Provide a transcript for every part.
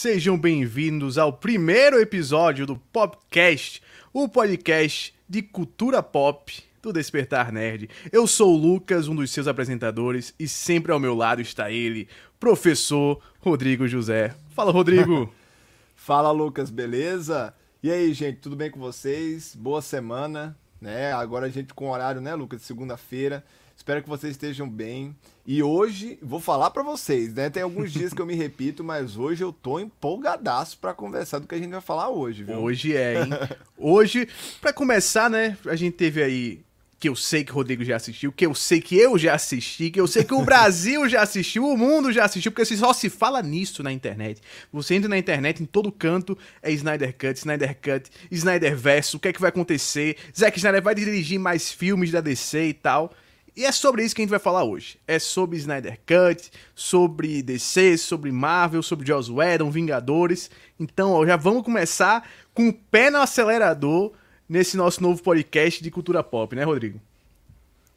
Sejam bem-vindos ao primeiro episódio do Popcast, o podcast de cultura pop do Despertar Nerd. Eu sou o Lucas, um dos seus apresentadores, e sempre ao meu lado está ele, professor Rodrigo José. Fala, Rodrigo! Fala, Lucas, beleza? E aí, gente, tudo bem com vocês? Boa semana, né? Agora a gente com horário, né, Lucas, de segunda-feira. Espero que vocês estejam bem. E hoje, vou falar para vocês, né? Tem alguns dias que eu me repito, mas hoje eu tô empolgadaço para conversar do que a gente vai falar hoje, viu? Hoje é, hein? hoje, para começar, né, a gente teve aí que eu sei que o Rodrigo já assistiu, que eu sei que eu já assisti, que eu sei que o Brasil já assistiu, o mundo já assistiu, porque só se fala nisso na internet. Você entra na internet, em todo canto é Snyder Cut, Snyder Cut, Snyder Verso, o que é que vai acontecer? Zack Snyder vai dirigir mais filmes da DC e tal. E é sobre isso que a gente vai falar hoje. É sobre Snyder Cut, sobre DC, sobre Marvel, sobre Joss Whedon, Vingadores. Então, ó, já vamos começar com o pé no acelerador nesse nosso novo podcast de cultura pop, né, Rodrigo?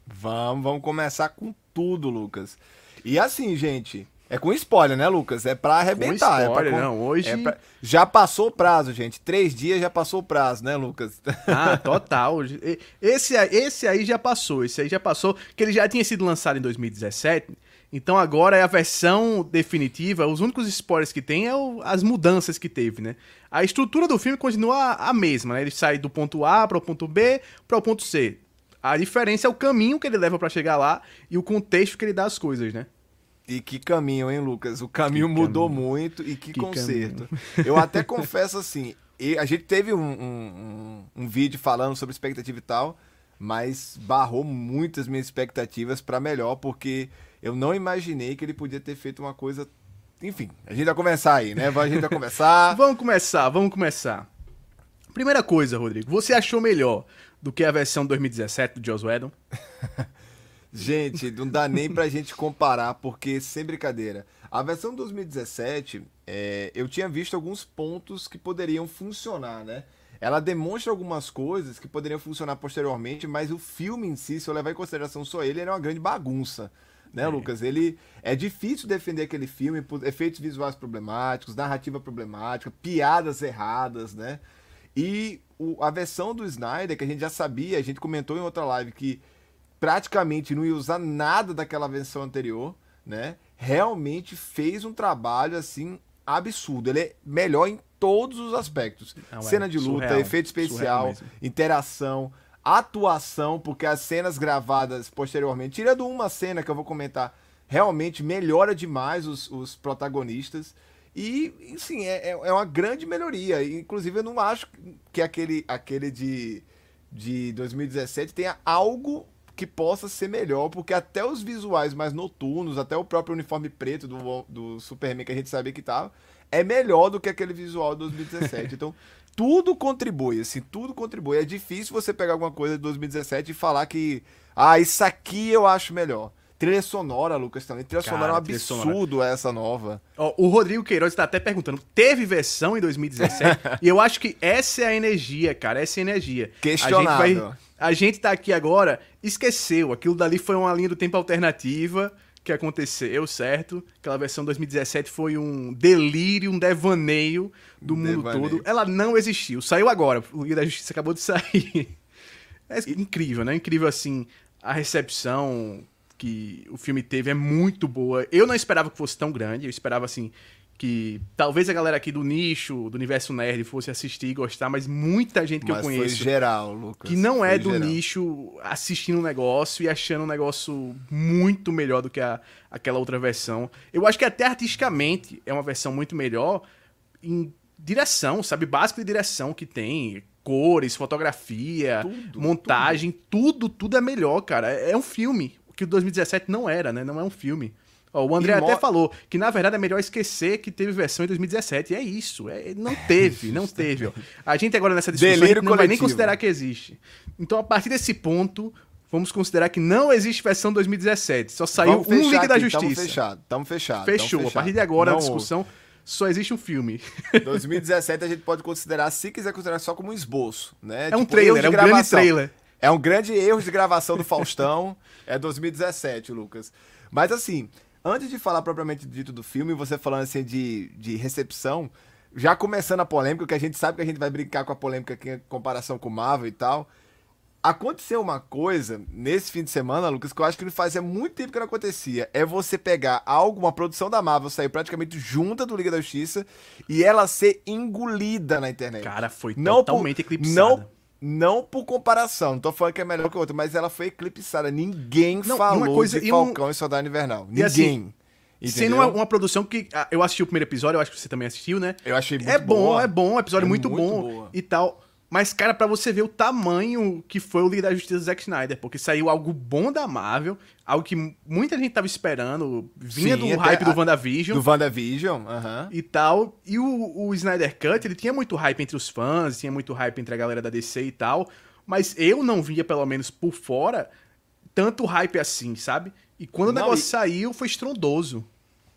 Vamos, vamos começar com tudo, Lucas. E assim, gente, é com spoiler, né, Lucas? É pra arrebentar. Com spoiler, é pra, não. Hoje. É pra... Já passou o prazo, gente. Três dias já passou o prazo, né, Lucas? Ah, total. Esse, esse aí já passou. Esse aí já passou. Que ele já tinha sido lançado em 2017. Então agora é a versão definitiva. Os únicos spoilers que tem é o, as mudanças que teve, né? A estrutura do filme continua a mesma, né? Ele sai do ponto A para o ponto B para o ponto C. A diferença é o caminho que ele leva para chegar lá e o contexto que ele dá às coisas, né? E que caminho, hein, Lucas? O caminho que mudou caminho. muito e que, que conserto. Caminho. Eu até confesso assim, a gente teve um, um, um, vídeo falando sobre expectativa e tal, mas barrou muitas minhas expectativas para melhor, porque eu não imaginei que ele podia ter feito uma coisa. Enfim, a gente vai começar aí, né? A gente vai começar. vamos começar, vamos começar. Primeira coisa, Rodrigo, você achou melhor do que a versão 2017 do Joss Whedon? gente, não dá nem pra gente comparar, porque, sem brincadeira, a versão 2017, é, eu tinha visto alguns pontos que poderiam funcionar, né? Ela demonstra algumas coisas que poderiam funcionar posteriormente, mas o filme em si, se eu levar em consideração só ele, ele é uma grande bagunça né, é. Lucas? Ele é difícil defender aquele filme por efeitos visuais problemáticos, narrativa problemática, piadas erradas, né? E o, a versão do Snyder, que a gente já sabia, a gente comentou em outra live que praticamente não ia usar nada daquela versão anterior, né? Realmente fez um trabalho assim absurdo. Ele é melhor em todos os aspectos. Não, é Cena de luta, surreal, efeito especial, interação, atuação, porque as cenas gravadas posteriormente, tirando uma cena que eu vou comentar, realmente melhora demais os, os protagonistas. E, sim, é, é, é uma grande melhoria. Inclusive, eu não acho que aquele, aquele de, de 2017 tenha algo que possa ser melhor, porque até os visuais mais noturnos, até o próprio uniforme preto do, do Superman que a gente sabia que tava, é melhor do que aquele visual de 2017. Então, tudo contribui, assim, tudo contribui. É difícil você pegar alguma coisa de 2017 e falar que, ah, isso aqui eu acho melhor. Trilha sonora, Lucas, também. Trilha Cara, sonora é um absurdo sonora. essa nova. Ó, o Rodrigo Queiroz está até perguntando, teve versão em 2017? e eu acho que essa é a energia, cara, essa é a energia. Questionável. A gente, vai, a gente tá aqui agora, esqueceu, aquilo dali foi uma linha do tempo alternativa, que aconteceu, certo? Aquela versão 2017 foi um delírio, um devaneio do mundo devaneio. todo. Ela não existiu. Saiu agora. O Liga da Justiça acabou de sair. É incrível, né? Incrível, assim, a recepção que o filme teve é muito boa. Eu não esperava que fosse tão grande. Eu esperava, assim, que talvez a galera aqui do nicho, do universo nerd, fosse assistir e gostar, mas muita gente que mas eu conheço. Foi geral, Lucas. Que não é do geral. nicho assistindo um negócio e achando um negócio muito melhor do que a, aquela outra versão. Eu acho que até artisticamente é uma versão muito melhor em direção, sabe? Básico de direção que tem. Cores, fotografia, tudo, montagem, tudo. tudo, tudo é melhor, cara. É, é um filme. Que o 2017 não era, né? Não é um filme. Ó, o André até falou que, na verdade, é melhor esquecer que teve versão em 2017. E é isso. É, não teve, não teve. Ó. A gente agora nessa discussão não coletivo. vai nem considerar que existe. Então, a partir desse ponto, vamos considerar que não existe versão 2017. Só saiu um link da justiça. Tamo fechado, tamo fechado. Fechou. Fechado. A partir de agora, não a discussão... Só existe um filme. 2017 a gente pode considerar, se quiser considerar só como um esboço, né? É tipo, um trailer, é um grande trailer. É um grande erro de gravação do Faustão. é 2017, Lucas. Mas assim, Antes de falar propriamente dito do filme, você falando assim de, de recepção, já começando a polêmica, que a gente sabe que a gente vai brincar com a polêmica aqui em comparação com o Marvel e tal. Aconteceu uma coisa nesse fim de semana, Lucas, que eu acho que fazia muito tempo que não acontecia. É você pegar algo, uma produção da Marvel, sair praticamente junta do Liga da Justiça e ela ser engolida na internet. Cara, foi Não totalmente por, eclipsada. Não, não por comparação, não tô falando que é melhor que outra, mas ela foi eclipsada. Ninguém Não, e falou uma coisa- de e um- Falcão e Soldado Invernal. E assim, Ninguém. Sendo Entendeu? uma, uma produção que. ah, Eu assisti o primeiro episódio, eu acho que você também assistiu, né? Eu achei muito É bom, boa. é bom, um episódio É muito, muito bom boa. e tal. Mas, cara, pra você ver o tamanho que foi o Liga da Justiça do Zack Snyder, porque saiu algo bom da Marvel, algo que muita gente tava esperando, vinha Sim, do hype do a- WandaVision Do WandaVision, aham. e tal. E o, o Snyder Cut, ele tinha muito hype entre os fãs, tinha muito hype entre a galera da DC e tal, mas eu não via, pelo menos por fora, tanto hype assim, sabe? E quando o Não, negócio e- saiu, foi estrondoso.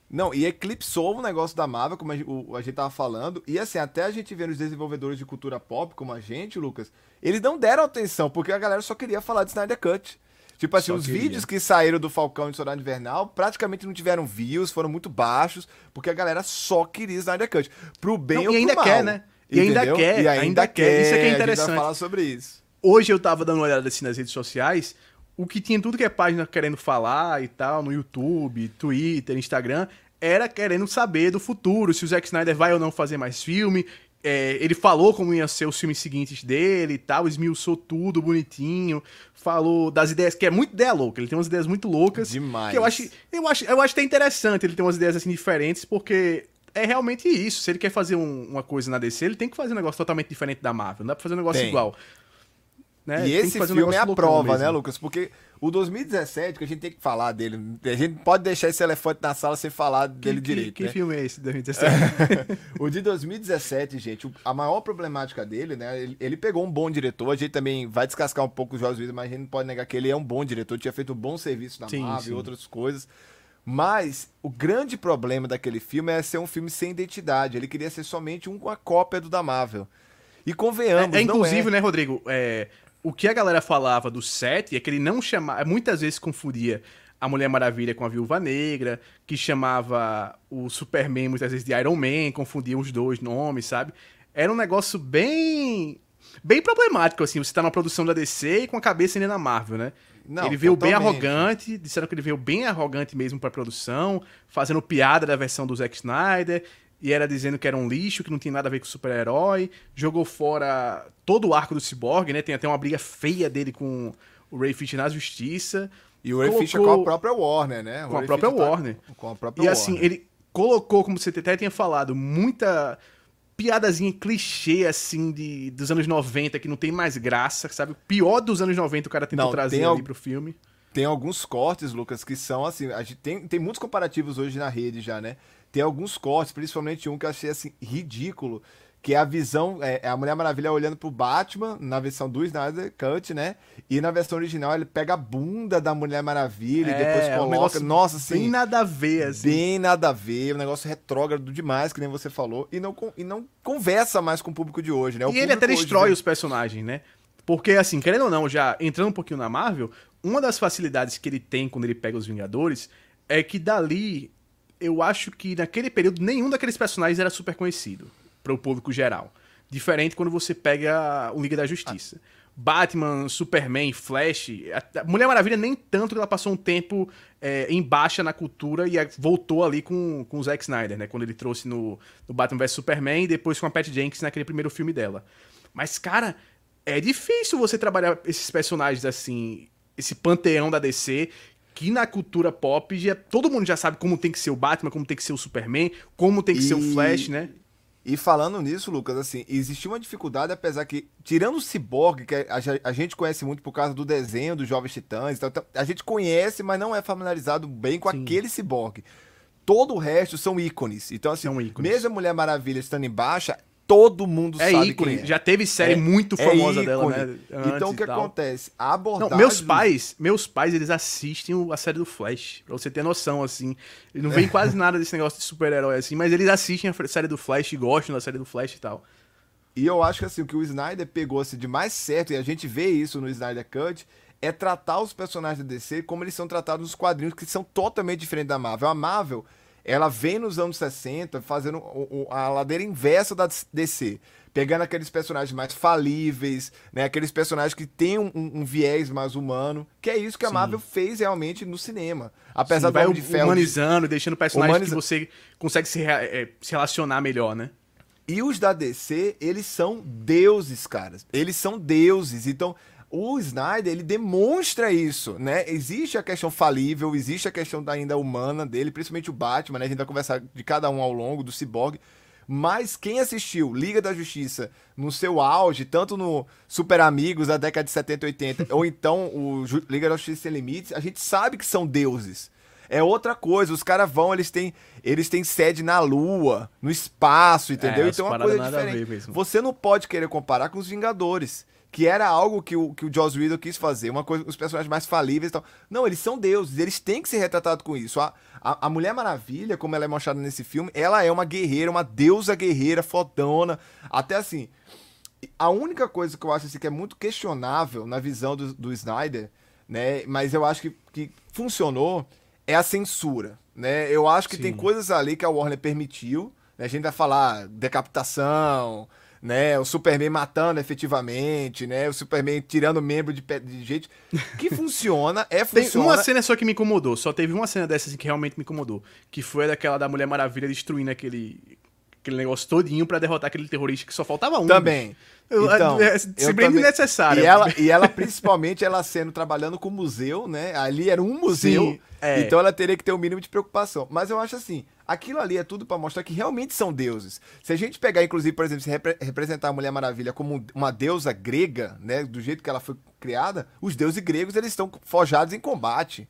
Não, e eclipsou o negócio da Marvel, como a, o- a gente tava falando. E assim, até a gente vendo os desenvolvedores de cultura pop, como a gente, Lucas, eles não deram atenção, porque a galera só queria falar de Snyder Cut. Tipo assim, Só os queria. vídeos que saíram do Falcão e do Soldado Invernal praticamente não tiveram views, foram muito baixos, porque a galera só queria Snyder Cut. Pro bem Não, ou e ainda quer, né? E ainda quer, e ainda quer. Isso é que é A gente interessante. vai falar sobre isso. Hoje eu tava dando uma olhada assim nas redes sociais, o que tinha tudo que é página querendo falar e tal, no YouTube, Twitter, Instagram, era querendo saber do futuro, se o Zack Snyder vai ou não fazer mais filme. É, ele falou como iam ser os filmes seguintes dele e tal, esmiuçou tudo bonitinho, falou das ideias, que é muito ideia louca, ele tem umas ideias muito loucas. Demais. Que eu acho, eu acho, eu acho até interessante ele ter umas ideias assim diferentes, porque é realmente isso. Se ele quer fazer um- uma coisa na DC, ele tem que fazer um negócio totalmente diferente da Marvel, não dá pra fazer um negócio Tem. igual. Né? E esse um filme é a prova, né, Lucas? Porque o 2017, que a gente tem que falar dele, a gente pode deixar esse elefante na sala sem falar Que, dele que- direito, que né? filme é esse, 2017? o de 2017, gente, a maior problemática dele, né? Ele, ele pegou um bom diretor, a gente também vai descascar um pouco os Jorge Willis, mas a gente não pode negar que ele é um bom diretor, tinha feito um bom serviço na Sim, Marvel e outras coisas. Mas o grande problema daquele filme é ser um filme sem identidade. Ele queria ser somente uma cópia do da Marvel. E convenhamos, é, é, inclusive, é. né, Rodrigo? é, o que a galera falava do set é que ele não chamava. Muitas vezes confundia a Mulher Maravilha com a Viúva Negra, que chamava o Superman muitas vezes de Iron Man, confundia os dois nomes, sabe? Era um negócio bem. Bem problemático, assim, você tá numa produção da DC e com a cabeça ainda na Marvel, né? Não, ele veio bem totalmente. arrogante, disseram que ele veio bem arrogante mesmo pra produção, fazendo piada da versão do Zack Snyder, e era dizendo que era um lixo, que não tinha nada a ver com super-herói, jogou fora todo o arco do Cyborg, né? Tem até uma briga feia dele com o Ray Fisher na justiça. E o Ray colocou- Fisher com a própria Warner, né? O Com a Ray própria tá- Warner. Com a própria E Warner. assim, ele colocou, como você até tinha falado, muita piadazinha clichê, assim, de, dos anos 90, que não tem mais graça, sabe? O pior dos anos 90 o cara tentou Não, trazer ali al- pro filme. Tem alguns cortes, Lucas, que são assim. Tem, tem muitos comparativos hoje na rede já, né? Tem alguns cortes, principalmente um que eu achei assim, ridículo. Que é a visão. É, é a Mulher Maravilha olhando pro Batman, na versão do Snyder Cut, né? E na versão original ele pega a bunda da Mulher Maravilha e depois É, um coloca. negócio Nossa, assim. Bem nada a ver, assim. Bem nada a ver, um negócio retrógrado demais, que nem você falou, e não, e não conversa mais com o público de hoje, né? O e ele até hoje destrói vê- os personagens, né? Porque, assim, querendo ou não, já entrando um pouquinho na Marvel, uma das facilidades que ele tem quando ele pega os Vingadores é que dali, eu acho que naquele período nenhum daqueles personagens era super conhecido para o público geral. Diferente quando você pega o Liga da Justiça. Batman, Superman, Flash, Mulher Maravilha nem tanto que ela passou um tempo é, em baixa na cultura e voltou ali com, com o Zack Snyder, né? Quando ele trouxe no, no Batman vs Superman e depois com a Pat Jenkins naquele primeiro filme dela. Mas, cara, é difícil você trabalhar esses personagens assim, esse panteão da DC, que na cultura pop já, todo mundo já sabe como tem que ser o Batman, como tem que ser o Superman, como tem que ser o E- Flash, né? E falando nisso, Lucas, assim, existia uma dificuldade, apesar que, tirando o Cyborg, que a, a gente conhece muito por causa do desenho dos Jovens Titãs, então, a gente conhece, mas não é familiarizado bem com Sim. aquele Cyborg. Todo o resto são ícones. Então, assim, São ícones. mesmo a Mulher Maravilha estando em baixa, todo mundo É sabe ícone. é. Já teve série É- muito é famosa dela, ícone. né? Então, antes o que e acontece? A abordagem... Não, meus pais, meus pais, eles assistem a série do Flash, pra você ter noção, assim. Não veem quase nada desse negócio de super-herói, assim, mas eles assistem a série do Flash, gostam da série do Flash e tal. E eu acho que assim, o que o Snyder pegou assim, de mais certo, e a gente vê isso no Snyder Cut, é tratar os personagens da DC como eles são tratados nos quadrinhos, que são totalmente diferentes da Marvel. A Marvel, ela vem nos anos 60 fazendo a ladeira inversa da DC. Pegando aqueles personagens mais falíveis, né? Aqueles personagens que têm um, um, viés mais humano. Que é isso que a Sim. Marvel fez realmente no cinema. Apesar Sim, do vai de Ferro... humanizando, deixando personagens Humaniza... que você consegue se, é, se relacionar melhor, né? E os da DC, eles são deuses, caras. Eles são deuses. Então, o Snyder, ele demonstra isso, né? Existe a questão falível, existe a questão da ainda humana dele, principalmente o Batman, né? A gente vai conversar de cada um ao longo, do Cyborg. Mas quem assistiu Liga da Justiça no seu auge, tanto no Super Amigos da década de 70 e 80, ou então o Liga da Justiça Sem Limites, a gente sabe que são deuses. É outra coisa, os caras vão, eles têm, eles têm sede na Lua, no espaço, entendeu? É, então é uma coisa diferente. Você não pode querer comparar com os Vingadores que era algo que o, que o Joss Whedon quis fazer, uma coisa, os personagens mais falíveis e tal. Não, eles são deuses, eles têm que ser retratados com isso. A, a, a, Mulher Maravilha, como ela é mostrada nesse filme, ela é uma guerreira, uma deusa guerreira, fodona. Até assim, a única coisa que eu acho assim, que é muito questionável na visão do, do Snyder, né, mas eu acho que, que funcionou, é a censura. Né? Eu acho que Sim. tem coisas ali que a Warner permitiu, né? a gente vai falar decapitação né? O Superman matando efetivamente, né? O Superman tirando membro de, de gente. Que funciona, é funciona. Tem uma cena só que me incomodou, só teve uma cena dessa assim, que realmente me incomodou. Que foi daquela da Mulher Maravilha destruindo aquele, aquele negócio todinho para derrotar aquele terrorista que só faltava um. Também. Então, é, se bem desnecessário. E ela, e ela, principalmente, ela sendo trabalhando com museu, né? Ali era um museu. Sim, é. Então ela teria que ter o um mínimo de preocupação. Mas eu acho assim, aquilo ali é tudo para mostrar que realmente são deuses. Se a gente pegar, inclusive, por exemplo, se repre representar a Mulher Maravilha como uma deusa grega, né? Do jeito que ela foi criada, os deuses gregos eles estão forjados em combate.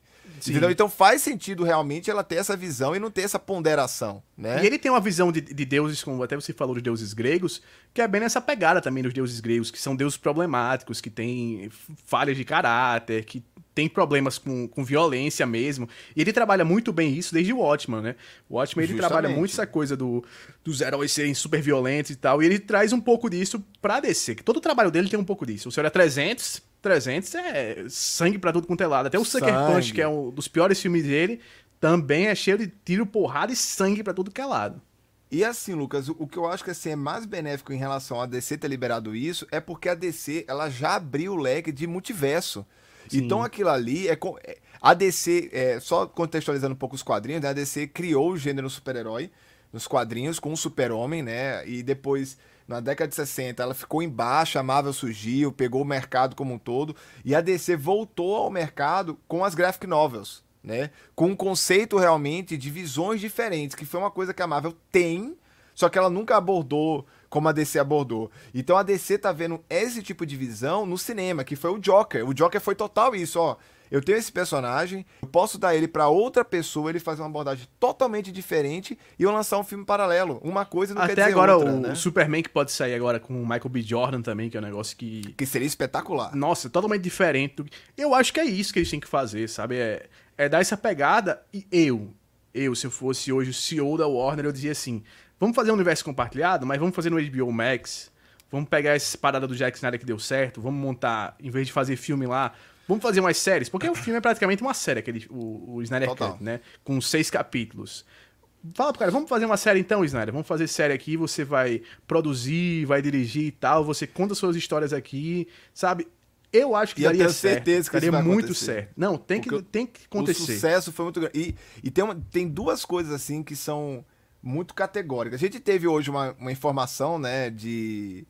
Então faz sentido realmente ela ter essa visão e não ter essa ponderação, né? E ele tem uma visão de, de deuses, como até você falou dos deuses gregos, que é bem nessa pegada também dos deuses gregos, que são deuses problemáticos, que têm falhas de caráter, que tem problemas com, com violência mesmo. E ele trabalha muito bem isso desde o Watchman, né? O Watchman ele trabalha muito essa coisa do, dos heróis serem super violentos e tal. E ele traz um pouco disso pra DC, que todo o trabalho dele tem um pouco disso. O senhor é 300, 300 é sangue pra tudo quanto é lado. Até o Sucker Punch, que é um dos piores filmes dele, também é cheio de tiro, porrada e sangue pra tudo que é lado. E assim, Lucas, o que eu acho que assim, é mais benéfico em relação a DC ter liberado isso é porque a DC ela já abriu o leque de multiverso. Sim. Então aquilo ali é. é a DC, é, só contextualizando um pouco os quadrinhos, né? a DC criou o gênero super-herói nos quadrinhos com o Super-Homem, né? E depois na década de 60, ela ficou embaixo, a Marvel surgiu, pegou o mercado como um todo, e a DC voltou ao mercado com as graphic novels, né? Com um conceito realmente de visões diferentes, que foi uma coisa que a Marvel tem, só que ela nunca abordou como a DC abordou. Então a DC tá vendo esse tipo de visão no cinema, que foi o Joker. O Joker foi total isso, ó eu tenho esse personagem, eu posso dar ele para outra pessoa, ele fazer uma abordagem totalmente diferente e eu lançar um filme paralelo. Uma coisa não Até quer dizer agora, outra, o né? Superman que pode sair agora com o Michael B. Jordan também, que é um negócio que... Que seria espetacular. Nossa, totalmente diferente. Eu acho que é isso que eles têm que fazer, sabe? É, é dar essa pegada e eu, eu, se eu fosse hoje o CEO da Warner, eu dizia assim, vamos fazer um universo compartilhado, mas vamos fazer no HBO Max... Vamos pegar essa parada do Jack Snyder que deu certo, vamos montar, em vez de fazer filme lá, Vamos fazer umas séries? Porque o filme é praticamente uma série, aquele, o, o Snyder Total. Cut, né? Com seis capítulos. Fala pro cara, vamos fazer uma série então, Snyder. Vamos fazer série aqui, você vai produzir, vai dirigir e tal, você conta suas histórias aqui, sabe? Eu acho que e daria eu tenho certeza que daria muito acontecer. certo. Não, tem que, tem que acontecer. O sucesso foi muito grande. E, e tem, uma, tem duas coisas assim que são muito categóricas. A gente teve hoje uma, uma informação, né, de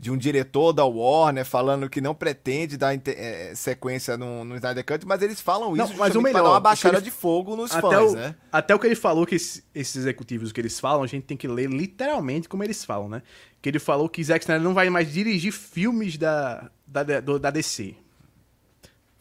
de um diretor da Warner falando que não pretende dar é, sequência no, no Snyder Cut, mas eles falam isso não, mas o melhor, pra dar uma baixada ele, de fogo nos fãs, o, né? Até o que ele falou que esses, executivos que eles falam, a gente tem que ler literalmente como eles falam, né? Que ele falou que Zack Snyder não vai mais dirigir filmes da, da, da, da DC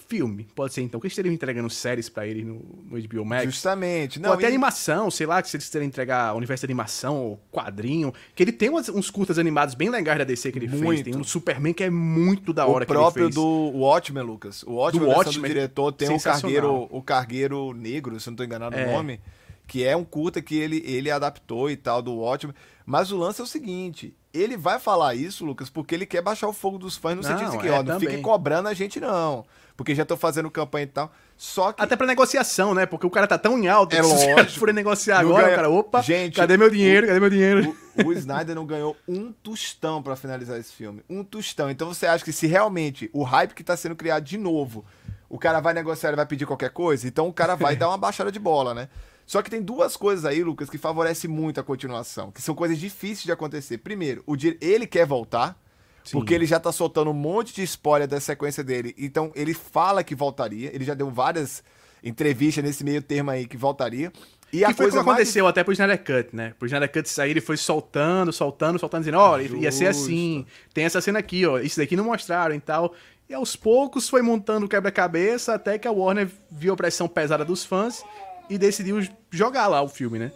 filme, pode ser então. O que eles estariam entregando séries para ele no, no HBO Max? Justamente. Não, ou até e... animação, sei lá, que se eles quiserem entregar universo de animação ou quadrinho. Que ele tem uns, uns curtas animados bem legais da DC que ele muito. fez. Tem um Superman que é muito da hora o próprio do Watchmen, Lucas. O Watchmen, do, Watchmen, do diretor tem o cargueiro, o cargueiro negro, se não estou enganado é. o nome que é um curta que ele, ele adaptou e tal, do ótimo. Mas o lance é o seguinte: ele vai falar isso, Lucas, porque ele quer baixar o fogo dos fãs no Não, sentido de que, é, ó, não também. fique cobrando a gente, não. Porque já tô fazendo campanha e tal. Só que. Até pra negociação, né? Porque o cara tá tão em alta É que se os lógico. forem negociar Não agora, ganha- o cara, opa, Gente, cadê meu dinheiro? Cadê meu dinheiro? O, o Snyder não ganhou um tostão pra finalizar esse filme. Um tostão. Então você acha que se realmente o hype que tá sendo criado de novo, o cara vai negociar, ele vai pedir qualquer coisa, então o cara vai dar uma baixada de bola, né? Só que tem duas coisas aí, Lucas, que favorecem muito a continuação, que são coisas difíceis de acontecer. Primeiro, o ele quer voltar, Sim. porque ele já tá soltando um monte de spoiler da sequência dele. Então ele fala que voltaria, ele já deu várias entrevistas nesse meio termo aí que voltaria. E que foi o que aconteceu até pro Snyder Cut, né? Pro Snyder Cut sair, ele foi soltando, soltando, soltando, dizendo, ó, ia ser assim, tem essa cena aqui, ó, isso daqui não mostraram e tal. E aos poucos foi montando o quebra-cabeça até que a Warner viu a pressão pesada dos fãs e decidiu jogar lá o filme, né?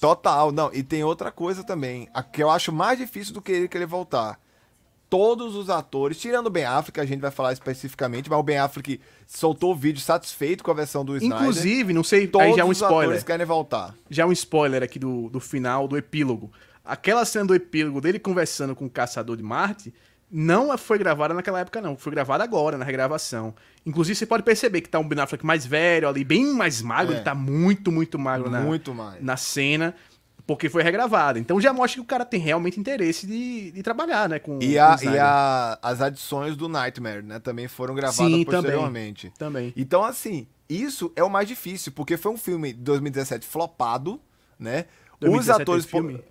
Total, não. E tem outra coisa também, a que eu acho mais difícil do que ele querer voltar. Todos os atores, tirando o Ben Affleck, a gente vai falar especificamente, mas o Ben Affleck soltou o vídeo satisfeito com a versão do Snyder. Inclusive, não sei, todos aí já é um os spoiler. atores querem voltar. já um spoiler aqui do, do final, do epílogo. Aquela cena do epílogo dele conversando com o caçador de Marte não foi gravada naquela época, não. Foi gravada agora, na regravação. Inclusive, você pode perceber que tá um Ben Affleck mais velho ali, bem mais magro. É. Ele tá muito, muito magro na, Muito mais. na cena, porque foi regravada. Então já mostra que o cara tem realmente interesse de, de trabalhar, né? Com, E, com a, o e a- as adições do Nightmare, né? Também foram gravadas Sim, também. posteriormente. Também. Então, assim, isso é o mais difícil, porque foi um filme de 2017 flopado, né? 2017 Os atores. esse filme?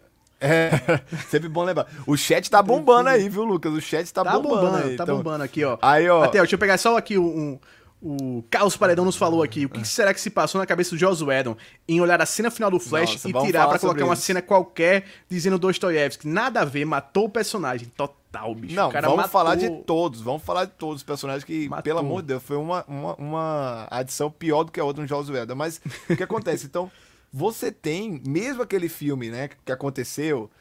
É, sempre bom lembrar. O chat tá bombando aí, viu, Lucas? O chat tá, Tá bombando, bombando, aí. tá então- bombando aqui, ó. Aí, ó. Até, deixa eu pegar só aqui um, o Carlos Paredão nos falou aqui. O que será que se passou na cabeça do Joss Whedon em olhar a cena final do Flash Nossa, e tirar pra colocar uma isso. cena qualquer dizendo Dostoiévski? Nada a ver, matou o personagem. Total, bicho. Não, vamos matou... falar de todos. Vamos falar de todos os personagens que, Matou. pelo amor de Deus, foi uma, uma, uma adição pior do que a outra no Joss Whedon. Mas o que acontece? Então, você tem, mesmo aquele filme, né, que aconteceu,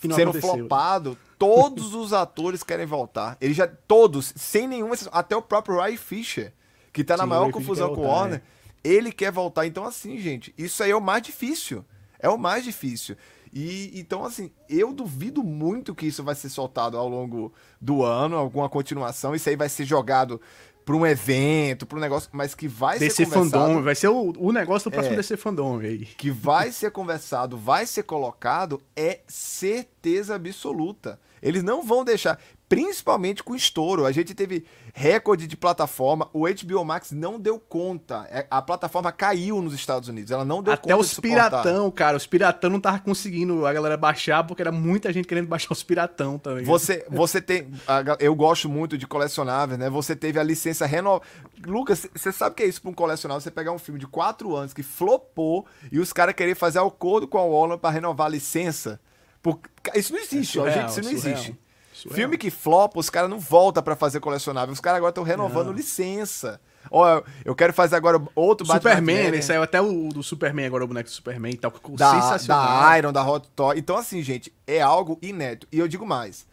Que sendo aconteceu. flopado, todos os atores querem voltar. Eles já, todos, sem nenhuma exceção, até o próprio Ray Fisher, que tá na Sim, maior confusão com o Warner, ele quer voltar. Então, assim, gente, isso aí é o mais difícil. É o mais difícil. E então, assim, eu duvido muito que isso vai ser soltado ao longo do ano, alguma continuação. Isso aí vai ser jogado pra um evento, pra um negócio, mas que vai DC ser conversado Fandom, vai ser o, o negócio do próximo É. DC Fandom aí. que vai ser conversado, vai ser colocado, é certeza absoluta. Eles não vão deixar, principalmente com estouro. A gente teve recorde de plataforma, o HBO Max não deu conta. É, A plataforma caiu nos Estados Unidos, ela não deu Até conta os de suportar. piratão, cara. Os piratão não tava conseguindo a galera baixar, porque era muita gente querendo baixar os piratão também. Você, você tem. Eu gosto muito de colecionáveis, né? Você teve a licença renovada. Lucas, você sabe o que é isso pra um colecionável? Você pegar um filme de 4 anos que flopou e os caras querem fazer acordo com a Warner pra renovar a licença. Por... Isso não existe, ó, surreal, gente. Isso não surreal. existe. Surreal. Filme que flopa, os caras não voltam pra fazer colecionável. Os caras agora estão renovando Não. licença. Ó, eu- quero fazer agora outro Batman Superman, Batman, ele saiu até o do Superman agora, o boneco do Superman e tal. ficou da, sensacional. da Iron, da Hot Toy. Então, assim, gente, é algo inédito. E eu digo mais.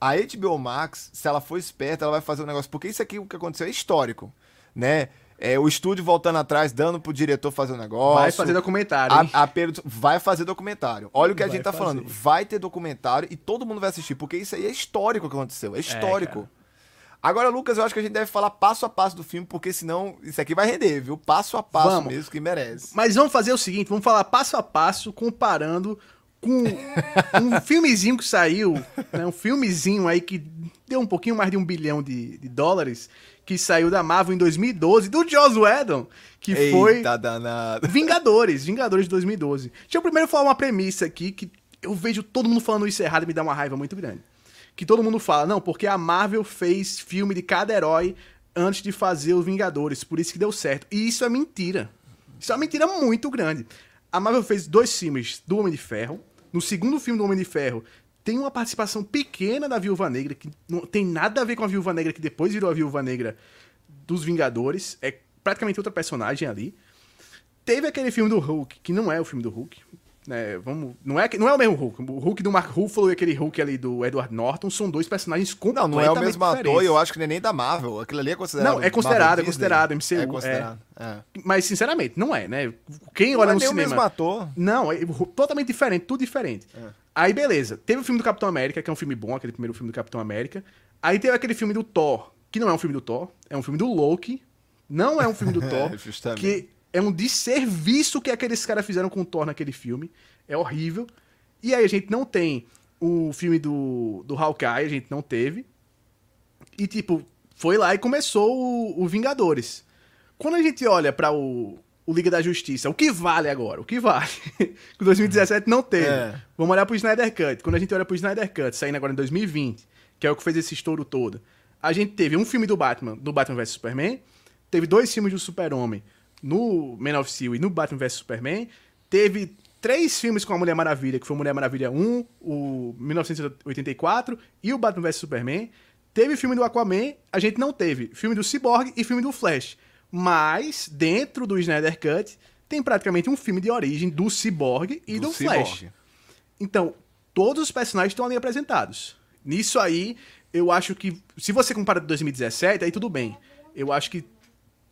A HBO Max, se ela for esperta, ela vai fazer um negócio. Porque isso aqui, o que aconteceu, é histórico. Né? É, o estúdio voltando atrás, dando pro diretor fazer o negócio. Vai fazer documentário? A, a vai fazer documentário. Olha o que a Vai gente tá fazer. falando. Vai ter documentário e todo mundo vai assistir. Porque isso aí é histórico que aconteceu. É histórico. cara. Agora, Lucas, eu acho que a gente deve falar passo a passo do filme, porque senão isso aqui vai render, viu? Passo a passo Vamos. mesmo, que merece. Mas vamos fazer o seguinte, vamos falar passo a passo, comparando com um filmezinho que saiu, né, um filmezinho aí que deu um pouquinho mais de um bilhão de, de dólares, que saiu da Marvel em 2012, do Joss Whedon, que foi Eita danado. Vingadores, Vingadores de 2012. Deixa eu primeiro falar uma premissa aqui que eu vejo todo mundo falando isso errado e me dá uma raiva muito grande. Que todo mundo fala, não, porque a Marvel fez filme de cada herói antes de fazer os Vingadores, por isso que deu certo. E isso é mentira. Isso é uma mentira muito grande. A Marvel fez dois filmes do Homem de Ferro. No segundo filme do Homem de Ferro, tem uma participação pequena da Viúva Negra, que não tem nada a ver com a Viúva Negra, que depois virou a Viúva Negra dos Vingadores. É praticamente outra personagem ali. Teve aquele filme do Hulk, que não é o filme do Hulk. Né, vamos, não, é, que- não é o mesmo Hulk. O Hulk do Mark Ruffalo e aquele Hulk ali do Edward Norton são dois personagens Não, completamente não é o mesmo ator diferentes. e eu acho que nem nem da Marvel. Aquilo ali é considerado. Não, é considerado, é considerado. MCU, É considerado. É. Mas, sinceramente, não é, né? Quem Não olha é no nem o cinema... mesmo ator. Não, é totalmente diferente, tudo diferente. É. Aí, beleza. Teve o filme do Capitão América, que é um filme bom, aquele primeiro filme do Capitão América. Aí teve aquele filme do Thor, que não é um filme do Thor, é um filme do Loki. Não é um filme do Thor. Que é um desserviço que aqueles caras fizeram com o Thor naquele filme. É horrível. E aí a gente não tem o filme do, do Hawkeye, a gente não teve. E, tipo, foi lá e começou o, o Vingadores. Quando a gente olha pra o, o Liga da Justiça, o que vale agora? O que vale? Que 2017 não teve. É. Vamos olhar pro Snyder Cut. Quando a gente olha pro Snyder Cut, saindo agora em 2020, que é o que fez esse estouro todo, a gente teve um filme do Batman, do Batman vs Superman, teve dois filmes do Super-Homem no Man of Steel e no Batman vs Superman, teve três filmes com a Mulher Maravilha, que foi Mulher Maravilha 1, o 1984 e o Batman vs Superman. Teve filme do Aquaman, a gente não teve. Filme do Cyborg e filme do Flash. Mas, dentro do Snyder Cut, tem praticamente um filme de origem do Cyborg e do, Flash. Cyborg. Então, todos os personagens estão ali apresentados. Nisso aí, eu acho que. Se você compara com 2017, aí tudo bem. Eu acho que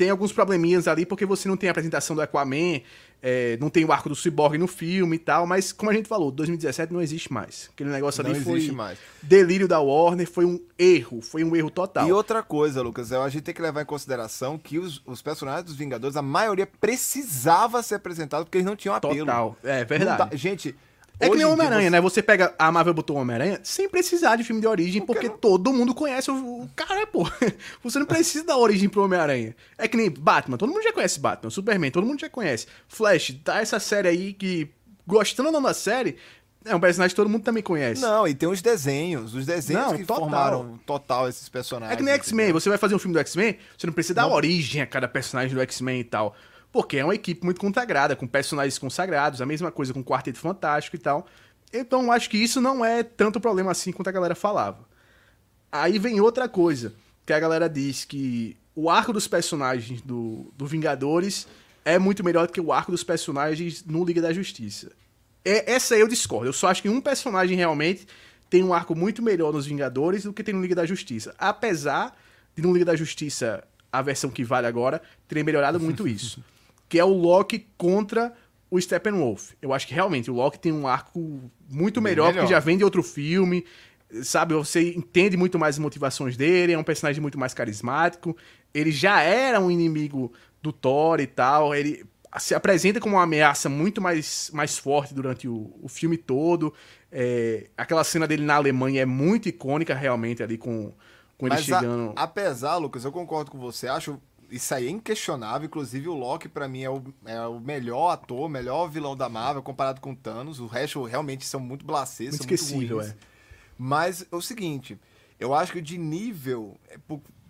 tem alguns probleminhas ali, porque você não tem a apresentação do Aquaman, é, não tem o arco do Cyborg no filme e tal, mas como a gente falou, 2017 não existe mais. Aquele negócio ali Não foi existe mais. delírio da Warner, foi um erro, foi um erro total. E outra coisa, Lucas, é, a gente tem que levar em consideração que os, os personagens dos Vingadores, a maioria precisava ser apresentado porque eles não tinham apelo. Total, é verdade. dá- Gente, É que nem o Homem-Aranha, você- né? Você pega a Marvel botou Homem-Aranha sem precisar de filme de origem, porque todo mundo conhece o, cara, pô. Você não precisa da origem pro Homem-Aranha. É que nem Batman, todo mundo já conhece Batman. Superman, todo mundo já conhece. Flash, tá essa série aí que, gostando ou não da série, é um personagem que todo mundo também conhece. Não, e tem os desenhos, os desenhos Não, que total. formaram total esses personagens. É que nem X-Men, você vai fazer um filme do X-Men, você não precisa dar Não. origem a cada personagem do X-Men e tal. Porque é uma equipe muito consagrada, com personagens consagrados, a mesma coisa com o Quarteto Fantástico e tal. Então acho que isso não é tanto problema assim quanto a galera falava. Aí vem outra coisa, que a galera diz que o arco dos personagens do, do Vingadores é muito melhor do que o arco dos personagens no Liga da Justiça. É, essa aí eu discordo. Eu só acho que um personagem realmente tem um arco muito melhor nos Vingadores do que tem no Liga da Justiça. Apesar de no Liga da Justiça, a versão que vale agora, terem melhorado muito isso. Que é o Loki contra o Steppenwolf. Eu acho que realmente o Loki tem um arco muito melhor, melhor. porque já vem de outro filme. Sabe, você entende muito mais as motivações dele, é um personagem muito mais carismático. Ele já era um inimigo do Thor e tal. Ele se apresenta como uma ameaça muito mais, mais forte durante o, o filme todo. É, aquela cena dele na Alemanha é muito icônica, realmente, ali com, com ele Mas a- chegando. apesar, Lucas, eu concordo com você. Acho isso aí é inquestionável. Inclusive, o Loki, pra mim, é o, é o melhor ator, o melhor vilão da Marvel comparado com o Thanos. O resto realmente são muito blasés, Muito são muito esquecível, ruins. é. Mas é o seguinte, eu acho que de nível, é,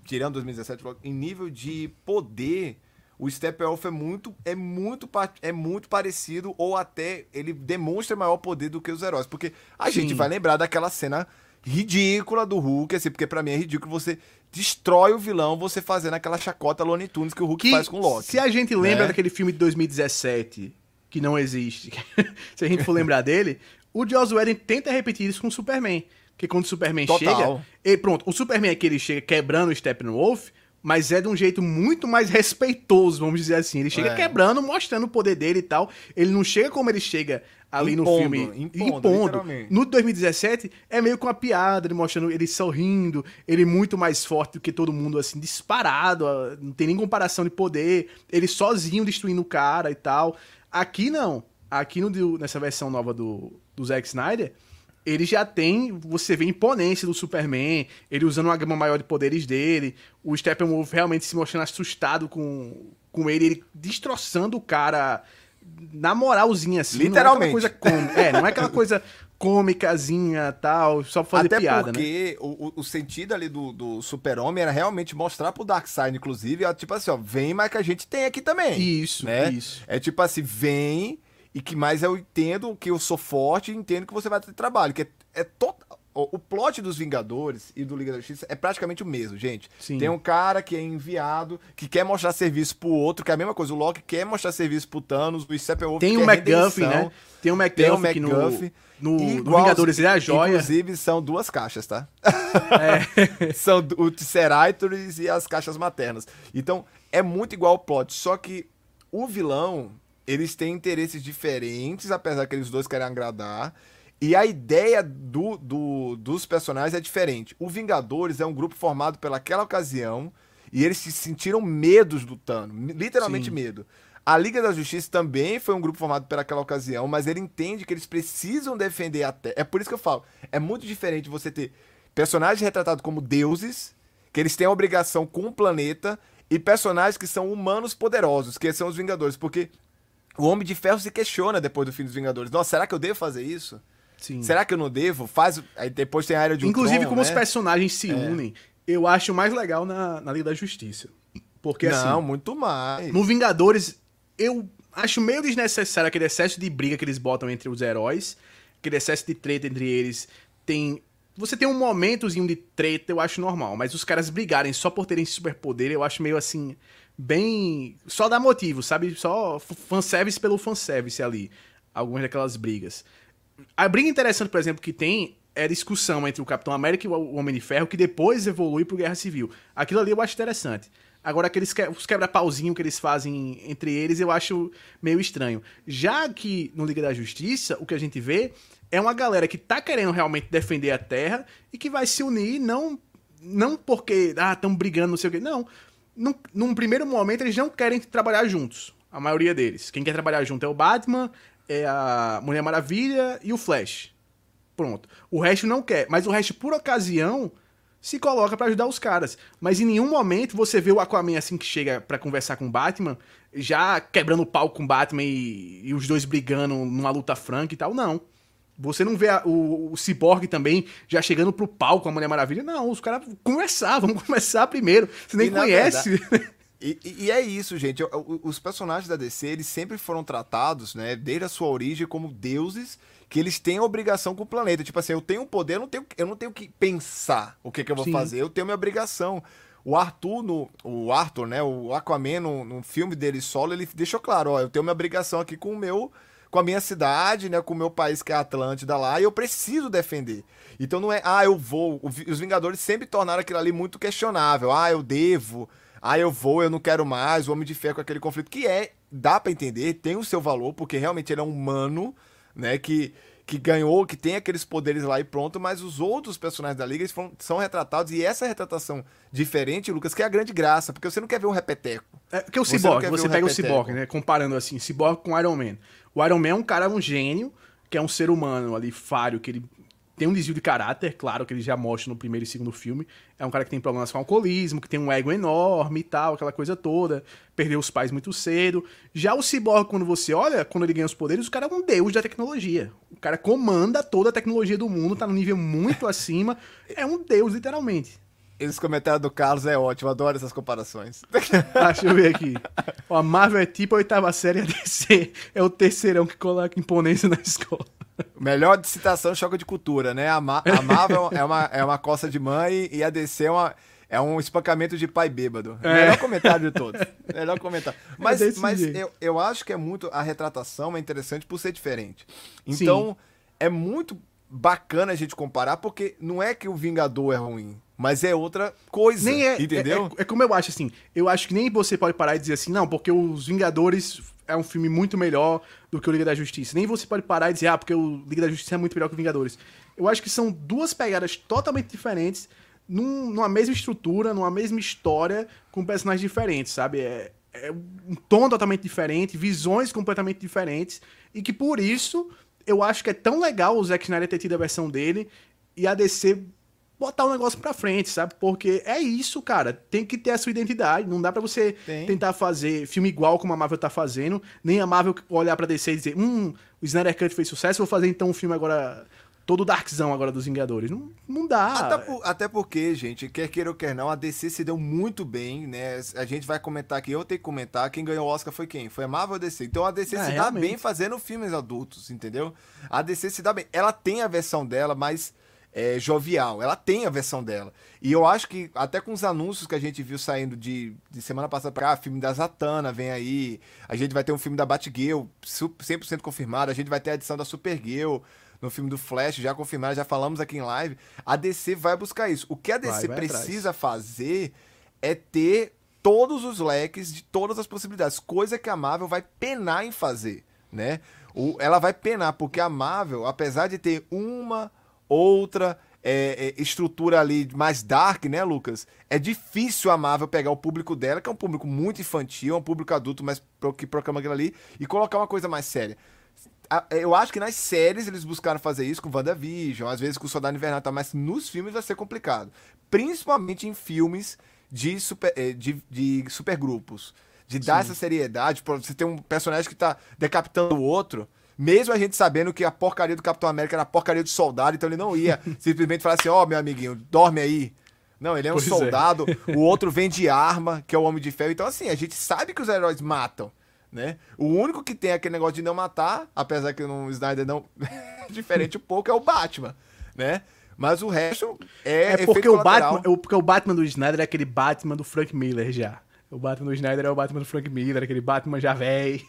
tirando 2017, em nível de poder, o Steppenwolf é muito, é muito, é muito parecido ou até ele demonstra maior poder do que os heróis, porque a Sim. gente vai lembrar daquela cena ridícula do Hulk, assim, porque pra mim é ridículo você destrói o vilão você fazendo aquela chacota Looney Tunes que o Hulk Que, faz com o Loki. Se a gente lembra né? daquele filme de 2017, que não existe, se a gente for lembrar dele, o Joss Whedon tenta repetir isso com o Superman. Porque quando o Superman Total. chega. E pronto, o Superman é que ele chega quebrando o Steppenwolf, mas é de um jeito muito mais respeitoso, vamos dizer assim. Ele chega É. quebrando, mostrando o poder dele e tal. Ele não chega como ele chega ali no Impondo, filme. impondo, literalmente. No 2017 é meio com uma piada, ele mostrando ele sorrindo, ele muito mais forte do que todo mundo, assim, disparado, não tem nem comparação de poder, ele sozinho destruindo o cara e tal. Aqui não. Aqui no, nessa versão nova do, do Zack Snyder, ele já tem, você vê a imponência do Superman, ele usando uma gama maior de poderes dele, o Steppenwolf realmente se mostrando assustado com, com ele, ele destroçando o cara na moralzinha, assim. Literalmente. Não é aquela coisa cômica, é, não é aquela coisa cômicazinha tal, só pra fazer Até piada, né? porque o, o- o sentido ali do, do super-homem era realmente mostrar pro Darkseid, inclusive, ó, tipo assim, ó, vem, mas que a gente tem aqui também. Isso, né? isso. É tipo assim, vem e que mais eu entendo que eu sou forte e entendo que você vai ter trabalho. Que é, é o, plot dos Vingadores e do Liga da Justiça é praticamente o mesmo, gente. Sim. Tem um cara que é enviado, que quer mostrar serviço pro outro, que é a mesma coisa. O Loki quer mostrar serviço pro Thanos, o Steppenwolf Tem o McGuffin, né? Tem o Tem o McGuffin, no, no, no Vingadores ele é a joia. Inclusive, são duas caixas, tá? É. são o Triceratops e as caixas maternas. Então, é muito igual o plot, só que o vilão, eles têm interesses diferentes, apesar que eles dois querem agradar. E a ideia do, do- dos personagens é diferente. O Vingadores é um grupo formado pelaquela ocasião e eles se sentiram medos do Thanos, literalmente Sim. medo. A Liga da Justiça também foi um grupo formado pelaquela ocasião, mas ele entende que eles precisam defender a Terra. É por isso que eu falo, é muito diferente você ter personagens retratados como deuses, que eles têm a obrigação com o planeta, e personagens que são humanos poderosos, que são os Vingadores, porque o Homem de Ferro se questiona depois do fim dos Vingadores. Nossa, será que eu devo fazer isso? Sim. Será que eu não devo? Faz. Aí depois tem a área de Inclusive, Ultron, como os né? personagens se unem, eu acho mais legal na, na Liga da Justiça. Porque, Não, assim, muito mais. no Vingadores, eu acho meio desnecessário aquele excesso de briga que eles botam entre os heróis, aquele excesso de treta entre eles. Tem. Você tem um momentozinho de treta, eu acho normal, mas os caras brigarem só por terem superpoder, eu acho meio assim. Bem. Só dá motivo, sabe? Só fanservice pelo fanservice ali. Algumas daquelas brigas. A briga interessante, por exemplo, que tem é a discussão entre o Capitão América e o Homem de Ferro, que depois evolui pro Guerra Civil. Aquilo ali eu acho interessante. Agora, aqueles que, os quebra-pauzinho que eles fazem entre eles, eu acho meio estranho. Já que no Liga da Justiça, o que a gente vê é uma galera que tá querendo realmente defender a Terra e que vai se unir não, não porque, ah, estão brigando, não sei o quê. Não. Num, num primeiro momento, eles não querem trabalhar juntos. A maioria deles. Quem quer trabalhar junto é o Batman, é a Mulher Maravilha e o Flash. Pronto. O resto não quer. Mas o resto, por ocasião, se coloca pra ajudar os caras. Mas em nenhum momento você vê o Aquaman assim que chega pra conversar com o Batman, já quebrando o pau com o Batman e, e os dois brigando numa luta franca e tal. Não. Você não vê a- o, o Cyborg também já chegando pro pau com a Mulher Maravilha. Não, os caras conversar, vamos conversar primeiro. Você nem E, conhece. E, e- e é isso, gente. Os personagens da DC, eles sempre foram tratados, né, desde a sua origem, como deuses que eles têm obrigação com o planeta. Tipo assim, eu tenho um poder, eu não tenho, eu não tenho que pensar o que, que eu vou Sim. fazer, eu tenho minha obrigação. O Arthur, no, o Arthur, né, o Aquaman, no, no filme dele solo, ele deixou claro, ó, eu tenho minha obrigação aqui com o meu, com a minha cidade, né, com o meu país que é a Atlântida lá, e eu preciso defender. Então não é, ah, eu vou. O Os Vingadores sempre tornaram aquilo ali muito questionável. Ah, eu devo. Ah, eu vou, eu não quero mais. O Homem de Ferro com aquele conflito. Que é, dá pra entender, tem o seu valor, porque realmente ele é um humano, né, que, que ganhou, que tem aqueles poderes lá e pronto, mas os outros personagens da Liga foram- são retratados, e essa retratação diferente, Lucas, que é a grande graça, porque você não quer ver um repeteco. É, porque o Você Cyborg, ver você um pega o repeteco. Cyborg, né? Comparando assim, Cyborg com Iron Man. O Iron Man é um cara, um gênio, que é um ser humano ali, falho, que ele tem um desvio de caráter, claro, que ele já mostra no primeiro e segundo filme. É um cara que tem problemas com alcoolismo, que tem um ego enorme e tal, aquela coisa toda. Perdeu os pais muito cedo. Já o Cyborg, quando você olha, quando ele ganha os poderes, o cara é um deus da tecnologia. O cara comanda toda a tecnologia do mundo, tá num nível muito acima. É um deus, literalmente. Esse comentário do Carlos é ótimo, adoro essas comparações. Ah, deixa eu ver aqui. Ó, a Marvel é tipo a oitava série, a DC é o terceirão que coloca imponência na escola. Melhor de citação, choque de cultura, né? A, Ma a Marvel é uma, é uma coça de mãe e a DC é, uma, é um espancamento de pai bêbado. É. Melhor comentário de todos. Melhor comentário. Mas, desse mas jeito. eu, eu acho que é muito. A retratação é interessante por ser diferente. Então, é muito bacana a gente comparar, porque não é que o Vingador é ruim, mas é outra coisa. Nem é, Entendeu? É, é- é como eu acho, assim. Eu acho que nem você pode parar e dizer assim, não, porque Os Vingadores é um filme muito melhor do que o Liga da Justiça. Nem você pode parar e dizer, ah, porque o Liga da Justiça é muito melhor que o Vingadores. Eu acho que são duas pegadas totalmente diferentes, num- numa mesma estrutura, numa mesma história, com personagens diferentes, sabe? É, é um tom totalmente diferente, visões completamente diferentes, e que por isso eu acho que é tão legal o Zack Snyder ter tido a versão dele e a DC botar o negócio pra frente, sabe? Porque é isso, cara. Tem que ter a sua identidade. Não dá pra você tentar fazer filme igual como a Marvel tá fazendo, nem a Marvel olhar pra DC e dizer, hum, o Snyder Cut fez sucesso, vou fazer então um filme agora todo darkzão agora dos Vingadores. Não, não dá. Até, por- até porque, gente, quer queira ou quer não, a DC se deu muito bem, né? A gente vai comentar aqui, eu tenho que comentar, quem ganhou o Oscar foi quem? Foi a Marvel ou a DC? Então a DC É, se dá realmente. bem fazendo filmes adultos, entendeu? A DC se dá bem. Ela tem a versão dela, mas é, jovial. Ela tem a versão dela. E eu acho que, até com os anúncios que a gente viu saindo de, de semana passada pra cá, filme da Zatanna vem aí, a gente vai ter um filme da Batgirl 100% confirmado, a gente vai ter a edição da Supergirl no filme do Flash, já confirmado, já falamos aqui em live. A DC vai buscar isso. O que a DC vai, vai precisa atrás. fazer é ter todos os leques de todas as possibilidades, coisa que a Marvel vai penar em fazer, né? O, ela vai penar, porque a Marvel, apesar de ter uma outra é, é, estrutura ali mais dark, né, Lucas? É difícil a Marvel pegar o público dela, que é um público muito infantil, é um público adulto, mas que proclama aquilo ali, e colocar uma coisa mais séria. Eu acho que nas séries eles buscaram fazer isso com WandaVision, às vezes com o Soldado Invernal, tá, mas nos filmes vai ser complicado. Principalmente em filmes de, super, é, de, de supergrupos. De dar Sim. essa seriedade, você tem um personagem que tá decapitando o outro mesmo a gente sabendo que a porcaria do Capitão América era a porcaria do soldado, então ele não ia simplesmente falar assim: ó, oh, meu amiguinho, dorme aí. Não, ele é um pois é. soldado, é. o outro vende arma, que é o Homem de Ferro. Então, assim, a gente sabe que os heróis matam, né? O único que tem aquele negócio de não matar, apesar que no Snyder não. diferente um pouco, é o Batman, né? Mas o resto é. É porque o, Batman, porque o Batman do Snyder é aquele Batman do Frank Miller já. O Batman do Snyder é o Batman do Frank Miller, aquele Batman já velho.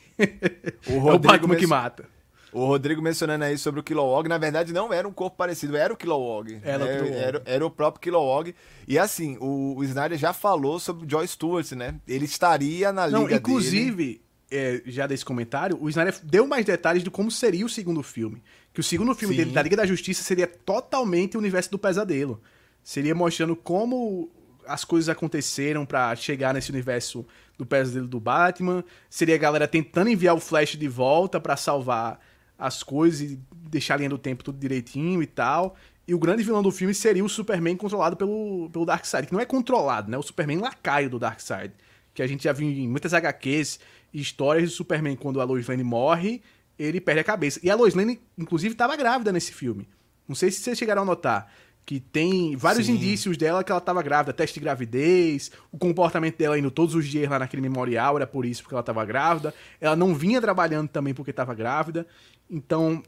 O, é o Batman que mata. O Rodrigo mencionando aí sobre o Kilowog, na verdade não era um corpo parecido, era o Kilowog. Era, né? era, era, o próprio Kilowog. E assim, o, o Snyder já falou sobre o Joy Stewart, né? Ele estaria na liga não, inclusive, é, já desse comentário, o Snyder deu mais detalhes de como seria o segundo filme. Que o segundo filme Sim. dele, da Liga da Justiça, seria totalmente o universo do pesadelo. Seria mostrando como as coisas aconteceram para chegar nesse universo do pesadelo do Batman. Seria a galera tentando enviar o Flash de volta para salvar as coisas e deixar a linha do tempo tudo direitinho e tal. E o grande vilão do filme seria o Superman controlado pelo, pelo Darkseid, que não é controlado, né? O Superman lacaio do Darkseid. Que a gente já viu em muitas HQs e histórias do Superman quando a Lois Lane morre, ele perde a cabeça. E a Lois Lane, inclusive, estava grávida nesse filme. Não sei se vocês chegaram a notar que tem vários Sim. indícios dela que ela estava grávida, teste de gravidez, o comportamento dela indo todos os dias lá naquele memorial era por isso porque ela estava grávida. Ela não vinha trabalhando também porque estava grávida. Então,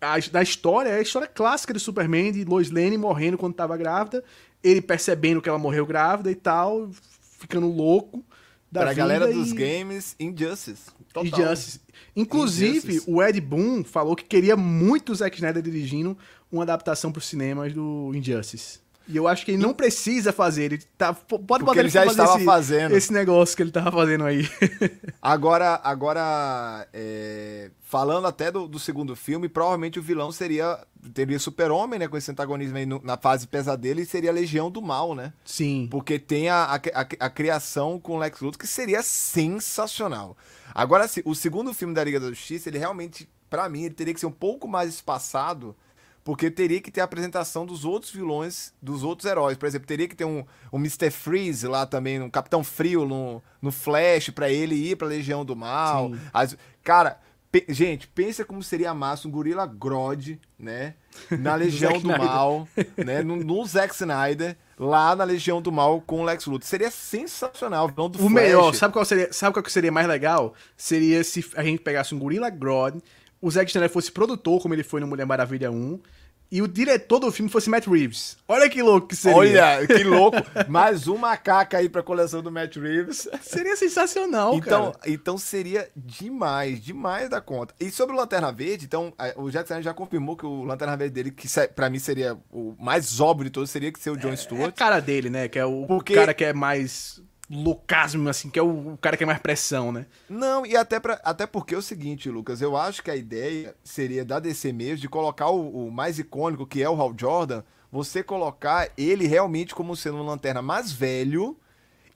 a, da história, é a história clássica de Superman, de Lois Lane morrendo quando estava grávida, ele percebendo que ela morreu grávida e tal, ficando louco. Da pra galera dos games, Injustice. Total. Injustice. Inclusive, Injustice. o Ed Boon falou que queria muito o Zack Snyder dirigindo uma adaptação para os cinemas do Injustice. E eu acho que ele não precisa fazer. Ele tá, pode Porque botar ele já estava esse, fazendo esse negócio que ele estava fazendo aí. agora, agora é, falando até do, do, segundo filme, provavelmente o vilão seria teria Super-Homem, né, com esse antagonismo aí no, na fase pesadelo e seria a Legião do Mal, né? Sim. Porque tem a, a, a, a criação com o Lex Luthor que seria sensacional. Agora, o segundo filme da Liga da Justiça, ele realmente, para mim, ele teria que ser um pouco mais espaçado porque teria que ter a apresentação dos outros vilões, dos outros heróis. Por exemplo, teria que ter um, um Mr. Freeze lá também, um Capitão Frio no, no Flash, para ele ir pra Legião do Mal. As, cara, pe, gente, pensa como seria massa um Gorila Grodd, né? Na Legião do Mal, né? No, no Zack Snyder lá na Legião do Mal com o Lex Luthor. Seria sensacional. o Flash. melhor, sabe qual seria, sabe qual que seria mais legal? Seria se a gente pegasse um Gorila Grodd, o Zack Snyder fosse produtor, como ele foi no Mulher Maravilha 1, e o diretor do filme fosse Matt Reeves. Olha que louco que seria. Olha, que louco. Mais um macaco aí pra coleção do Matt Reeves. Seria sensacional, então, cara. Então seria demais, demais da conta. E sobre o Lanterna Verde, então, o Jackson já confirmou que o Lanterna Verde dele, que para mim seria o mais óbvio de todos, seria que ser o John é, Stewart. É a cara dele, né? Que é o Porque... cara que é mais loucasmo, assim, que é o, o, cara que é mais pressão, né? Não, e até, pra, até porque é o seguinte, Lucas, eu acho que a ideia seria da DC mesmo de colocar o, o mais icônico, que é o Hal Jordan, você colocar ele realmente como sendo um lanterna mais velho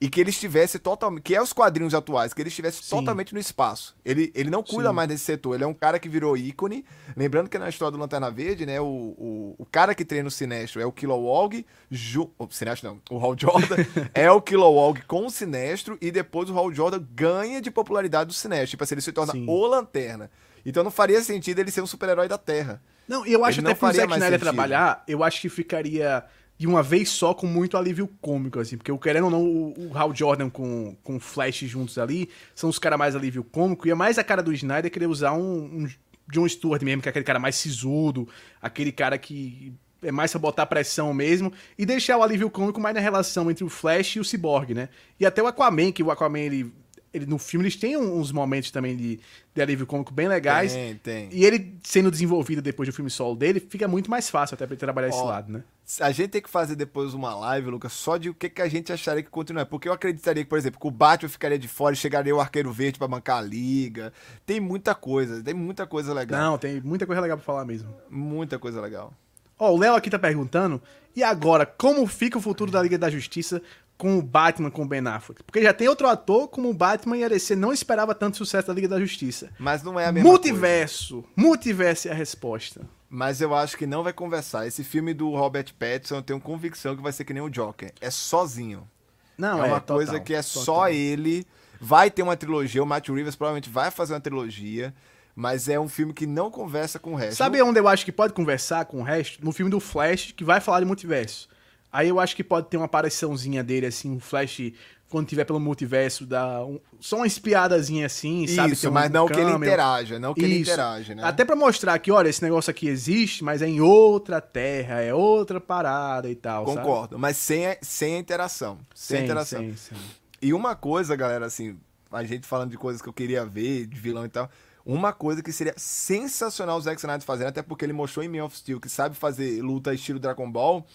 e que ele estivesse totalmente. Que é os quadrinhos atuais, que ele estivesse Sim. totalmente no espaço. Ele, ele não cuida Sim. mais desse setor, ele é um cara que virou ícone. Lembrando que na história do Lanterna Verde, né, o, o, o cara que treina o Sinestro é o Kilowog. Ju, o Sinestro não, o Hal Jordan é o Kilowog com o Sinestro e depois o Hal Jordan ganha de popularidade do Sinestro. Tipo assim, ele se torna Sim. o Lanterna. Então não faria sentido ele ser um super-herói da Terra. Não, eu acho ele até que o Zack Snyder trabalhar, eu acho que ficaria de uma vez só com muito alívio cômico, assim. Porque, querendo ou não, o, o Hal Jordan com, com o Flash juntos ali são os caras mais alívio cômico. E é mais a cara do Snyder querer usar um, um John Stewart mesmo, que é aquele cara mais sisudo, aquele cara que é mais pra botar pressão mesmo, e deixar o alívio cômico mais na relação entre o Flash e o Cyborg, né? E até o Aquaman, que o Aquaman, ele, ele no filme, eles têm uns momentos também de, de alívio cômico bem legais. Tem, tem. E ele sendo desenvolvido depois do filme solo dele, fica muito mais fácil até pra ele trabalhar esse Ó, lado, né? A gente tem que fazer depois uma live, Lucas, só de o que, que a gente acharia que continua. Porque eu acreditaria que, por exemplo, que o Batman ficaria de fora e chegaria o Arqueiro Verde pra bancar a liga. Tem muita coisa, tem muita coisa legal. Não, tem muita coisa legal pra falar mesmo. Muita coisa legal. Ó, o Léo aqui tá perguntando, e agora, como fica o futuro da Liga da Justiça com o Batman com o Ben Affleck? Porque já tem outro ator como o Batman e a DC não esperava tanto sucesso da Liga da Justiça. Mas não é a mesma coisa. Multiverso. Multiverso é a resposta. Mas eu acho que não vai conversar. Esse filme do Robert Pattinson, eu tenho convicção que vai ser que nem o Joker. É sozinho. Não, é é, uma total, coisa que é total. só ele. Vai ter uma trilogia, o Matt Reeves provavelmente vai fazer uma trilogia, mas é um filme que não conversa com o resto. Sabe onde eu acho que pode conversar com o resto? No filme do Flash, que vai falar de multiverso. Aí eu acho que pode ter uma apariçãozinha dele, assim, um Flash, quando tiver pelo multiverso, dá um- só uma espiadazinha assim, sabe? Isso, um mas não que ele interaja, não que ele Isso. interage, né? Até pra mostrar que, olha, esse negócio aqui existe, mas é em outra terra, é outra parada e tal, sabe? Concordo, mas sem a, sem interação. Sem, a Sim, interação. sim, sim. E uma coisa, galera, assim, a gente falando de coisas que eu queria ver, de vilão e tal. Uma coisa que seria sensacional o Zack Snyder fazer, até porque ele mostrou em Man of Steel que sabe fazer luta estilo Dragon Ball,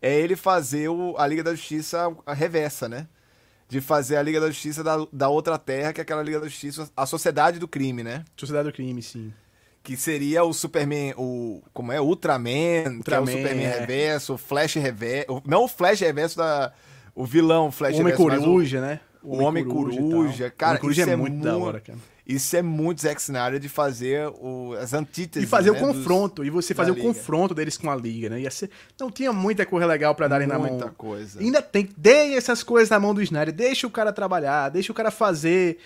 é ele fazer o- a Liga da Justiça a reversa, né? De fazer a Liga da Justiça da, da outra terra, que é aquela Liga da Justiça, a Sociedade do Crime, né? Sociedade do Crime, sim. Que seria o Superman, o. Como é? Ultraman, que é o Ultraman, Superman é. reverso, o Flash reverso. Não o Flash reverso da. O vilão Flash O Homem reverso, mas o- Coruja, né? o Homem Coruja, cara, o Homem Coruja isso é é muito da hora, cara. Isso é muito Zack Snyder de fazer o, as antíteses. E fazer né, o dos- confronto, e você fazer o Liga. confronto deles com a Liga, né? Ia ser... Não tinha muita coisa legal pra darem na mão. Muita coisa. Ainda tem. Dê essas coisas na mão do Snyder. Deixa o cara trabalhar, deixa o cara fazer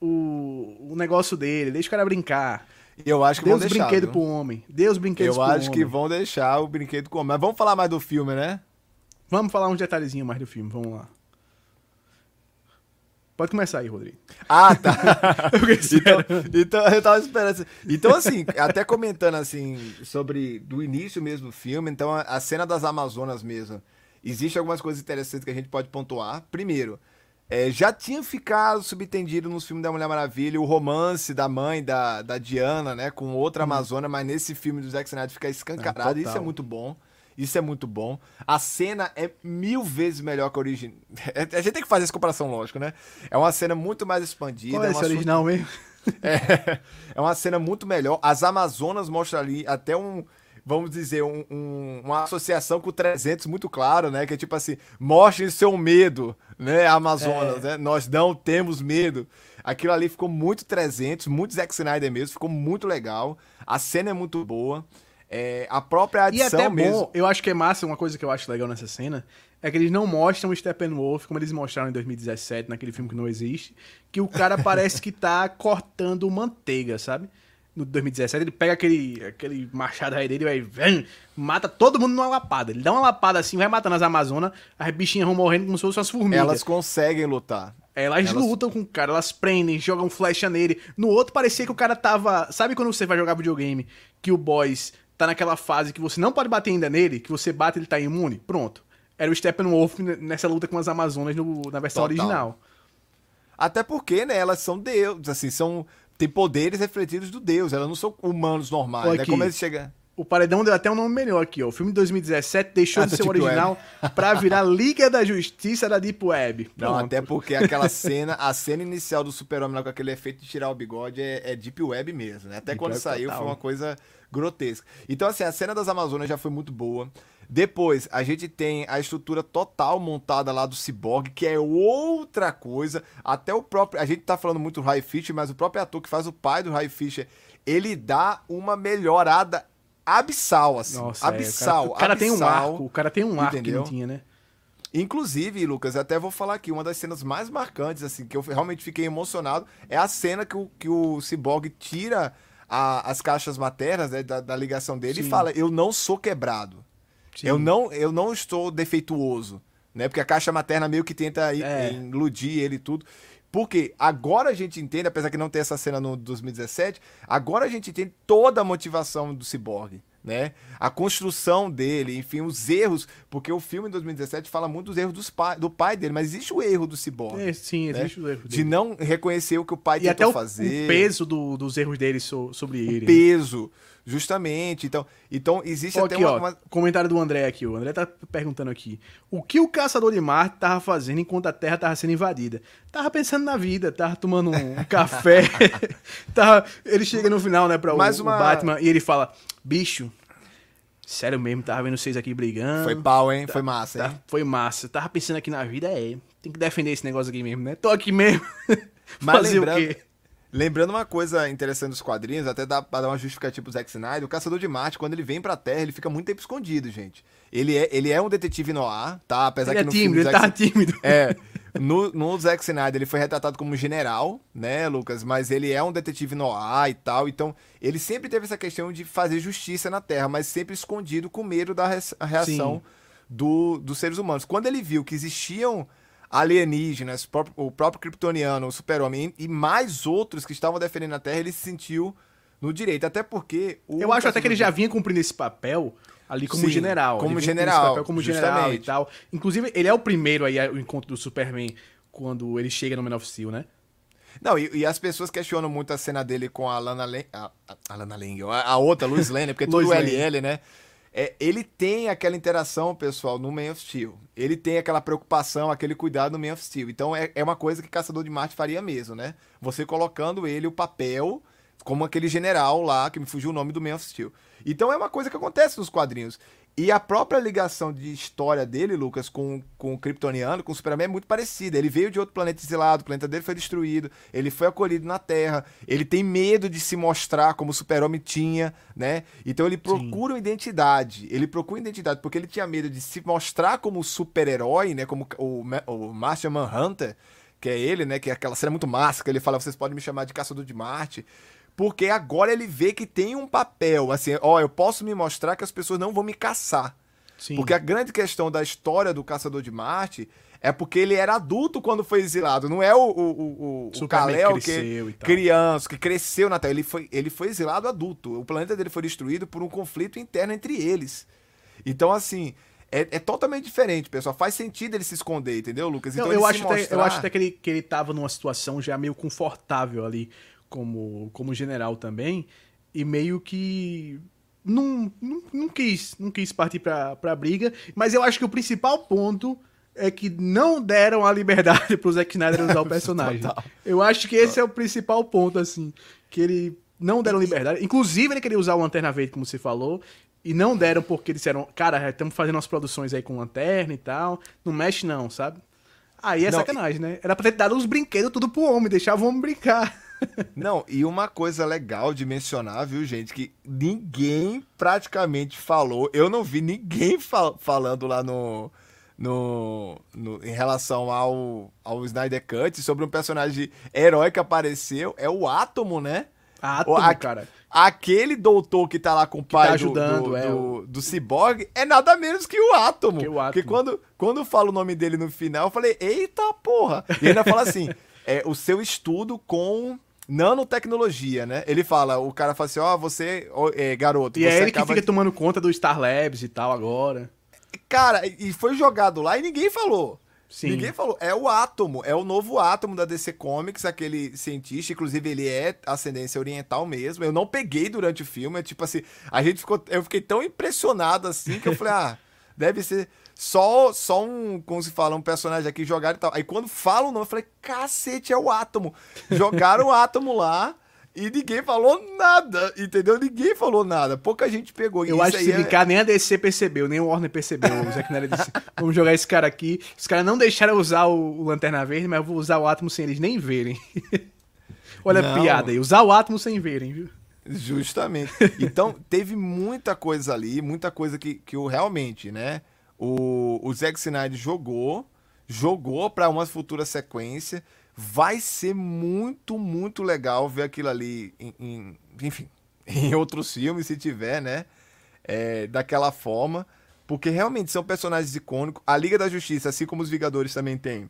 o, o negócio dele, deixa o cara brincar. Eu acho que Dê vão os deixar. brinquedos viu? pro homem. Dê os brinquedos Eu pro acho que homem. vão deixar o brinquedo com. Mas vamos falar mais do filme, né? Vamos falar uns detalhezinhos mais do filme, vamos lá. Pode começar aí, Rodrigo. Ah, tá. Então, então, eu tava esperando. Então, assim, até comentando assim, sobre do início mesmo do filme, então a, cena das Amazonas mesmo. Existem algumas coisas interessantes que a gente pode pontuar. Primeiro, é, já tinha ficado subentendido nos filmes da Mulher Maravilha o romance da mãe da, da Diana, né, com outra Amazona, mas nesse filme do Zack Snyder fica escancarado. É, Isso é muito bom. Isso é muito bom. A cena é mil vezes melhor que a original. A gente tem que fazer essa comparação, lógico, né? É uma cena muito mais expandida. Qual é é original mesmo? é, é uma cena muito melhor. As Amazonas mostram ali até um, vamos dizer, um- um- uma associação com o 300 muito claro, né? Que é tipo assim, mostre seu medo, né, Amazonas, É. né? Nós não temos medo. Aquilo ali ficou muito 300, muito Zack Snyder mesmo, ficou muito legal. A cena é muito boa. É, a própria E adição até mesmo. bom, eu acho que é massa, uma coisa que eu acho legal nessa cena, é que eles não mostram o Steppenwolf como eles mostraram em 2017, naquele filme que não existe, que o cara parece que tá cortando manteiga, sabe? No 2017, ele pega aquele, aquele machado aí dele e vai, vem, mata todo mundo numa lapada. Ele dá uma lapada assim, vai matando as Amazonas, as bichinhas vão morrendo como se fossem umas formigas. Elas conseguem lutar. Elas, Elas- lutam com o cara, elas prendem, jogam flecha nele. No outro parecia que o cara tava. Sabe quando você vai jogar videogame que o boss tá naquela fase que você não pode bater ainda nele, que você bate ele tá imune? Pronto. Era o Steppenwolf nessa luta com as Amazonas no- na versão Total. original. Até porque, né, elas são deuses, assim, são tem poderes refletidos do deus, elas não são humanos normais, Olha né? Como eles chegam O Paredão deu até um nome melhor aqui, ó. O filme de 2017 deixou Ah, de ser o original pra virar Liga da Justiça da Deep Web. Não, Pronto. até porque aquela cena, a cena inicial do Super-Homem lá com aquele efeito de tirar o bigode é, é Deep Web mesmo, né? Até Deep quando Web saiu total. foi uma coisa grotesca. Então, assim, a cena das Amazonas já foi muito boa. Depois, a gente tem a estrutura total montada lá do Cyborg, que é outra coisa. Até o próprio. A gente tá falando muito do Ray Fisher, mas o próprio ator que faz o pai do Ray Fisher, ele dá uma melhorada abissal, assim. Nossa, é, abissal. o cara, o cara tem um abissal. arco, o cara tem um arco que entendeu? não tinha, né? Inclusive, Lucas, até vou falar aqui, uma das cenas mais marcantes, assim, que eu realmente fiquei emocionado, é a cena que o, que o Cyborg tira a- as caixas maternas né, da, da ligação dele Sim. e fala, eu não sou quebrado. Sim. Eu não, eu não estou defeituoso, né? Porque a caixa materna meio que tenta É. iludir ele e tudo. Porque agora a gente entende, apesar que não ter essa cena no 2017, agora a gente entende toda a motivação do Cyborg. né? A construção dele, enfim, os erros, porque o filme em 2017 fala muito dos erros dos pai, do pai dele, mas existe o erro do Cyborg. É, sim, existe né? o erro dele. De não reconhecer o que o pai e tentou até o, fazer. o peso do, dos erros dele so, sobre o ele. né? Justamente. Então, então existe Ó, até aqui, uma, ó, uma- comentário do André aqui. O André tá perguntando aqui. O que o caçador de Marte tava fazendo enquanto a Terra tava sendo invadida? Tava pensando na vida, tava tomando um café. tava... Ele chega no final, né, pra o, Mais o uma- Batman e ele fala: Bicho, sério mesmo, tava vendo vocês aqui brigando. Foi pau, hein? Foi massa, Tá- hein? foi massa. Tava pensando aqui na vida, é. Tem que defender esse negócio aqui mesmo, né? Tô aqui mesmo. Mas Fazer lembrando, o quê? Lembrando uma coisa interessante dos quadrinhos, até dá pra dar uma justificativa pro Zack Snyder, o Caçador de Marte, quando ele vem pra Terra, ele fica muito tempo escondido, gente. Ele é, ele é um detetive no ar, tá? Apesar Ele que é no tímido, filme ele tava Zack- tímido. É. No, no Zack Snyder ele foi retratado como general, né, Lucas? Mas ele é um detetive no ar e tal. Então, ele sempre teve essa questão de fazer justiça na Terra, mas sempre escondido com medo da reação do, dos seres humanos. Quando ele viu que existiam alienígenas, o próprio Kryptoniano, o Super-Homem e mais outros que estavam defendendo a Terra, ele se sentiu no direito. Até porque. Eu acho até que ele já vinha cumprindo esse papel ali como Sim, general. como general, papel como general e justamente. tal. Inclusive, ele é o primeiro aí, o encontro do Superman, quando ele chega no Man of Steel, né? Não, e, e as pessoas questionam muito a cena dele com a Lana Lang, a, a, a Lana Lang, a, a outra, Lois Lane, porque é tudo. LL, né? É, ele tem aquela interação, pessoal, no Man of Steel. Ele tem aquela preocupação, aquele cuidado no Man of Steel. Então é, é uma coisa que Caçador de Marte faria mesmo, né? Você colocando ele, o papel, como aquele general lá, que me fugiu o nome do Man of Steel. Então é uma coisa que acontece nos quadrinhos. E a própria ligação de história dele, Lucas, com, com o Kryptoniano, com o Superman, é muito parecida. Ele veio de outro planeta exilado, o planeta dele foi destruído, ele foi acolhido na Terra, ele tem medo de se mostrar como o Super-Homem tinha, né? Então ele procura uma identidade. Ele procura uma identidade porque ele tinha medo de se mostrar como super-herói, né? Como o, o Martian Manhunter, que é ele, né? Que é aquela cena muito massa, que ele fala, vocês podem me chamar de Caçador de Marte. Porque agora ele vê que tem um papel, assim, ó, eu posso me mostrar que as pessoas não vão me caçar. Sim. Porque a grande questão da história do Caçador de Marte é porque ele era adulto quando foi exilado. Não é o, o, o, o Kal-El cresceu e que criança, que cresceu na Terra. Ele foi, ele foi exilado adulto. O planeta dele foi destruído por um conflito interno entre eles. Então, assim, é, é totalmente diferente, pessoal. Faz sentido ele se esconder, entendeu, Lucas? Então, Não, eu, acho se até, eu mostrar- acho até que ele, que ele tava numa situação já meio confortável ali como, como general também. E meio que. Não, não, não quis, não quis partir pra, pra briga. Mas eu acho que o principal ponto é que não deram a liberdade pro Zack Snyder usar o personagem. Eu acho que esse é o principal ponto, assim. Que ele não deram liberdade. Inclusive, ele queria usar o Lanterna Verde, como você falou. E não deram porque disseram, cara, estamos fazendo umas produções aí com lanterna e tal. Não mexe, não, sabe? Aí é Não, sacanagem, né? Era pra ter dado os brinquedos tudo pro homem, deixava o homem brincar. Não, e uma coisa legal de mencionar, viu, gente, que ninguém praticamente falou, eu não vi ninguém fal- falando lá no, no, no- em relação ao, ao Snyder Cut sobre um personagem herói que apareceu, é o Átomo, né? Átomo, a- cara. Aquele doutor que tá lá com o pai do- ajudando, do, é, do, do Cyborg é nada menos que o Átomo. Que o Átomo. Porque quando, quando eu falo o nome dele no final, eu falei, eita porra! E ainda fala assim, é, o seu estudo com nanotecnologia, né? Ele fala, o cara fala assim, ó, você, ó, é, garoto, E você é ele que fica de- tomando conta do Star Labs e tal agora. Cara, e foi jogado lá e ninguém falou. Sim. Ninguém falou. É o Átomo, é o novo Átomo da DC Comics, aquele cientista, inclusive ele é ascendência oriental mesmo. Eu não peguei durante o filme, é tipo assim, a gente ficou, eu fiquei tão impressionado assim que eu falei, ah, deve ser só só um, como se fala, um personagem aqui jogado e tal. Aí quando falam o nome, eu falei, cacete, é o Átomo. Jogaram o Átomo lá e ninguém falou nada, entendeu? Ninguém falou nada. Pouca gente pegou. Eu acho que se é- brincar, nem a DC percebeu, nem o Warner percebeu. O Zack Snyder disse, vamos jogar esse cara aqui. Os caras não deixaram eu usar o, o Lanterna Verde, mas eu vou usar o Átomo sem eles nem verem. Olha a Não. piada aí, usar o Átomo sem verem, viu? Justamente. Então, teve muita coisa ali, muita coisa que, que o realmente, né? O, o Zack Snyder jogou, jogou para uma futura sequência. Vai ser muito, muito legal ver aquilo ali, em, em- enfim, em outros filmes, se tiver, né? É, daquela forma. Porque realmente são personagens icônicos. A Liga da Justiça, assim como os Vingadores também tem,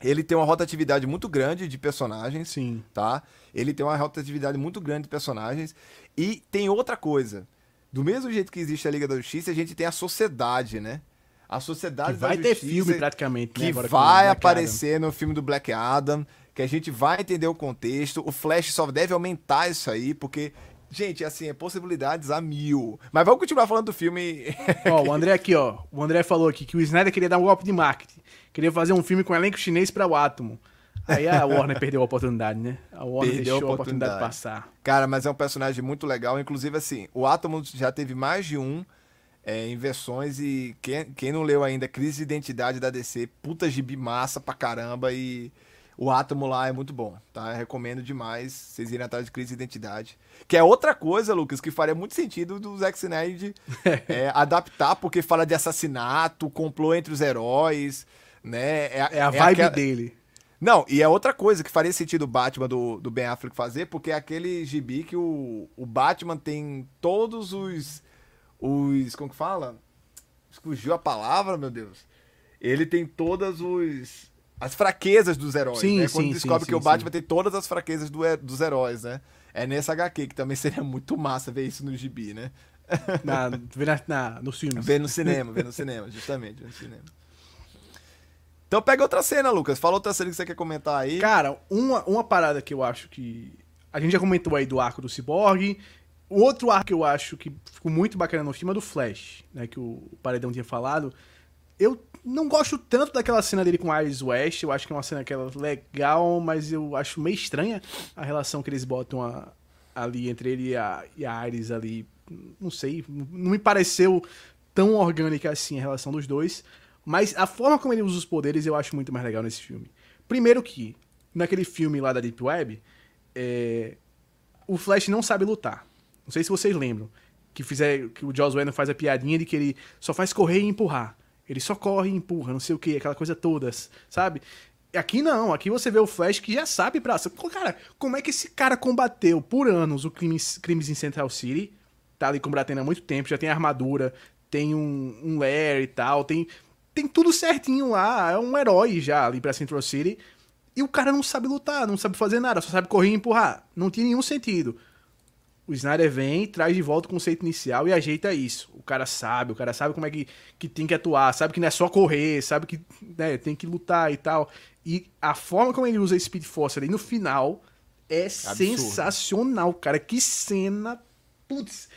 ele tem uma rotatividade muito grande de personagens Sim. tá? Ele tem uma rotatividade muito grande de personagens. E tem outra coisa. Do mesmo jeito que existe a Liga da Justiça, a gente tem a sociedade, né? A sociedade que vai ter filme praticamente, que né, agora vai Black aparecer no filme do Black Adam, que a gente vai entender o contexto. O Flash só deve aumentar isso aí, porque Gente, assim, é possibilidades a mil. Mas vamos continuar falando do filme. Ó, o André aqui, ó. O André falou aqui que o Snyder queria dar um golpe de marketing. Queria fazer um filme com elenco chinês para o Átomo. Aí a Warner perdeu a oportunidade, né? A Warner Perdeu a deixou a oportunidade. oportunidade passar. Cara, mas é um personagem muito legal. Inclusive, assim, o Átomo já teve mais de um é, em versões e quem, quem não leu ainda Crise de Identidade da DC, puta gibi massa pra caramba e o Átomo lá é muito bom, tá? Eu recomendo demais vocês irem atrás de Crise de Identidade. Que é outra coisa, Lucas, que faria muito sentido do Zack Snyder é, adaptar, porque fala de assassinato, complô entre os heróis, né? É a vibe aquela- dele. Não, e é outra coisa que faria sentido o Batman do, do Ben Affleck fazer, porque é aquele gibi que o, o Batman tem todos os. os. como que fala? Fugiu a palavra, meu Deus. Ele tem todas os. as fraquezas dos heróis, Sim, né? Quando sim, descobre sim, que o Batman tem todas as fraquezas do dos heróis, né? É nessa HQ, que também seria muito massa ver isso no gibi, né? Na, vê na, nos filmes. Ver no cinema, ver no cinema, justamente, ver no cinema. Então pega outra cena, Lucas. Fala outra cena que você quer comentar aí. Cara, uma, uma parada que eu acho que. A gente já comentou aí do arco do Cyborg. O outro arco que eu acho que ficou muito bacana no filme é do Flash, né? Que o Paredão tinha falado. Eu não gosto tanto daquela cena dele com Iris West. Eu acho que é uma cena que é legal, mas eu acho meio estranha a relação que eles botam a- ali entre ele e a, e a Iris ali. Não sei, não me pareceu tão orgânica assim a relação dos dois. Mas a forma como ele usa os poderes eu acho muito mais legal nesse filme. Primeiro que, naquele filme lá da Deep Web, é, o Flash não sabe lutar. Não sei se vocês lembram. Que, fizer, que o Joss Whedon faz a piadinha de que ele só faz correr e empurrar. Ele só corre e empurra, não sei o que, aquela coisa toda, sabe? Aqui não, aqui você vê o Flash que já sabe pra. Cara, como é que esse cara combateu por anos o crimes, crimes em Central City? Tá ali combatendo há muito tempo, já tem armadura, tem um, um lair e tal, tem, tem tudo certinho lá, é um herói já ali pra Central City. E o cara não sabe lutar, não sabe fazer nada, só sabe correr e empurrar. Não tinha nenhum sentido. O Snyder vem, traz de volta o conceito inicial e ajeita isso. O cara sabe, o cara sabe como é que, que tem que atuar, sabe que não é só correr, sabe que né, tem que lutar e tal. E a forma como ele usa a Speed Force ali no final é sensacional, cara. Que cena. Putz.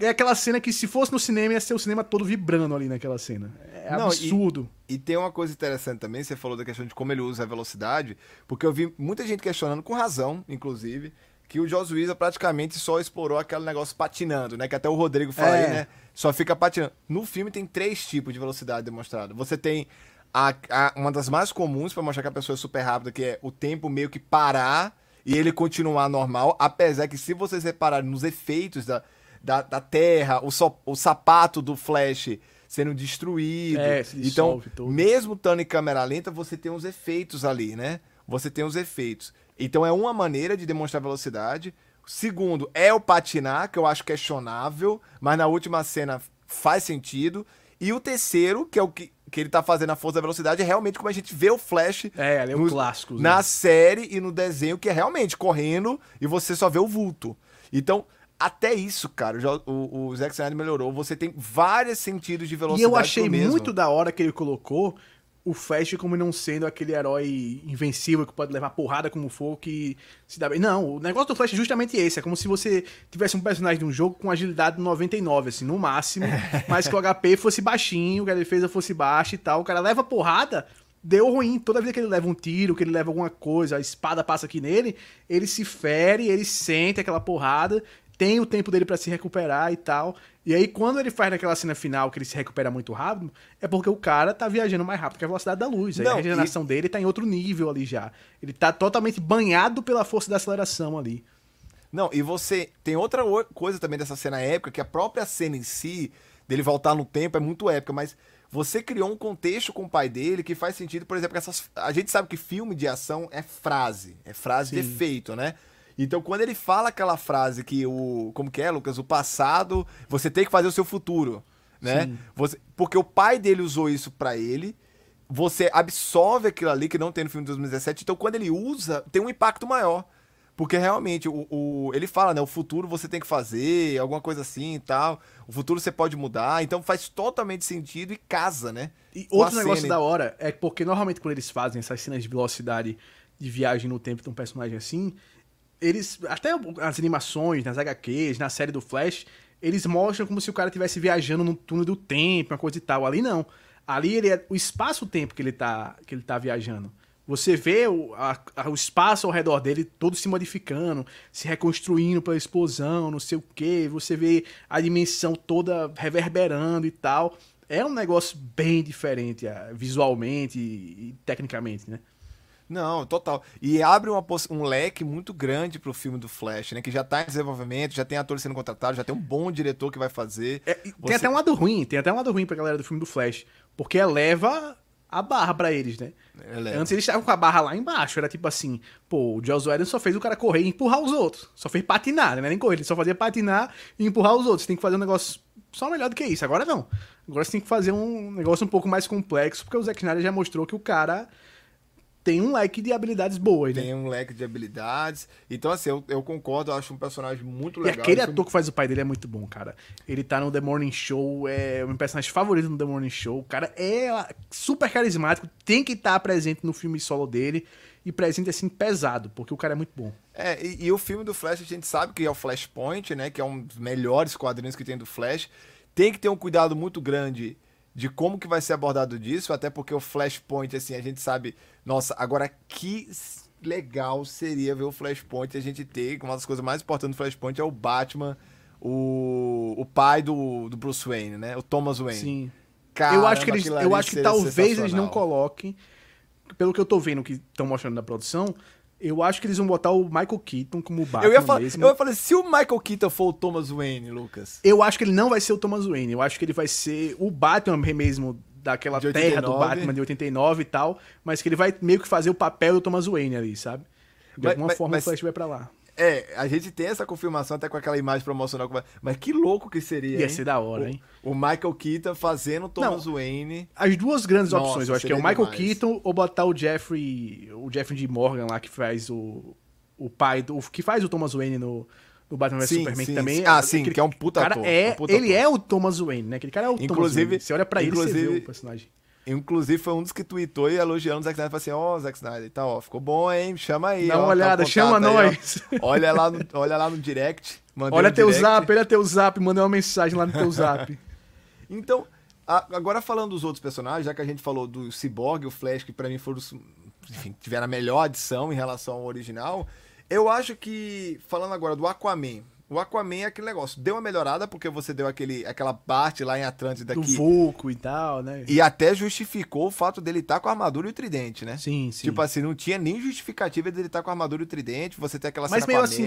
É aquela cena que se fosse no cinema ia ser o cinema todo vibrando ali naquela cena. É Não, e- absurdo. E tem uma coisa interessante também, você falou da questão de como ele usa a velocidade, porque eu vi muita gente questionando, com razão, inclusive, que o Whedon praticamente só explorou aquele negócio patinando, né? Que até o Rodrigo fala É. aí, né? Só fica patinando. No filme tem três tipos de velocidade demonstrado. Você tem a, a- uma das mais comuns para mostrar que a pessoa é super rápida, que é o tempo meio que parar e ele continuar normal, apesar que se vocês repararem nos efeitos da, da, da terra, o, so- o sapato do Flash sendo destruído. É, se então, todo. mesmo estando em câmera lenta, você tem os efeitos ali, né? Você tem os efeitos. Então é uma maneira de demonstrar velocidade. Segundo, é o patinar, que eu acho questionável, mas na última cena faz sentido. E o terceiro, que é o que, que ele tá fazendo a força da velocidade, é realmente como a gente vê o Flash É, é um clássico. né? na série e no desenho, que é realmente correndo e você só vê o vulto. Então, até isso, cara, já- o, o Zack Snyder melhorou. Você tem vários sentidos de E velocidade. eu achei muito da hora que ele colocou o Flash como não sendo aquele herói invencível que pode levar porrada como for, que se dá bem. Não, o negócio do Flash é justamente esse. É como se você tivesse um personagem de um jogo com agilidade 99, assim, no máximo, mas que o HP fosse baixinho, que a defesa fosse baixa e tal. O cara leva porrada, deu ruim. Toda vez que ele leva um tiro, que ele leva alguma coisa, a espada passa aqui nele, ele se fere, ele sente aquela porrada, tem o tempo dele pra se recuperar e tal. E aí, quando ele faz naquela cena final que ele se recupera muito rápido, é porque o cara tá viajando mais rápido que a velocidade da luz. Aí Não, a regeneração dele tá em outro nível ali já. Ele tá totalmente banhado pela força da aceleração ali. Não, e você tem outra coisa também dessa cena épica, que a própria cena em si, dele voltar no tempo, é muito épica, mas você criou um contexto com o pai dele que faz sentido, por exemplo, essas, a gente sabe que filme de ação é frase, é frase de Sim. efeito, né? Então, quando ele fala aquela frase que o. Como que é, Lucas? O passado, você tem que fazer o seu futuro, né? Você, porque o pai dele usou isso pra ele, você absorve aquilo ali que não tem no filme de 2017, então quando ele usa, tem um impacto maior. Porque realmente, o, o, ele fala, né? O futuro você tem que fazer, alguma coisa assim e tal. O futuro você pode mudar. Então faz totalmente sentido e casa, né? E outro negócio cena... da hora é porque normalmente quando eles fazem essas cenas de velocidade de viagem no tempo de um personagem assim, eles. Até as animações, nas HQs, na série do Flash, eles mostram como se o cara estivesse viajando no túnel do tempo, uma coisa e tal. Ali não. Ali ele é o espaço-tempo que ele tá que ele tá viajando. Você vê o, a, a, o espaço ao redor dele todo se modificando, se reconstruindo pela explosão, não sei o que. Você vê a dimensão toda reverberando e tal. É um negócio bem diferente é, visualmente e, e tecnicamente, né? Não, total. E abre uma, um leque muito grande pro filme do Flash, né? Que já tá em desenvolvimento, já tem atores sendo contratados, já tem um bom diretor que vai fazer. É, Você... Tem até um lado ruim, tem até um lado ruim pra galera do filme do Flash. Porque eleva a barra para eles, né? Eleva. Antes eles estavam com a barra lá embaixo. Era tipo assim, pô, o Joss Whedon só fez o cara correr e empurrar os outros. Só fez patinar, né? Nem correr, ele só fazia patinar e empurrar os outros. Você tem que fazer um negócio só melhor do que isso. Agora não. Agora você tem que fazer um negócio um pouco mais complexo, porque o Zack Snyder já mostrou que o cara tem um leque de habilidades boas, né? Tem um leque de habilidades. Então, assim, eu, eu concordo, eu acho um personagem muito legal. E aquele ator que faz o pai dele é muito bom, cara. Ele tá no The Morning Show, é o meu personagem favorito no The Morning Show. O cara é super carismático, tem que estar tá presente no filme solo dele. E presente, assim, pesado, porque o cara é muito bom. É, e, e o filme do Flash, a gente sabe que é o Flashpoint, né? Que é um dos melhores quadrinhos que tem do Flash. Tem que ter um cuidado muito grande de como que vai ser abordado disso, até porque o Flashpoint, assim, a gente sabe, nossa, agora que legal seria ver o Flashpoint e a gente ter, uma das coisas mais importantes do Flashpoint é o Batman, o, o pai do, do Bruce Wayne, né? O Thomas Wayne. Sim. Caramba, eu acho que, eles, eu acho que talvez eles não coloquem, pelo que eu tô vendo que estão mostrando na produção, eu acho que eles vão botar o Michael Keaton como Batman eu ia falar, mesmo. Eu ia falar, se o Michael Keaton for o Thomas Wayne, Lucas... Eu acho que ele não vai ser o Thomas Wayne. Eu acho que ele vai ser o Batman mesmo daquela terra do Batman de 89 e tal, mas que ele vai meio que fazer o papel do Thomas Wayne ali, sabe? De mas, alguma mas, forma mas, o Flash vai pra lá. É, a gente tem essa confirmação até com aquela imagem promocional. Mas que louco que seria, Ia hein? ser da hora, o, hein? O Michael Keaton fazendo Thomas Não, Wayne. As duas grandes Nossa, opções, eu acho que é o Michael demais. Keaton ou botar o Jeffrey, o Jeffrey D. Morgan lá, que faz o, o pai, do, que faz o Thomas Wayne no, no Batman vs Superman sim, também. Sim. Ah, sim, que é um puta cara ator. É, um puta ele ator. é o Thomas Wayne, né? Aquele cara é o inclusive, Thomas Wayne. Você olha pra ele e vê o personagem. Inclusive, foi um dos que tweetou e elogiando o Zack Snyder. Falou assim, ó, oh, Zack Snyder, tá, ó, ficou bom, hein? Chama aí. Dá uma ó, olhada, tá chama aí, nós. olha, lá no, olha lá no direct. Olha teu direct. zap, olha teu zap, mandei uma mensagem lá no teu zap. então, a, agora falando dos outros personagens, já que a gente falou do Cyborg e o Flash, que pra mim foram os, enfim, tiveram a melhor adição em relação ao original, eu acho que, falando agora do Aquaman, o Aquaman é aquele negócio. Deu uma melhorada porque você deu aquele, aquela parte lá em Atlântida Do Vulco e tal, né? E até justificou o fato dele estar tá com a armadura e o tridente, né? Sim, sim. Tipo assim, não tinha nem justificativa dele estar tá com a armadura e o tridente, você ter aquela Mas cena meio assim,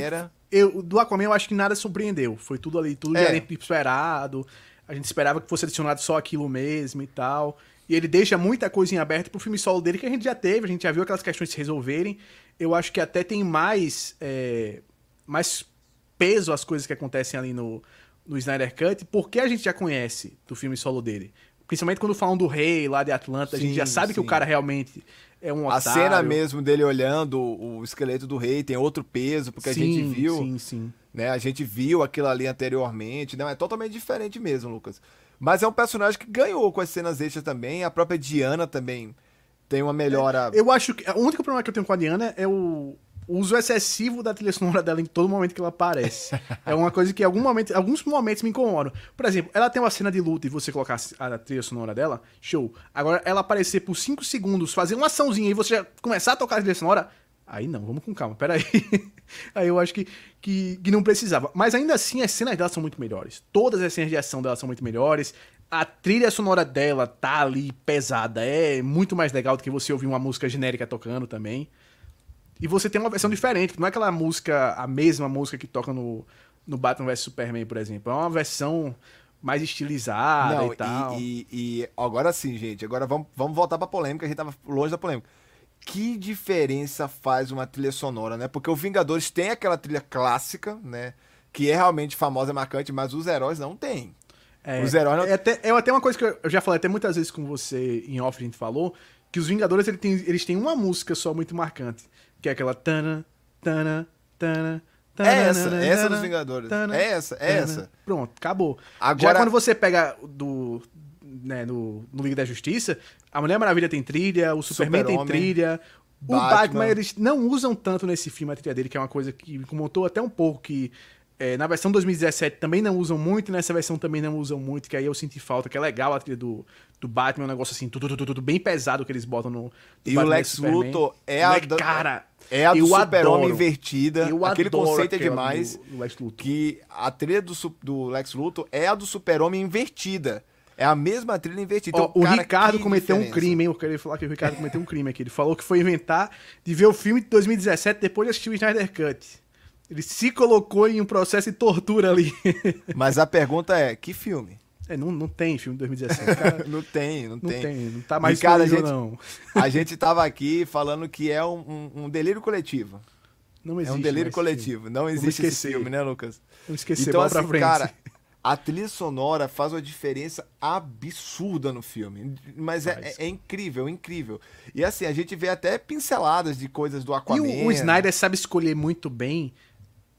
eu, do Aquaman eu acho que nada surpreendeu. Foi tudo ali, tudo é. já era esperado. A gente esperava que fosse adicionado só aquilo mesmo e tal. E ele deixa muita coisa em aberto pro filme solo dele que a gente já teve, a gente já viu aquelas questões se resolverem. Eu acho que até tem mais. É, mais peso as coisas que acontecem ali no, no Snyder Cut, porque a gente já conhece do filme solo dele. Principalmente quando falam do rei lá de Atlanta, sim, a gente já sabe sim. que o cara realmente é um otário. A cena mesmo dele olhando o esqueleto do rei tem outro peso, porque sim, a gente viu. Sim, sim. Né, a gente viu aquilo ali anteriormente. Não, é totalmente diferente mesmo, Lucas. Mas é um personagem que ganhou com as cenas extras também. A própria Diana também tem uma melhora. É, eu acho que. O único problema que eu tenho com a Diana é o, o uso excessivo da trilha sonora dela em todo momento que ela aparece. é uma coisa que algum momento, alguns momentos me incomodam. Por exemplo, ela tem uma cena de luta e você colocar a trilha sonora dela, show. Agora, ela aparecer por 5 segundos, fazer uma açãozinha e você já começar a tocar a trilha sonora, aí não, vamos com calma, peraí. aí eu acho que, que, que não precisava. Mas ainda assim, as cenas dela são muito melhores. Todas as cenas de ação dela são muito melhores. A trilha sonora dela tá ali pesada, é muito mais legal do que você ouvir uma música genérica tocando também. E você tem uma versão diferente, não é aquela música, a mesma música que toca no, no Batman vs Superman, por exemplo. É uma versão mais estilizada não, e tal. E, e, e, agora sim, gente, agora vamos, vamos voltar pra polêmica, a gente tava longe da polêmica. Que diferença faz uma trilha sonora, né? Porque o Vingadores tem aquela trilha clássica, né? Que é realmente famosa e marcante, mas os heróis não têm. É, os heróis não... é, até, é até uma coisa que eu já falei até muitas vezes com você em off, a gente falou, que os Vingadores eles têm, eles têm uma música só muito marcante que é aquela tana, tana, Tana, É essa, é essa dos Vingadores. É essa, é essa. Pronto, acabou. Agora- Já quando você pega do. Né, no, no Liga da Justiça, a Mulher Maravilha tem trilha, o Superman tem Super-Homem, trilha. O Batman. Batman, eles não usam tanto nesse filme a trilha dele, que é uma coisa que me incomodou até um pouco, que é, na versão 2017 também não usam muito, e nessa versão também não usam muito, que aí eu senti falta, que é legal a trilha do, do Batman, é um negócio assim, tudo, tudo, tudo bem pesado que eles botam no. E o Lex. Luthor é a Moleque, da- cara, É a do super-homem invertida. Eu Aquele adoro conceito é demais. do- do Lex Luthor. Que a trilha do, do Lex Luthor é a do super-homem invertida. É a mesma trilha invertida. Então, o cara, Ricardo cometeu um diferença. crime, hein? Eu queria falar que o Ricardo cometeu um crime aqui. Ele falou que foi inventar de ver o filme de 2017 depois de assistir o Snyder Cut. Ele se colocou em um processo de tortura ali. Mas a pergunta é, que filme? É, não, não tem filme de 2017. Cara, não tem, não, não tem. tem. não tá mais Ricardo, a gente, não. a gente tava aqui falando que é um, um- um delírio coletivo. Não É existe. um delírio coletivo. filme. Não existe esse filme, né, Lucas? Vamos esquecer, então, bola pra assim, frente. cara, a trilha sonora faz uma diferença absurda no filme. Mas é, Faz. é incrível, incrível. E assim, a gente vê até pinceladas de coisas do E Aquaman. o, o Snyder sabe escolher muito bem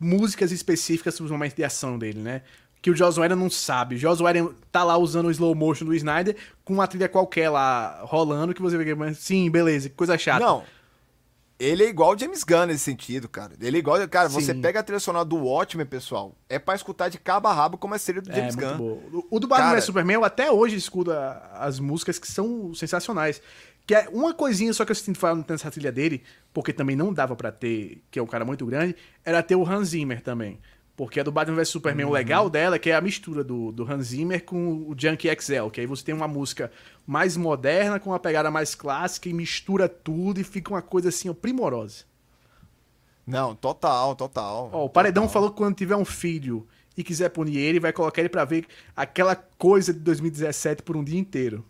músicas específicas para os momentos de ação dele, né? Que o Joss Whedon não sabe. O Joss Whedon tá lá usando o slow motion do Snyder com uma trilha qualquer lá rolando que você vê que, sim, beleza, que coisa chata. Não. Ele é igual o James Gunn nesse sentido, cara. Ele é igual. Cara, você Sim. pega a trilha sonora do Watchmen, pessoal. É pra escutar de cabo a rabo como é série do É, James muito Gunn. O- O do Batman Cara- Superman, eu até hoje escuto a- as músicas que são sensacionais. Que é uma coisinha só que eu sinto falta nessa trilha dele, porque também não dava pra ter, que é um cara muito grande, era ter o Hans Zimmer também. Porque a do Batman vs Superman, Uhum. o legal dela é que é a mistura do, do Hans Zimmer com o Junkie XL, que aí você tem uma música mais moderna, com uma pegada mais clássica, e mistura tudo e fica uma coisa assim, ó, primorosa. Não, total, total. Ó, o Paredão total. falou que quando tiver um filho e quiser punir ele, vai colocar ele pra ver aquela coisa de 2017 por um dia inteiro.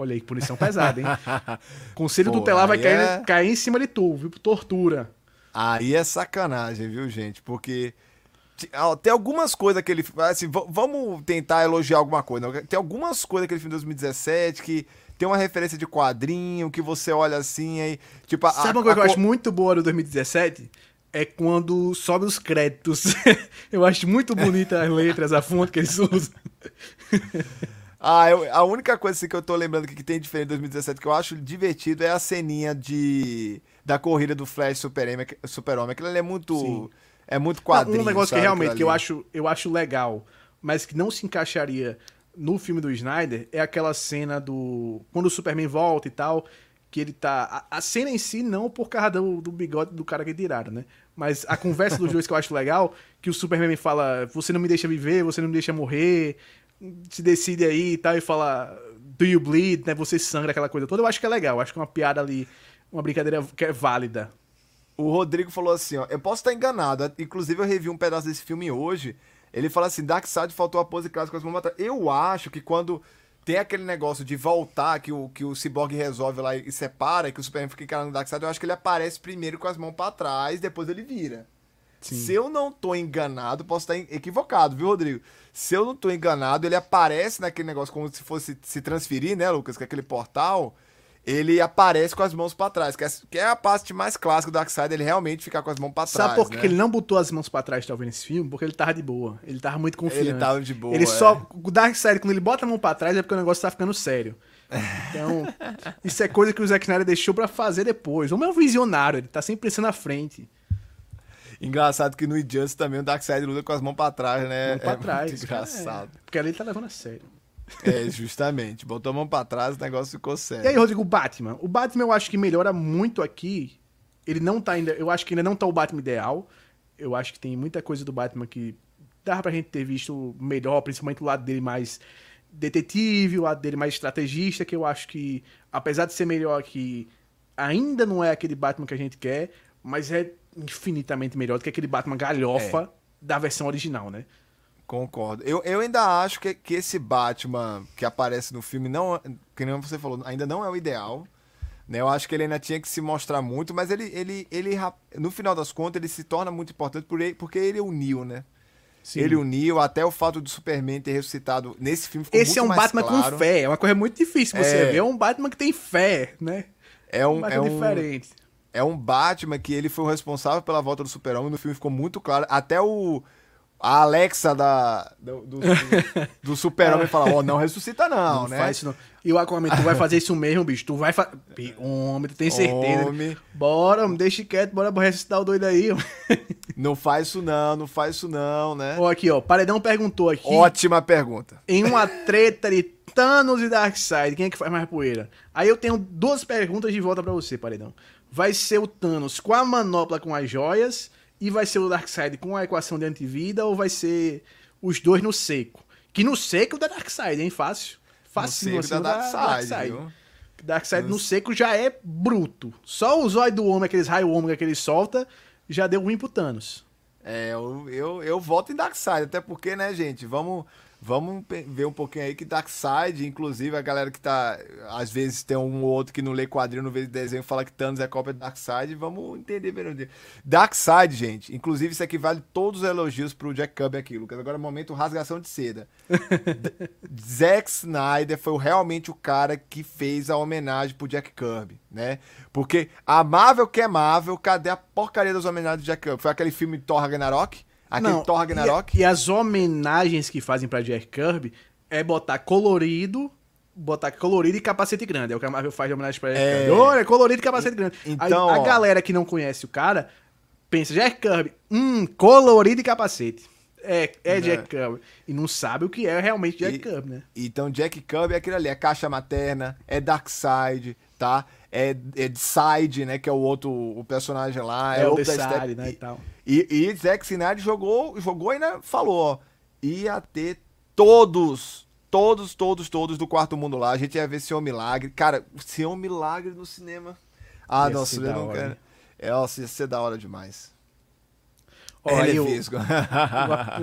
Olha aí, que punição pesada, hein? Conselho Pô, tutelar vai cair, é- cair em cima de tu, viu? Tortura. Aí é sacanagem, viu, gente? Porque tem algumas coisas que ele. Assim, vamos tentar elogiar alguma coisa. né? Tem algumas coisas que ele fez em 2017 que tem uma referência de quadrinho que você olha assim aí. Tipo, a, Sabe uma a- coisa que eu a acho muito boa do 2017? É quando sobe os créditos. eu acho muito bonita as letras, a fonte que eles usam. Ah, eu- a única coisa assim, que eu tô lembrando que, que tem diferente em 2017 que eu acho divertido é a ceninha de da corrida do Flash Super-Homem. Super Aquilo ali é muito. Sim. É muito quadrinho. um negócio que sabe, realmente aquilo que eu acho, eu acho legal, mas que não se encaixaria no filme do Snyder é aquela cena do quando o Superman volta e tal, que ele tá a, a cena em si não por causa do, do bigode do cara que tiraram, né? Mas a conversa dos dois que eu acho legal, que o Superman fala, você não me deixa viver, você não me deixa morrer, se decide aí e tal e fala do you bleed, né? Você sangra aquela coisa toda. Eu acho que é legal, eu acho que é uma piada ali, uma brincadeira que é válida. O Rodrigo falou assim, ó, eu posso estar enganado, inclusive eu revi um pedaço desse filme hoje, ele fala assim, Darkseid faltou a pose clássica com as mãos atrás. Eu acho que quando tem aquele negócio de voltar, que o, que o Cyborg resolve lá e separa, que o Superman fica encarando o Darkseid, eu acho que ele aparece primeiro com as mãos pra trás, depois ele vira. Sim. Se eu não tô enganado, posso estar equivocado, viu, Rodrigo? Se eu não tô enganado, ele aparece naquele negócio como se fosse se transferir, né, Lucas? Que é aquele portal. Ele aparece com as mãos pra trás, que é, que é a parte mais clássica do Darkseid, ele realmente ficar com as mãos pra trás. Sabe por que né? ele não botou as mãos pra trás, talvez, nesse filme? Porque ele tava de boa. Ele tava muito confiante. Ele tava de boa, Ele é. só. O Darkseid, quando ele bota a mão pra trás, é porque o negócio tá ficando sério. Então, isso é coisa que o Zack Snyder deixou pra fazer depois. O meu visionário, ele tá sempre pensando na frente. Engraçado que no Injustice também o Darkseid luta com as mãos pra trás, né? Mão pra é trás. Muito engraçado. é. porque ali ele tá levando a sério. É, justamente. Botou a mão pra trás, o negócio ficou sério. E aí, Rodrigo, o Batman. O Batman eu acho que melhora muito aqui. Ele não tá ainda. Eu acho que ainda não tá o Batman ideal. Eu acho que tem muita coisa do Batman que dava pra gente ter visto melhor, principalmente o lado dele mais detetive, o lado dele mais estrategista, que eu acho que, apesar de ser melhor aqui, ainda não é aquele Batman que a gente quer, mas é infinitamente melhor do que aquele Batman galhofa da versão original, né? Concordo. Eu, eu ainda acho que, que esse Batman que aparece no filme não, que nem você falou, ainda não é o ideal. Né? Eu acho que ele ainda tinha que se mostrar muito, mas ele, ele, ele no final das contas, ele se torna muito importante por ele- porque ele uniu, né? Sim. Ele uniu até o fato do Superman ter ressuscitado nesse filme ficou Esse é um Batman claro. com fé, é uma coisa muito difícil você É. ver. É um Batman que tem fé, né? É um, Batman é um, diferente. É um Batman que ele foi o responsável pela volta do Super-Homem. No filme ficou muito claro. Até o. A Alexa da, do, do, do Super-Homem fala: Ó, oh, não ressuscita, não, Não né? faz isso não. E o Aquaman, tu vai fazer isso mesmo, bicho. Tu vai fazer. Homem, tu tem certeza. Homem. Bora, me deixa quieto, bora ressuscitar o doido aí. Não faz isso, não, não faz isso, não, né? Ó, aqui, ó. Paredão perguntou aqui. Ótima pergunta. Em uma treta de Thanos e Darkseid, quem é que faz mais poeira? Aí eu tenho duas perguntas de volta pra você, Paredão. Vai ser o Thanos com a manopla com as joias e vai ser o Darkseid com a equação de antivida ou vai ser os dois no seco? Que no seco da Darkseid, hein? Fácil. Fácil No seco da Darkseid, viu? Darkseid no seco já é bruto. Só o zóio do homem, aqueles raio ômega que ele solta, já deu win pro Thanos. É, eu, eu, eu voto em Darkseid, até porque, né, gente, vamos, vamos ver um pouquinho aí que Darkseid, inclusive a galera que tá, às vezes tem um ou outro que não lê quadrinho, não vê desenho, fala que Thanos é cópia de Darkseid, vamos entender bem onde. Darkseid, gente, inclusive isso aqui vale todos os elogios pro Jack Kirby aqui, Lucas, agora é o momento rasgação de seda. Zack Snyder foi realmente o cara que fez a homenagem pro Jack Kirby, né? Porque a Marvel que é Marvel, cadê a porcaria das homenagens do Jack Kirby? Foi aquele filme Thor Ragnarok? Aquele Thor Ragnarok? E, e as homenagens que fazem pra Jack Kirby é botar colorido, botar colorido e capacete grande. É o que a Marvel faz de homenagem pra Jack É. Kirby. Olha, colorido e capacete grande. Então, Aí, a galera que não conhece o cara pensa, Jack Kirby, hum, colorido e capacete. É, é Né. Jack Kirby. E não sabe o que é realmente Jack E- Kirby, né? Então, Jack Kirby é aquele ali, é caixa materna, é Darkseid, tá? É, é Side, né? Que é o outro o personagem lá. É, o da Step- Side, né, e- tal. E, e Zack Snyder jogou, jogou e ainda falou, ó. Ia ter todos, todos, todos, todos do quarto mundo lá. A gente ia ver Senhor Milagre. Cara, Senhor Milagre no cinema. Ah, Ia nossa, eu não quero. né? É, nossa, ia ser da hora demais. Ó, Ele aí é o, vesgo.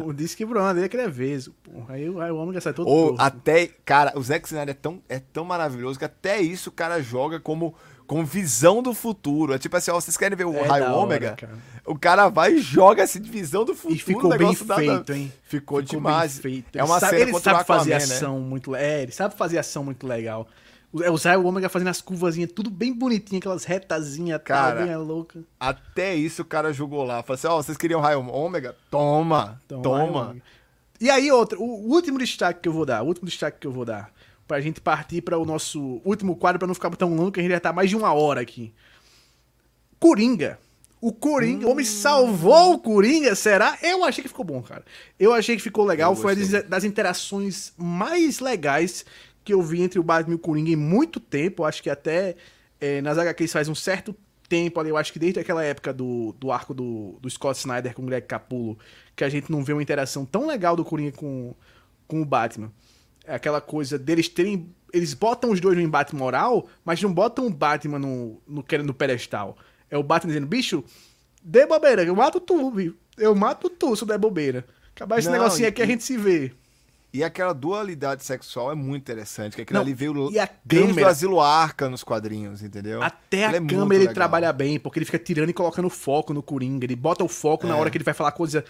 o, o disse que Bruno dele é que ele é vesgo. porra. Aí, o- aí o homem já sai todo Ou torto. até, cara, o Zack Snyder é tão, é tão maravilhoso que até isso o cara joga como, como visão do futuro. É tipo assim, ó, vocês querem ver o É raio da hora, ômega? cara. O cara vai e joga essa visão do futuro. E ficou bem nada- feito, hein? Ficou, bem demais. feito. É uma sabe, cena ele sabe fazer Aquaman, né? ação muito É, ele sabe fazer ação muito legal. O- É o ômega fazendo as curvazinhas, tudo bem bonitinho, aquelas retazinhas, Cara, tal, bem é louca. Até isso o cara jogou lá. Falou assim, ó, vocês queriam raio ômega? Toma, toma. ômega. E aí, outro, o último destaque que eu vou dar, o último destaque que eu vou dar, pra gente partir para o nosso último quadro, pra não ficar tão longo, que a gente já tá mais de uma hora aqui. Coringa. O Coringa, o homem salvou o Coringa, será? Eu achei que ficou bom, cara. Eu achei que ficou legal. Foi uma das interações mais legais que eu vi entre o Batman e o Coringa em muito tempo. Acho que até eh, nas HQs faz um certo tempo ali. Eu acho que desde aquela época do, do arco do, do Scott Snyder com o Greg Capullo, que a gente não vê uma interação tão legal do Coringa com, com o Batman. É aquela coisa deles terem. Eles botam os dois no embate moral, mas não botam o Batman no, no, no pedestal. É o Batman dizendo, bicho, dê bobeira, eu mato tu, viu? Eu mato tu se der bobeira. Acabar esse Não, negocinho e- aqui a gente se vê. E aquela dualidade sexual é muito interessante, que aquilo Não, ali veio e a desde câmera? o Asilo Arca nos quadrinhos, entendeu? Até a Ele é câmera ele legal. trabalha bem, porque ele fica tirando e colocando foco no Coringa. Ele bota o foco na É. hora que ele vai falar coisa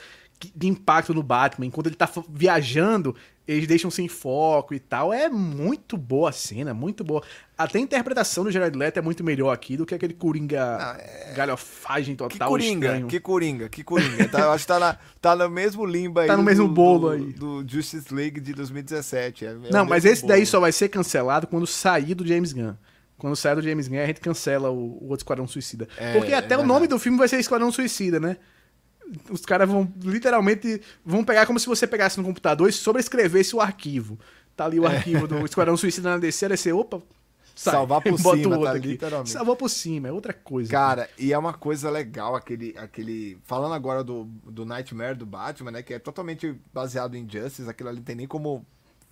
de impacto no Batman. Enquanto ele tá viajando, eles deixam sem foco e tal. É muito boa a cena, muito boa. Até a interpretação do Jared Leto é muito melhor aqui do que aquele Coringa galhofagem Que total coringa, estranho. que coringa, que coringa. Tá, eu acho que tá, na- tá no mesmo limbo aí. Tá no do- mesmo bolo do, aí. Do Justice League de 2017. é- é o Não, mas esse daí bolo. só vai ser cancelado quando sair do James Gunn. Quando sair do James Gunn, a gente cancela o, o outro Esquadrão Suicida. É, Porque é até o verdade. nome do filme vai ser Esquadrão Suicida, né? Os caras vão literalmente vão pegar como se você pegasse no computador e sobrescrevesse o arquivo. Tá ali o É. arquivo do Esquadrão Suicida na DC, aí você, opa, sai. Salvar por Bota cima, tá, aqui. literalmente. Salvou por cima, é outra coisa. Cara, e é uma coisa legal aquele. aquele falando agora do, do Nightmare do Batman, né? Que é totalmente baseado em Justice, aquilo ali não tem nem como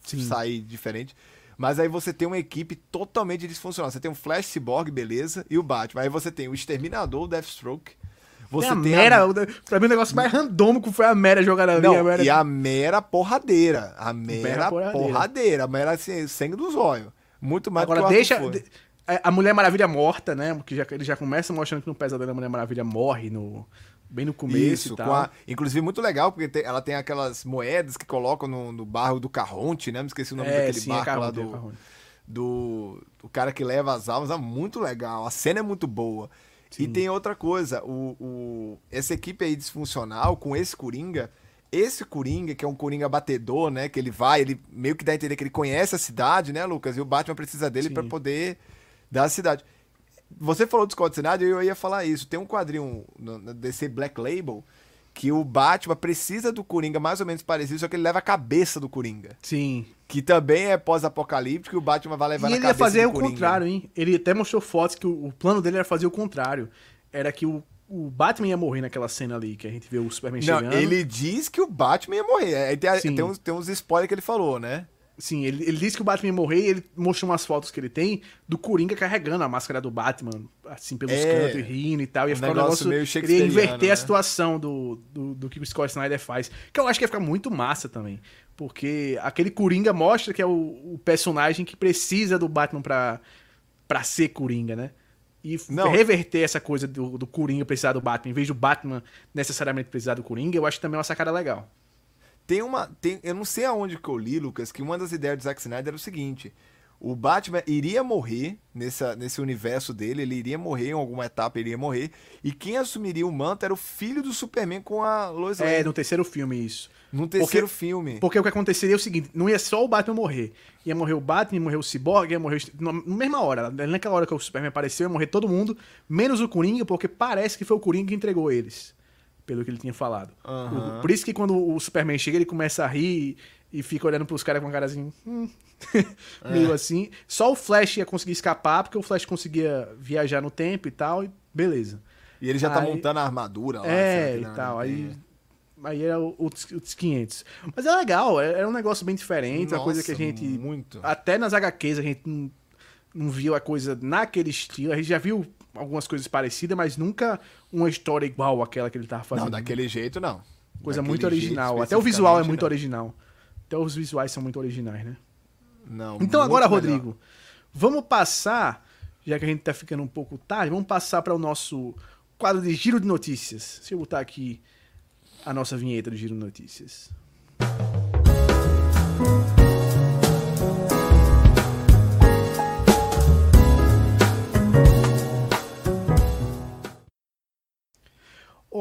Sim. sair diferente. Mas aí você tem uma equipe totalmente disfuncional. Você tem o Flash Cyborg, beleza, e o Batman. Aí você tem o Exterminador, o Deathstroke. Você Tem a Mera, o- pra mim o negócio mais randômico foi a Mera jogando ali. Não, a Mera... e a mera porradeira. A mera Mera porradeira. porradeira. A mera assim, sangue dos olhos. Muito mais Agora do que deixa. Foi. de- A a Mulher Maravilha morta, né? Porque já, ele já começa mostrando que no pesadelo a Mulher Maravilha morre no, bem no começo Isso, a, inclusive muito legal, porque tem- ela tem aquelas moedas que colocam no, no barro do Carronte, né? Me esqueci o nome É, daquele sim, é barco lá Carronte, é do, Carronte. do, do cara que leva as almas. É muito legal. A cena é muito boa. E tem outra coisa, o, o, essa equipe aí disfuncional, com esse Coringa, esse Coringa, que é um Coringa batedor, né? Que ele vai, ele meio que dá a entender que ele conhece a cidade, né, Lucas? E o Batman precisa dele para poder dar a cidade. Você falou do Scott Snyder, eu ia falar isso. Tem um quadrinho DC Black Label que o Batman precisa do Coringa mais ou menos parecido, só que ele leva a cabeça do Coringa. Sim. Que também é pós-apocalíptico e o Batman vai levar e na ele ia fazer o contrário, hein? Ele até mostrou fotos que o, o, plano dele era fazer o contrário. Era que o, o Batman ia morrer naquela cena ali, que a gente vê o Superman Não, chegando. ele diz que o Batman ia morrer. Aí tem, tem, uns, tem uns spoilers que ele falou, né? Sim, ele, ele disse que o Batman ia morrer e ele mostrou umas fotos que ele tem do Coringa carregando a máscara do Batman, assim, pelos é, cantos e rindo e tal. Ia um ficar um negócio. Ele ia inverter né? a situação do, do, do, que o Scott Snyder faz. Que eu acho que ia ficar muito massa também. Porque aquele Coringa mostra que é o, o personagem que precisa do Batman pra, pra ser Coringa, né? E Não. reverter essa coisa do, do Coringa precisar do Batman, em vez do Batman necessariamente precisar do Coringa, eu acho também uma sacada legal. Tem uma. Tem, eu não sei aonde que eu li, Lucas, que uma das ideias do Zack Snyder era o seguinte: o Batman iria morrer nessa, nesse universo dele, ele iria morrer em alguma etapa, ele iria morrer. E quem assumiria o manto era o filho do Superman com a Lois Lane. É, no terceiro filme, isso. No terceiro porque, filme. Porque o que aconteceria é o seguinte: não ia só o Batman morrer. Ia morrer o Batman, ia morrer o Cyborg, ia morrer. Na mesma hora. Naquela hora que o Superman apareceu, ia morrer todo mundo, menos o Coringa, porque parece que foi o Coringa que entregou eles pelo que ele tinha falado. Uhum. O, por isso que quando o Superman chega, ele começa a rir e, fica olhando pros caras com uma cara assim. Hum. é. meio assim. Só o Flash ia conseguir escapar, porque o Flash conseguia viajar no tempo e tal, e beleza. E ele já tá aí, tá montando a armadura lá. É, e tal. Aí, aí era os, os 500. Mas é legal, é, é um negócio bem diferente, Nossa, uma coisa que a gente. Muito. Até nas HQs a gente não, não viu a coisa naquele estilo. A gente já viu algumas coisas parecidas, mas nunca uma história igual àquela que ele tava fazendo. Não, daquele jeito não. Coisa daquele muito original. Até o visual é muito não. original. Até os visuais são muito originais, né? Não. Então agora, melhor. Rodrigo, vamos passar, já que a gente tá ficando um pouco tarde, vamos passar para o nosso quadro de giro de notícias. Deixa eu botar aqui a nossa vinheta do giro de notícias.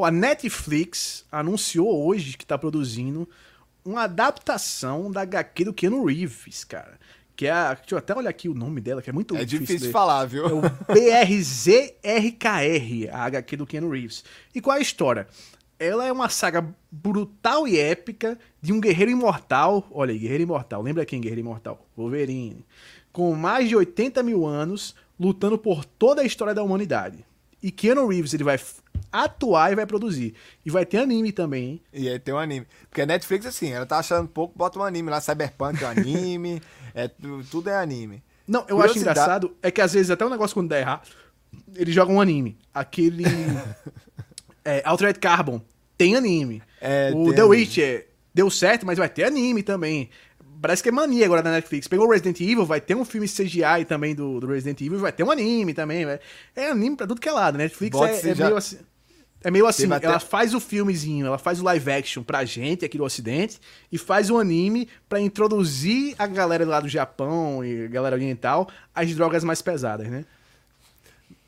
A Netflix anunciou hoje que está produzindo uma adaptação da HQ do Keanu Reeves, cara. Que é a. Deixa eu até olhar aqui o nome dela, que é muito é difícil. É difícil de falar, viu? É o BRZRKR, a HQ do Keanu Reeves. E qual é a história? Ela é uma saga brutal e épica de um guerreiro imortal. Olha aí, guerreiro imortal. Lembra quem guerreiro imortal? Wolverine. Com mais de 80 mil anos, lutando por toda a história da humanidade. E Keanu Reeves ele vai atuar e vai produzir. E vai ter anime também, hein? E aí tem um anime. Porque a Netflix, assim, ela tá achando pouco, bota um anime lá, Cyberpunk é um anime, é, tudo é anime. Não, eu acho engraçado, é que às vezes até o um negócio quando dá errado, eles jogam um anime. Aquele. é, Altered Carbon tem anime. É, o The anime. Witcher deu certo, mas vai ter anime também. Parece que é mania agora da Netflix. Pegou Resident Evil, vai ter um filme CGI também do, do Resident Evil, vai ter um anime também. É anime pra tudo que é lado. Netflix é, é já... meio assim. É meio assim, até... ela faz o filmezinho, ela faz o live action pra gente aqui do Ocidente e faz o anime pra introduzir a galera lá do Japão e a galera oriental às drogas mais pesadas, né?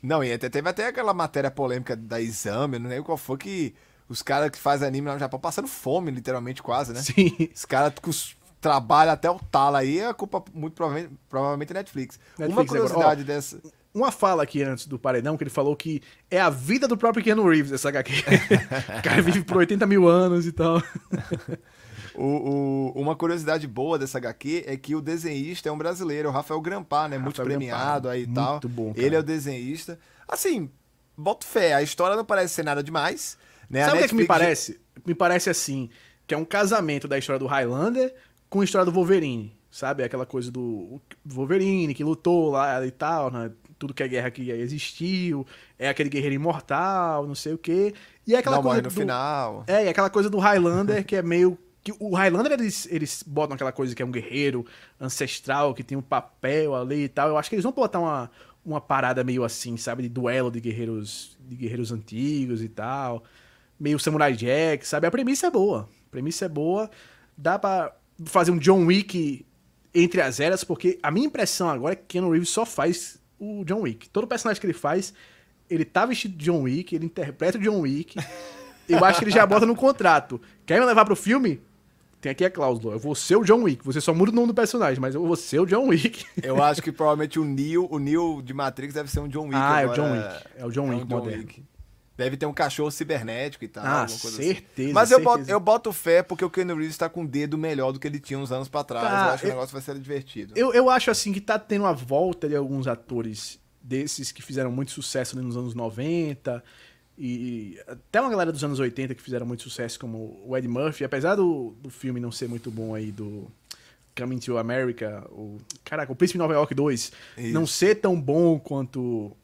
Não, e até, teve até aquela matéria polêmica da Exame, não lembro qual foi que os caras que fazem anime lá no Japão passando fome, literalmente, quase, né? Sim. Os caras trabalham até o talo aí, é culpa muito provavelmente, provavelmente Netflix. Netflix. Uma curiosidade agora, ó, dessa uma fala aqui antes do paredão que ele falou que é a vida do próprio Keanu Reeves essa HQ. o cara vive por 80 mil anos e tal. O, o, uma curiosidade boa dessa HQ é que o desenhista é um brasileiro, o Rafael Grampar, né? Rafael muito premiado Grampar, aí e tal. Muito bom. Cara. Ele é o desenhista. Assim, boto fé, a história não parece ser nada demais. Né? Sabe o Netflix... que me parece? Me parece assim, que é um casamento da história do Highlander com a história do Wolverine. Sabe? Aquela coisa do Wolverine que lutou lá e tal, né? Tudo que é guerra que existiu, é aquele guerreiro imortal, não sei o quê. E é aquela não coisa no do, final. É, e aquela coisa do Highlander que é meio que o Highlander eles, eles botam aquela coisa que é um guerreiro ancestral, que tem um papel ali e tal. Eu acho que eles vão botar uma, uma parada meio assim, sabe, de duelo de guerreiros de guerreiros antigos e tal. Meio Samurai Jack, sabe? A premissa é boa. A premissa é boa. Dá para fazer um John Wick entre as eras, porque a minha impressão agora é que Keanu Reeves só faz o John Wick. Todo personagem que ele faz ele tá vestido de John Wick, ele interpreta o John Wick. Eu acho que ele já bota no contrato. Quer me levar pro filme? Tem aqui a cláusula. Eu vou ser o John Wick. Você só muda o nome do personagem, mas eu vou ser o John Wick. Eu acho que provavelmente o Neo, o Neo de Matrix deve ser um John Wick. Ah, agora. é o John Wick. É o John É um Wick moderno. Wick. Deve ter um cachorro cibernético e tal. Ah, coisa certeza, assim. Mas eu certeza. boto, eu boto fé porque o Keanu Reeves tá com o dedo melhor do que ele tinha uns anos pra trás. Tá, eu acho que eu- o negócio vai ser divertido. Eu, eu acho assim que tá tendo uma volta de alguns atores desses que fizeram muito sucesso nos anos 90 e até uma galera dos anos 80 que fizeram muito sucesso, como o Ed Murphy, apesar do, do filme não ser muito bom aí do Coming to America, o caraca, o Príncipe de Nova York 2, Isso. não ser tão bom quanto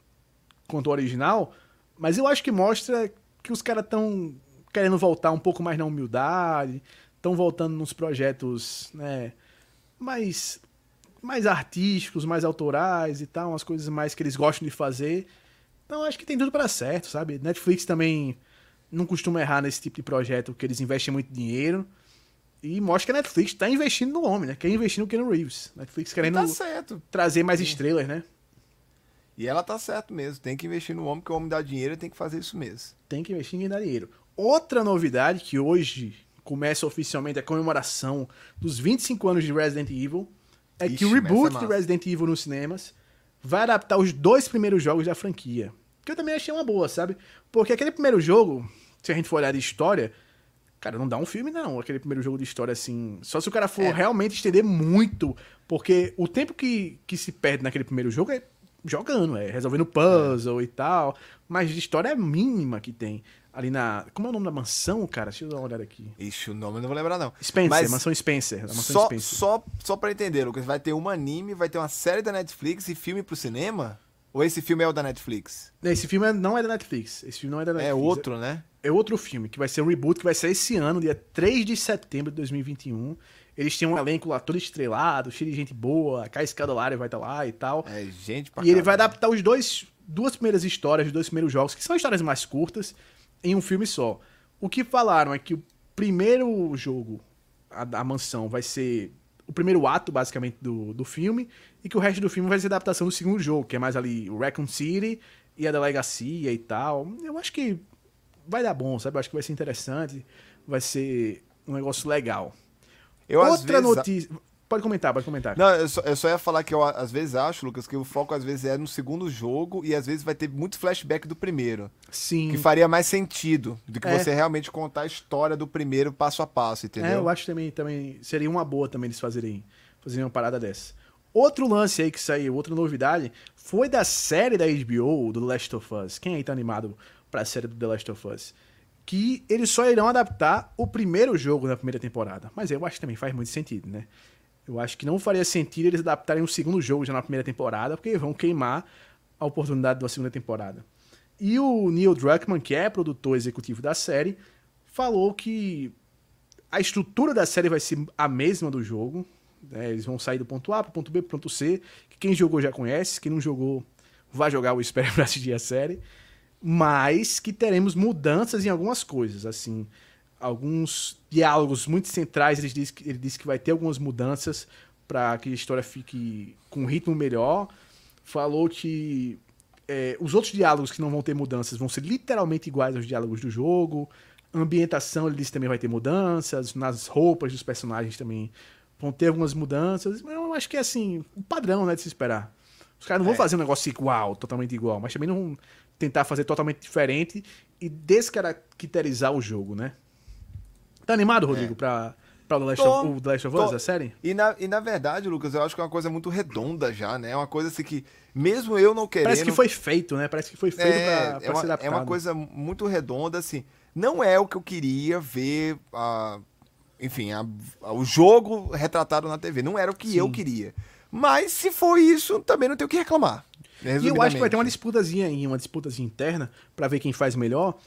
quanto o original, mas eu acho que mostra que os caras estão querendo voltar um pouco mais na humildade, estão voltando nos projetos, né, mais mais artísticos, mais autorais e tal, umas coisas mais que eles gostam de fazer. Então acho que tem tudo para certo, sabe? Netflix também não costuma errar nesse tipo de projeto que eles investem muito dinheiro. E mostra que a Netflix tá investindo no homem, né? Quer investir no Keanu Reeves. Netflix querendo Tá trazer mais estrelas, né? E ela tá certo mesmo. Tem que investir no homem, porque o homem dá dinheiro e tem que fazer isso mesmo. Tem que investir em dar dinheiro. Outra novidade que hoje começa oficialmente a comemoração dos 25 anos de Resident Evil é que Ixi, o mas reboot é de. Resident Evil nos cinemas vai adaptar os dois primeiros jogos da franquia. Que eu também achei uma boa, sabe? Porque aquele primeiro jogo, se a gente for olhar de história, cara, não dá um filme não, aquele primeiro jogo de história assim. Só se o cara for É. realmente estender muito, porque o tempo que, que se perde naquele primeiro jogo é jogando, é resolvendo puzzle e tal, mas de história é mínima que tem ali na, como é o nome da mansão, cara? Deixa eu dar uma olhada aqui. Ixi, o nome eu não vou lembrar, não. Spencer, Mas mansão Spencer, mansão só, Spencer. só, só pra entender, Lucas, vai ter um anime, vai ter uma série da Netflix e filme pro cinema? Ou esse filme é o da Netflix? Esse filme é- não é da Netflix. Esse filme não é da Netflix. É outro, né? É outro filme, que vai ser um reboot, que vai ser esse ano, dia 3 de setembro de 2021. Eles têm um elenco lá todo estrelado, cheio de gente boa, a Kai Scodelario vai estar lá e tal. É gente pra e ele vai adaptar os dois, duas primeiras histórias, os dois primeiros jogos, que são histórias mais curtas, em um filme só. O que falaram é que o primeiro jogo, a, a mansão, vai ser o primeiro ato, basicamente, do, do filme, e que o resto do filme vai ser adaptação do segundo jogo, que é mais ali o Raccoon City e a delegacia e tal. Eu acho que vai dar bom, sabe? Eu acho que vai ser interessante, vai ser um negócio legal. Eu, Outra vezes, notícia. Pode comentar, pode comentar. Não, eu só, eu só ia falar que eu às vezes acho, Lucas, que o foco às vezes é no segundo jogo e às vezes vai ter muito flashback do primeiro. Sim. Que faria mais sentido do que É. você realmente contar a história do primeiro passo a passo, entendeu? É, eu acho também, também seria uma boa também eles fazerem, fazerem uma parada dessa. Outro lance aí que saiu, outra novidade, foi da série da HBO, do The Last of Us. Quem aí tá animado pra série do The Last of Us? Que eles só irão adaptar o primeiro jogo na primeira temporada. Mas eu acho que também faz muito sentido, né? Eu acho que não faria sentido eles adaptarem o segundo jogo já na primeira temporada, porque vão queimar a oportunidade da segunda temporada. E o Neil Druckmann, que é produtor executivo da série, falou que a estrutura da série vai ser a mesma do jogo. né? Eles vão sair do ponto A pro ponto B pro ponto C. Que quem jogou já conhece, quem não jogou vai jogar o espero pra assistir a série. Mas que teremos mudanças em algumas coisas, assim, alguns diálogos muito centrais. Ele disse que, ele que vai ter algumas mudanças para que a história fique com um ritmo melhor. Falou que é, os outros diálogos que não vão ter mudanças vão ser literalmente iguais aos diálogos do jogo. A ambientação, ele disse também vai ter mudanças. Nas roupas dos personagens também vão ter algumas mudanças. Mas eu acho que é assim, o padrão, né, de se esperar. Os caras não vão É. fazer um negócio igual, totalmente igual, mas também não tentar fazer totalmente diferente e descaracterizar o jogo, né? Tá animado, Rodrigo, pra, pra The Last Tô, of, o The Last of tô. Us, a série? E na, e na verdade, Lucas, eu acho que é uma coisa muito redonda já, né? É uma coisa assim que, mesmo eu não querendo. Parece que foi feito, né? Parece que foi feito pra, pra é, uma, ser adaptado. é uma coisa muito redonda, assim. Não é o que eu queria ver, a, enfim, a- a- o jogo retratado na TV. Não era o que Sim. eu queria. Mas se for isso, também não tenho o que reclamar. E eu acho que vai ter uma disputazinha aí, uma disputazinha interna pra ver quem faz melhor,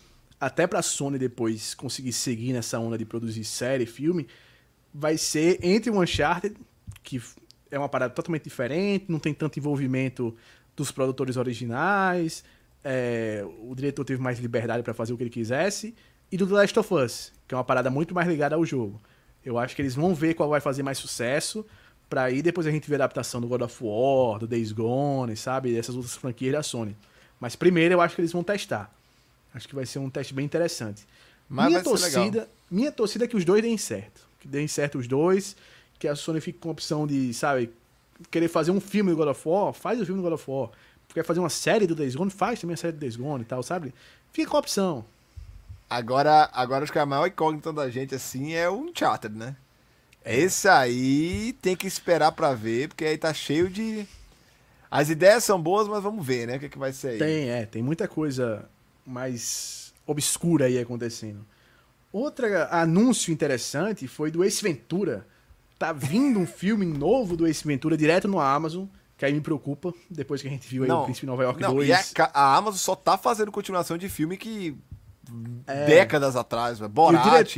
até pra Sony depois conseguir seguir nessa onda de produzir série, filme, vai ser entre o Uncharted, que é uma parada totalmente diferente, não tem tanto envolvimento dos produtores originais, é, o diretor teve mais liberdade pra fazer o que ele quisesse, e do The Last of Us, que é uma parada muito mais ligada ao jogo. Eu acho que eles vão ver qual vai fazer mais sucesso, pra aí depois a gente ver a adaptação do God of War, do Days Gone, sabe? Essas outras franquias da Sony. Mas primeiro eu acho que eles vão testar. Acho que vai ser um teste bem interessante. Mas minha torcida, minha torcida é que os dois deem certo. Que deem certo os dois, que a Sony fique com a opção de, sabe, querer fazer um filme do God of War, faz o filme do God of War. Quer fazer uma série do Days Gone, faz também a série do Days Gone e tal, sabe? Fica com a opção. Agora, agora acho que a maior incógnita da gente, assim, é o Uncharted, né? Esse aí tem que esperar pra ver, porque aí tá cheio de... As ideias são boas, mas vamos ver, né? O que, que vai ser aí. Tem, é, tem muita coisa mais obscura aí acontecendo. Outro anúncio interessante foi do Ace Ventura. Tá vindo um filme novo do Ace Ventura direto no Amazon, que aí me preocupa, depois que a gente viu aí o Príncipe Nova York não, 2. E a, ca- a Amazon só tá fazendo continuação de filme que... Décadas atrás, velho. Borat,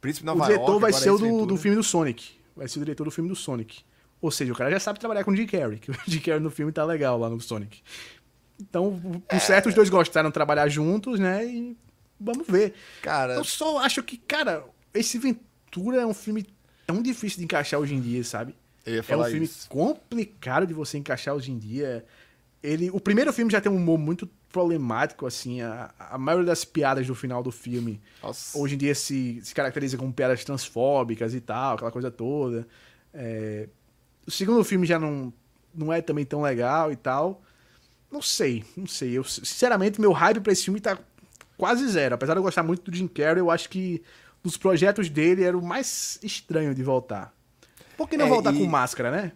Príncipe É. o Nova diretor York, vai ser o do, do filme do Sonic. Vai ser o diretor do filme do Sonic. Ou seja, o cara já sabe trabalhar com o Jim Carrey, que o Jim Carrey no filme tá legal lá no Sonic. Então, por certo, os dois gostaram de trabalhar juntos, né? E vamos ver. Cara, Eu só acho que, cara, esse Ventura é um filme tão difícil de encaixar hoje em dia, sabe? É um filme isso. complicado de você encaixar hoje em dia. Ele, o primeiro filme já tem um humor muito problemático, assim. A, a maioria das piadas do final do filme Nossa. hoje em dia se, se caracteriza como piadas transfóbicas e tal, aquela coisa toda. É, o segundo filme já não, não é também tão legal e tal. Não sei, não sei. Eu, sinceramente, meu hype pra esse filme tá quase zero. Apesar de eu gostar muito do Jim Carrey, eu acho que dos projetos dele era o mais estranho de voltar. Por que não É, voltar e- com máscara, né?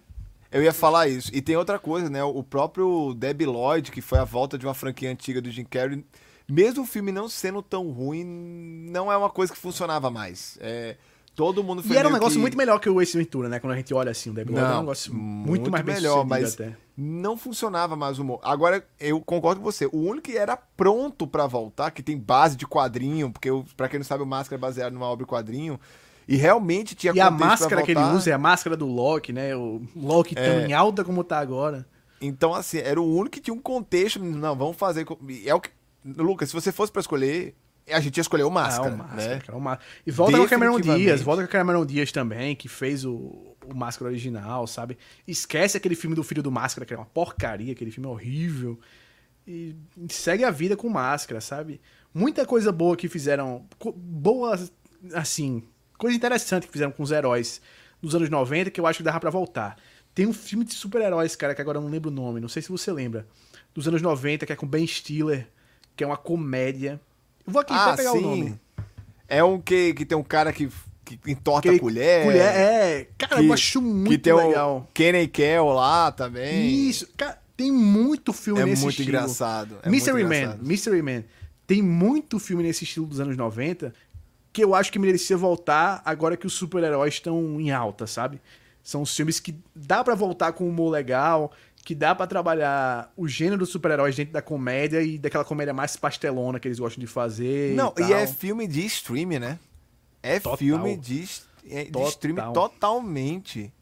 Eu ia falar isso. E tem outra coisa, né? O próprio Debbie Lloyd, que foi a volta de uma franquia antiga do Jim Carrey, mesmo o filme não sendo tão ruim, não é uma coisa que funcionava mais. É, todo mundo foi E era um negócio que- muito melhor que o Ace Ventura, né? Quando a gente olha assim, o Debbie Lloyd é um negócio muito, muito mais melhor, mas até. não funcionava mais o humor. Agora, eu concordo com você. O único que era pronto pra voltar, que tem base de quadrinho, porque, pra quem não sabe, o Máscara é baseado numa obra de quadrinho, e realmente tinha E a máscara que ele usa é a máscara do Loki, né? O Loki tão É. em alta como tá agora. Então, assim, era o único que tinha um contexto. Não, vamos fazer. É o que. Lucas, se você fosse pra escolher, a gente ia escolher o Máscara. Ah, o Máscara, né? cara, o Máscara. E volta com a Cameron. Diaz, volta com a Cameron Diaz também, que fez o, o Máscara original, sabe? Esquece aquele filme do Filho do Máscara, que é uma porcaria, aquele filme horrível. E segue a vida com Máscara, sabe? Muita coisa boa que fizeram, boas, assim, coisa interessante que fizeram com os heróis dos anos 90 que eu acho que dava pra voltar. Tem um filme de super-heróis, cara, que agora eu não lembro o nome, não sei se você lembra. Dos anos 90, que é com Ben Stiller, que é uma comédia. Eu vou aqui Ah, até pegar sim. o nome. É um que, que tem um cara que, que entorta Aquele a colher. Colher, é. Cara, que- eu acho Que muito tem legal. o Kenny Kell lá também. Isso, cara, tem muito filme É nesse muito estilo. engraçado. É Mystery muito Man, engraçado. Mystery Man. Tem muito filme nesse estilo dos anos 90 que eu acho que merecia voltar agora que os super-heróis estão em alta, sabe? São os filmes que dá pra voltar com humor legal, que dá pra trabalhar o gênero dos super-heróis dentro da comédia e daquela comédia mais pastelona que eles gostam de fazer. Não, e, e, é filme de streaming, né? É Total. filme de, é, de Total. streaming totalmente.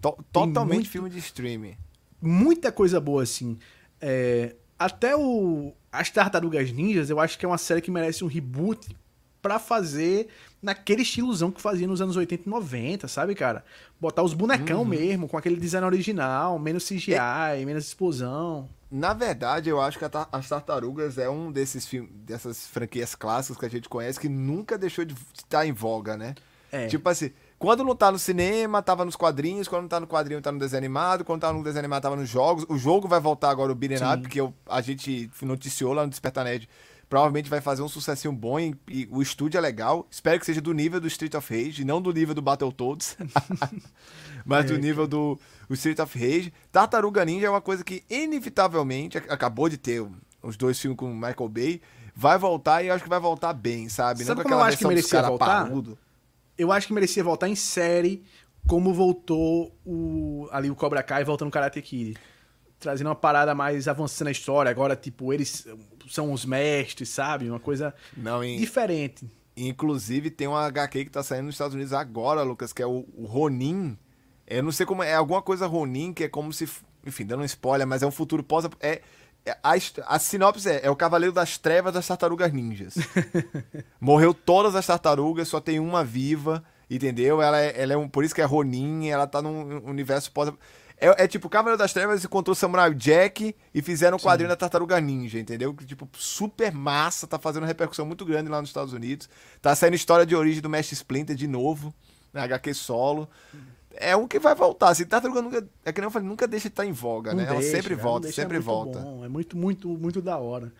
To- totalmente muito- filme de streaming. muita coisa boa, assim. É, até o As Tartarugas Ninjas, eu acho que é uma série que merece um reboot pra fazer naquele estilozão que fazia nos anos 80 e 90, sabe, cara? Botar os bonecão Uhum. mesmo, com aquele design original, menos CGI, menos explosão. Na verdade, eu acho que Ta- As Tartarugas é um desses filmes, dessas franquias clássicas que a gente conhece que nunca deixou de estar em voga, né? É. Tipo assim, quando não tá no cinema, tava nos quadrinhos, quando não tá no quadrinho, tá no desenho animado, quando tá no desenho animado, tava nos jogos. O jogo vai voltar agora, o Beat'em. Up, que eu- a gente noticiou lá no Despertanet. Provavelmente vai fazer um sucessinho bom e, e o estúdio é legal. Espero que seja do nível do Street of Rage, não do nível do Battletoads. mas do nível do o Street of Rage. Tartaruga Ninja é uma coisa que, inevitavelmente, ac- acabou de ter os dois filmes com o Michael Bay. Vai voltar e eu acho que vai voltar bem, sabe? Sabe Não com como eu acho que merecia voltar? parrudo. Eu acho que merecia voltar em série, como voltou o, ali o Cobra Kai voltando no Karate Kid. Trazendo uma parada mais avançando na história. Agora, tipo, eles são os mestres, sabe? Uma coisa Não, em, diferente. Inclusive, tem uma HQ que tá saindo nos Estados Unidos agora, Lucas, que é o, o Ronin. Eu não sei como é, é alguma coisa Ronin, que é como se. Enfim, dando um spoiler, mas é um futuro pós. É, é- a, a sinopse é: é o Cavaleiro das Trevas das Tartarugas Ninjas. Morreu todas as tartarugas, só tem uma viva, entendeu? Ela é, ela é um. Por isso que é Ronin, ela tá num universo pós. É, é tipo, Cavaleiro das Trevas encontrou Samurai Jack e fizeram um quadrinho da Tartaruga Ninja, entendeu? Que, tipo, super massa, tá fazendo repercussão muito grande lá nos Estados Unidos. Tá saindo história de origem do Mestre Splinter de novo, na HQ solo. É um que vai voltar. Assim, Tartaruga nunca. É que nem eu falei, nunca deixa de estar em voga, Não né? Ela deixa, sempre cara, volta, deixa, sempre é volta. bom, é muito, muito, muito da hora.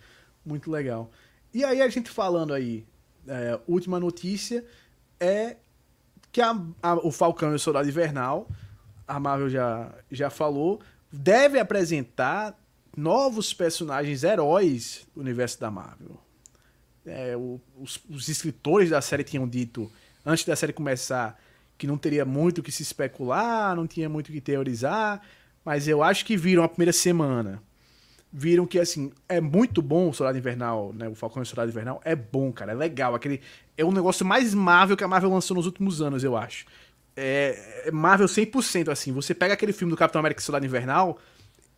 Muito legal. E aí a gente falando aí, é, última notícia é que a- a- o Falcão e o Soldado Invernal, a Marvel já, já falou, deve apresentar novos personagens heróis do universo da Marvel. É, o- os, os escritores da série tinham dito, antes da série começar, que não teria muito o que se especular, não tinha muito o que teorizar, mas eu acho que viram a primeira semana. Viram que, assim, é muito bom o Soldado Invernal, né? O Falcão e o Soldado Invernal é bom, cara, é legal. Aquele, é o negócio mais Marvel que a Marvel lançou nos últimos anos, eu acho. É, é Marvel 100%, assim. Você pega aquele filme do Capitão América Soldado Invernal,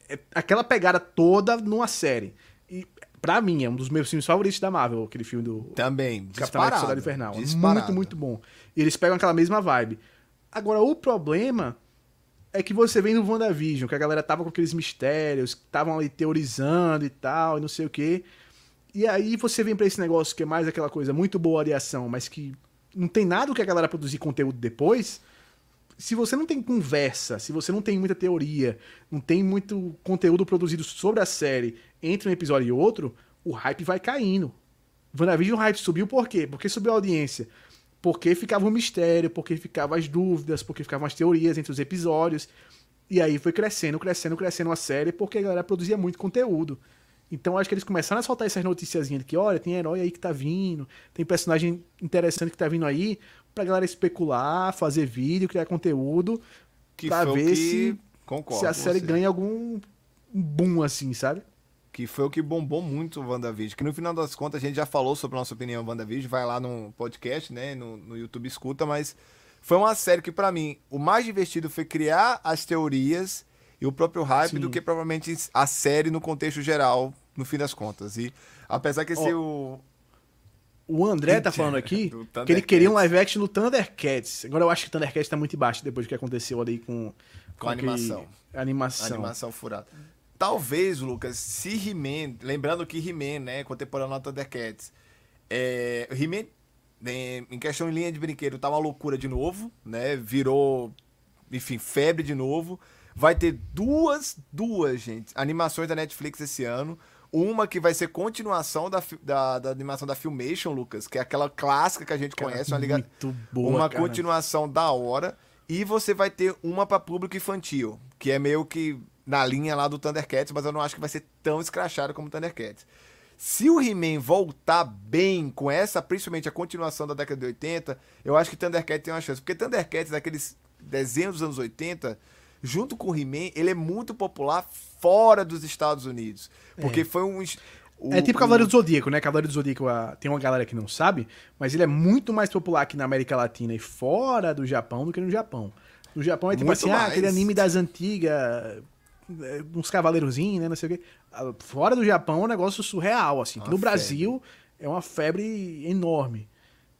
é aquela pegada toda numa série. E, pra mim, é um dos meus filmes favoritos da Marvel, aquele filme do, Também. Capitão América Disparado. Soldado Invernal. É disparado. Muito, muito bom. E eles pegam aquela mesma vibe. Agora, o problema é que você vem no WandaVision, que a galera tava com aqueles mistérios, que estavam ali teorizando e tal, e não sei o quê. E aí você vem pra esse negócio que é mais aquela coisa muito boa de ação, mas que não tem nada que a galera produzir conteúdo depois. Se você não tem conversa, se você não tem muita teoria, não tem muito conteúdo produzido sobre a série entre um episódio e outro, o hype vai caindo. WandaVision o hype subiu por quê? Porque subiu a audiência. Porque ficava um mistério, porque ficavam as dúvidas, porque ficavam as teorias entre os episódios. E aí foi crescendo, crescendo, crescendo a série, porque a galera produzia muito conteúdo. Então acho que eles começaram a soltar essas noticiazinhas de que, olha, tem herói aí que tá vindo, tem personagem interessante que tá vindo aí, pra galera especular, fazer vídeo, criar conteúdo, Que pra ver que... se, Concordo se a série você. ganha algum boom assim, sabe? Que foi o que bombou muito o WandaVision. Que no final das contas a gente já falou sobre a nossa opinião WandaVision. Vai lá no podcast, né? No, no YouTube escuta, mas foi uma série que, pra mim, o mais divertido foi criar as teorias e o próprio hype Sim. do que provavelmente a série no contexto geral, no fim das contas. E apesar que esse o. O André tá falando aqui que ele queria um live action do Thundercats. Agora eu acho que o Thundercats tá muito embaixo depois do que aconteceu ali com, Com a aquele- animação. a animação. Animação furada. Talvez, Lucas, se He-Man, lembrando que He-Man, né, contemporâneo ao Thundercats, é, He-Man, né, em questão em linha de brinquedo, tá uma loucura de novo, né, virou, enfim, febre de novo. Vai ter duas, duas, gente, animações da Netflix esse ano. Uma que vai ser continuação da, da, da animação da Filmation, Lucas, que é aquela clássica que a gente Cara, conhece, uma liga... muito boa, uma cara. continuação da hora. E você vai ter uma pra público infantil, que é meio que na linha lá do Thundercats, mas eu não acho que vai ser tão escrachado como o Thundercats. Se o He-Man voltar bem com essa, principalmente a continuação da década de 80, eu acho que Thundercats tem uma chance. Porque Thundercats, daqueles desenhos dos anos 80, junto com o He-Man, ele é muito popular fora dos Estados Unidos. Porque foi um. o- É tipo o- Cavaleiro do Zodíaco, né? Cavaleiro do Zodíaco ah, tem uma galera que não sabe, mas ele é muito mais popular aqui na América Latina e fora do Japão do que no Japão. No Japão é tipo Muito assim, ah, mais. aquele anime das antigas, é, uns cavaleirozinhos, né? Não sei o quê. Ah, Fora do Japão é um negócio surreal, assim. Uma no Brasil é uma febre enorme.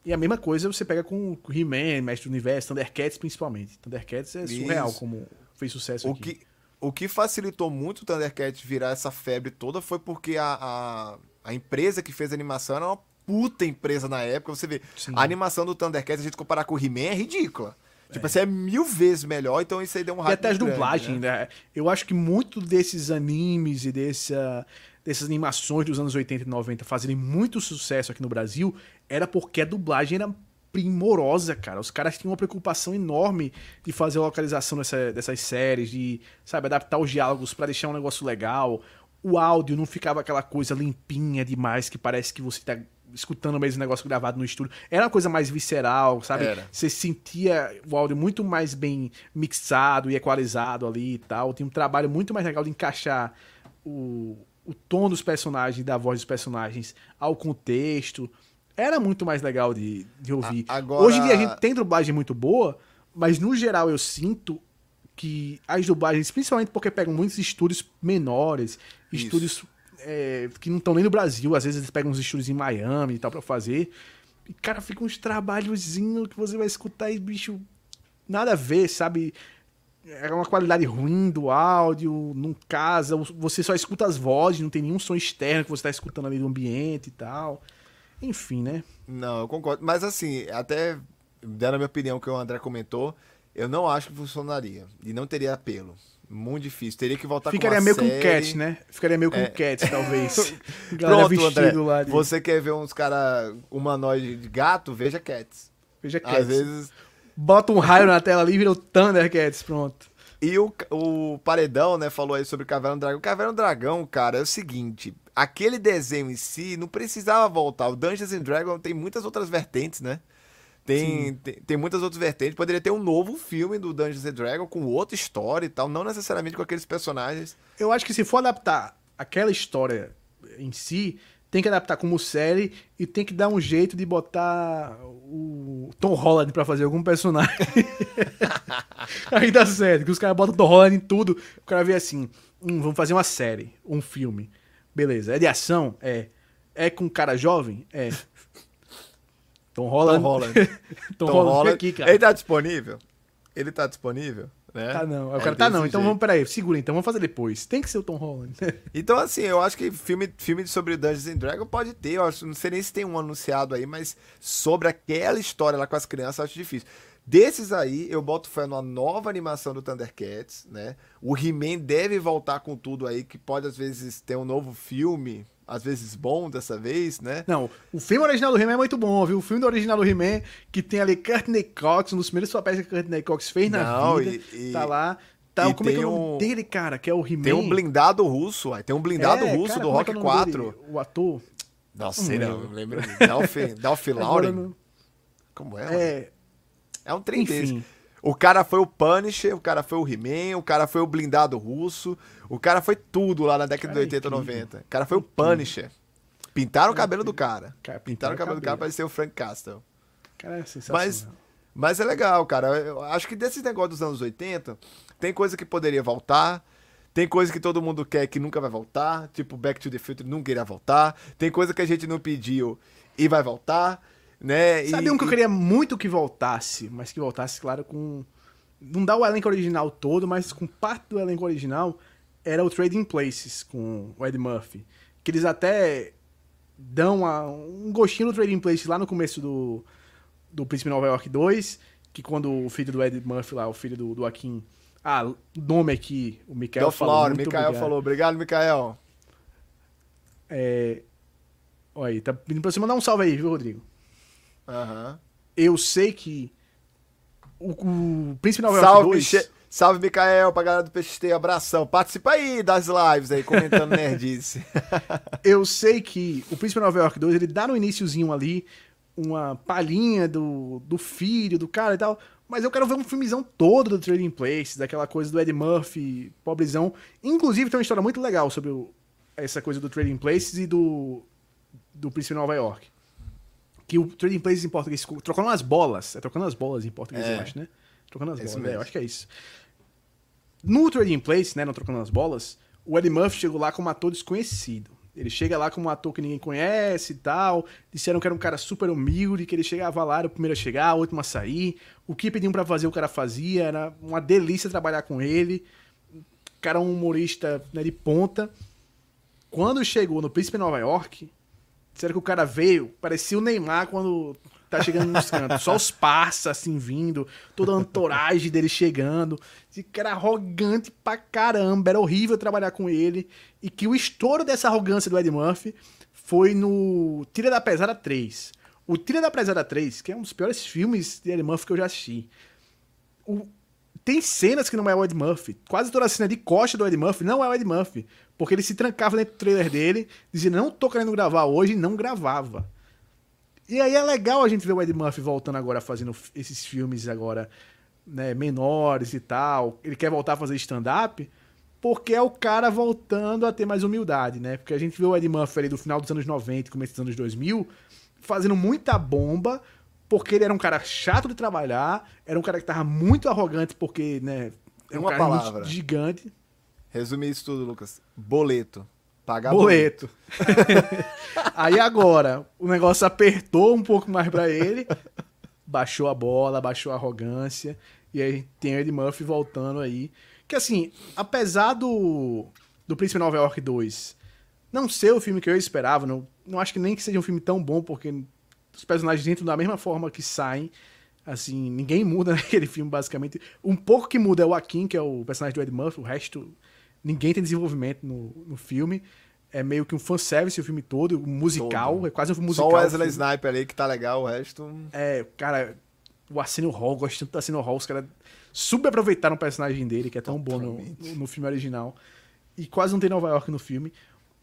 E a mesma coisa você pega com com He-Man, Mestre do Universo, Thundercats principalmente. Thundercats é surreal Isso. como fez sucesso O aqui. que, o que facilitou muito o Thundercats virar essa febre toda foi porque a, a, a empresa que fez a animação era uma puta empresa na época. Você vê, Sim. a animação do Thundercats, a gente comparar com o He-Man, é ridícula. Tipo, assim, é mil vezes melhor, então isso aí deu um E hype até as dublagens, né? né? Eu acho que muito desses animes e dessa, dessas animações dos anos 80 e 90 fazerem muito sucesso aqui no Brasil era porque a dublagem era primorosa, cara. Os caras tinham uma preocupação enorme de fazer a localização dessa- dessas séries, de, sabe, adaptar os diálogos pra deixar um negócio legal. O áudio não ficava aquela coisa limpinha demais que parece que você tá escutando o mesmo negócio gravado no estúdio. Era uma coisa mais visceral, sabe? Era. Você sentia o áudio muito mais bem mixado e equalizado ali e tal. Tinha um trabalho muito mais legal de encaixar o, o tom dos personagens, da voz dos personagens ao contexto. Era muito mais legal de, de ouvir. A- agora- Hoje em dia a gente tem dublagem muito boa, mas no geral eu sinto que as dublagens, principalmente porque pegam muitos estúdios menores, Isso. estúdios é, que não estão nem no Brasil, às vezes eles pegam uns estúdios em Miami e tal pra fazer. E, cara, fica uns trabalhozinhos que você vai escutar e, bicho, nada a ver, sabe? é uma qualidade ruim do áudio, não casa, você só escuta as vozes, não tem nenhum som externo que você tá escutando ali do ambiente e tal. Enfim, né? Não, eu concordo. Mas assim, até dando a minha opinião que o André comentou, eu não acho que funcionaria. E não teria apelo. Muito difícil. Teria que voltar Ficaria com meio série. com Cat, né? Ficaria meio com É. Cat, talvez. Pronto, André. lá de... Você quer ver uns cara humanoide de gato? Veja Cats. Veja Cats. Às vezes. Bota um raio na tela ali e vira o Thundercats, pronto. E o, o Paredão, né, falou aí sobre Caverna do Dragão. Caverna do Dragão, cara, é o seguinte: aquele desenho em si não precisava voltar. O Dungeons and Dragons tem muitas outras vertentes, né? Tem, tem, tem muitas outras vertentes. Poderia ter um novo filme do Dungeons and Dragons com outra história e tal, não necessariamente com aqueles personagens. Eu acho que se for adaptar aquela história em si, tem que adaptar como série e tem que dar um jeito de botar o Tom Holland pra fazer algum personagem. Aí dá certo, que os caras botam Tom Holland em tudo. O cara vê assim, hum, vamos fazer uma série, um filme. Beleza, é de ação? É. É com um cara jovem? É. Tom Holland. Tom Holland. Tom, Tom Holland, Holland. aqui, cara. Ele tá disponível? Ele tá disponível? Né? Tá não. Aí o É cara tá não. Então jeito. vamos, peraí, segura então, vamos fazer depois. Tem que ser o Tom Holland. Então, assim, eu acho que filme, filme sobre Dungeons and Dragons pode ter. Eu acho, não sei nem se tem um anunciado aí, mas sobre aquela história lá com as crianças, eu acho difícil. Desses aí, eu boto fé numa nova animação do Thundercats, né? O He-Man deve voltar com tudo aí, que pode às vezes ter um novo filme, às vezes bom dessa vez, né? Não, o filme original do He-Man é muito bom, viu? O filme do original do He-Man, que tem ali Courtney Cox, um dos primeiros papéis que Courtney Cox fez na Não, vida. e- e- tá lá. Tá, e como é que é o nome um- dele, cara? Que é o He-Man. Tem um blindado russo, aí tem um blindado É, russo cara, do é Rock é o nome 4. dele? O ator. Não sei, Não não, lembro. Delphi Agora Lauren? não- Como é? mano? É, É um trem Enfim. desse. O cara foi o Punisher, o cara foi o He-Man, o cara foi o blindado russo, o cara foi tudo lá na década Cara, de 80 incrível. 90. O cara foi o Punisher. Pintaram o cabelo do cara. Cara, Pintaram o cabelo do cara cabelo. pra ser o Frank Castle. cara, é sensacional. Mas, mas é legal, cara. Eu acho que desses negócios dos anos 80, tem coisa que poderia voltar. Tem coisa que todo mundo quer que nunca vai voltar. Tipo, Back to the Future nunca irá voltar. Tem coisa que a gente não pediu e vai voltar. Né? E- Sabe um que eu e- queria muito que voltasse, mas que voltasse, claro, com. Não dá o elenco original todo, mas com parte do elenco original era o Trading Places com o Ed Murphy. Que eles até dão a- um gostinho do Trading Places lá no começo do, do Príncipe Nova York 2, que quando o filho do Ed Murphy lá, o filho do, do Akin. Ah, o nome aqui, o Mikael falou. Lundgren, muito Mikael obrigado. falou. Obrigado, Mikael. É... Olha aí, tá pedindo pra você mandar um salve aí, viu, Rodrigo? Aham. eu sei que o, o Príncipe Nova York Salve, 2... che... Salve, Mikael, pra galera do PXT, abração. Participa aí das lives aí, comentando nerdice. Eu sei que o Príncipe Nova York 2, ele dá no iniciozinho ali uma palhinha do, do filho, do cara e tal, mas eu quero ver um filmezão todo do Trading Place, daquela coisa do Ed Murphy, pobrezão. Inclusive tem uma história muito legal sobre o- essa coisa do Trading Places e do, do Príncipe Nova York. Que o Trading Places em português, trocando as bolas, é trocando as bolas em português, É. eu acho, né? Trocando as É bolas, é, eu acho que é isso. No Trading Place, né, no Trocando as Bolas, o Eddie Murphy chegou lá como ator desconhecido. Ele chega lá como um ator que ninguém conhece e tal. Disseram que era um cara super humilde, que ele chegava lá, era o primeiro a chegar, o último a sair. O que pediam pra fazer, o cara fazia. Era uma delícia trabalhar com ele. O cara é um humorista né, de ponta. Quando chegou no Príncipe Nova York, disseram que o cara veio, parecia o Neymar quando tá chegando nos cantos. Só os parça, assim, vindo. Toda a entourage dele chegando. Esse cara arrogante pra caramba. Era horrível trabalhar com ele. E que o estouro dessa arrogância do Ed Murphy foi no Tira da Pesada 3. O Tira da Pesada 3, que é um dos piores filmes de Ed Murphy que eu já assisti. O- Tem cenas que não é o Ed Murphy. Quase toda a cena de costa do Ed Murphy não é o Ed Murphy. Porque ele se trancava dentro do trailer dele, dizia, não tô querendo gravar hoje, e não gravava. E aí é legal a gente ver o Ed Murphy voltando agora, fazendo esses filmes agora, né, menores e tal. Ele quer voltar a fazer stand-up, porque é o cara voltando a ter mais humildade, né? Porque a gente vê o Ed Murphy ali do final dos anos 90 e começo dos anos 2000, fazendo muita bomba, porque ele era um cara chato de trabalhar, era um cara que tava muito arrogante, porque, né, é um Uma cara palavra. gigante. Resume isso tudo, Lucas. Boleto. Pagar boleto. Aí agora, o negócio apertou um pouco mais pra ele, baixou a bola, baixou a arrogância E aí tem o Ed Murphy voltando aí. Que assim, apesar do, do Príncipe Nova York 2 não ser o filme que eu esperava, não, não acho que nem que seja um filme tão bom, porque os personagens entram da mesma forma que saem. Assim, ninguém muda naquele filme, basicamente. Um pouco que muda é o Akin, que é o personagem do Ed Murphy, o resto, ninguém tem desenvolvimento no, no filme. É meio que um fanservice o filme todo, um musical, Todo. é quase um musical. Só o Wesley. Sniper ali que tá legal, o resto. É, cara, o Arsenio Hall, gosto tanto do Arsenio Hall, os caras subaproveitaram o personagem dele, que é tão bom no, Totalmente. no, filme original. E quase não tem Nova York no filme.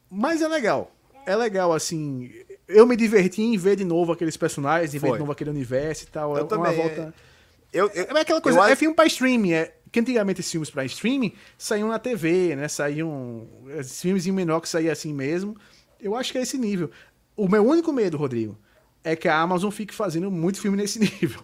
Mas é legal. É legal, assim. Eu me diverti em ver de novo aqueles personagens, em ver de novo aquele universo e tal. Eu é uma também, volta. Eu, eu, É aquela coisa, eu é acho- filme pra streaming, é. Que antigamente esses filmes pra streaming saíam na TV, né? Saíam. Esses filmes em menor que saía assim mesmo. Eu acho que é esse nível. O meu único medo, Rodrigo, é que a Amazon fique fazendo muito filme nesse nível.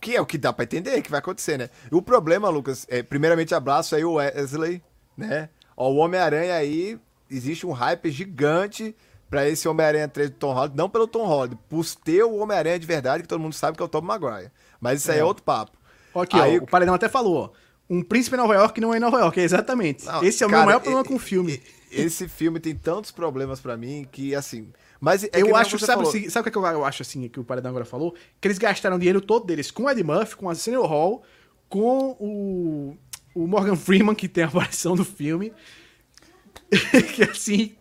Que é o que dá pra entender que vai acontecer, né? O problema, Lucas, é, primeiramente abraço aí o Wesley, né? Ó, o Homem-Aranha aí, existe um hype gigante pra esse Homem-Aranha 3 do Tom Holland, não pelo Tom Holland, por ter o Homem-Aranha de verdade, que todo mundo sabe que é o Tom Maguire. Mas isso aí é, É. outro papo. Aqui, Aí- ó, o Paredão até falou, ó. Um príncipe em Nova York não é em Nova York, é exatamente. Não, Esse é o cara, meu maior problema e- com o filme. e- Esse filme tem tantos problemas pra mim que, assim... Mas é eu acho, sabe, sabe o que eu eu acho assim, que o Paredão agora falou? Que eles gastaram o dinheiro todo deles com o Ed Murphy, com a Arsenio Hall, com o, o Morgan Freeman, que tem a aparição do filme. que assim,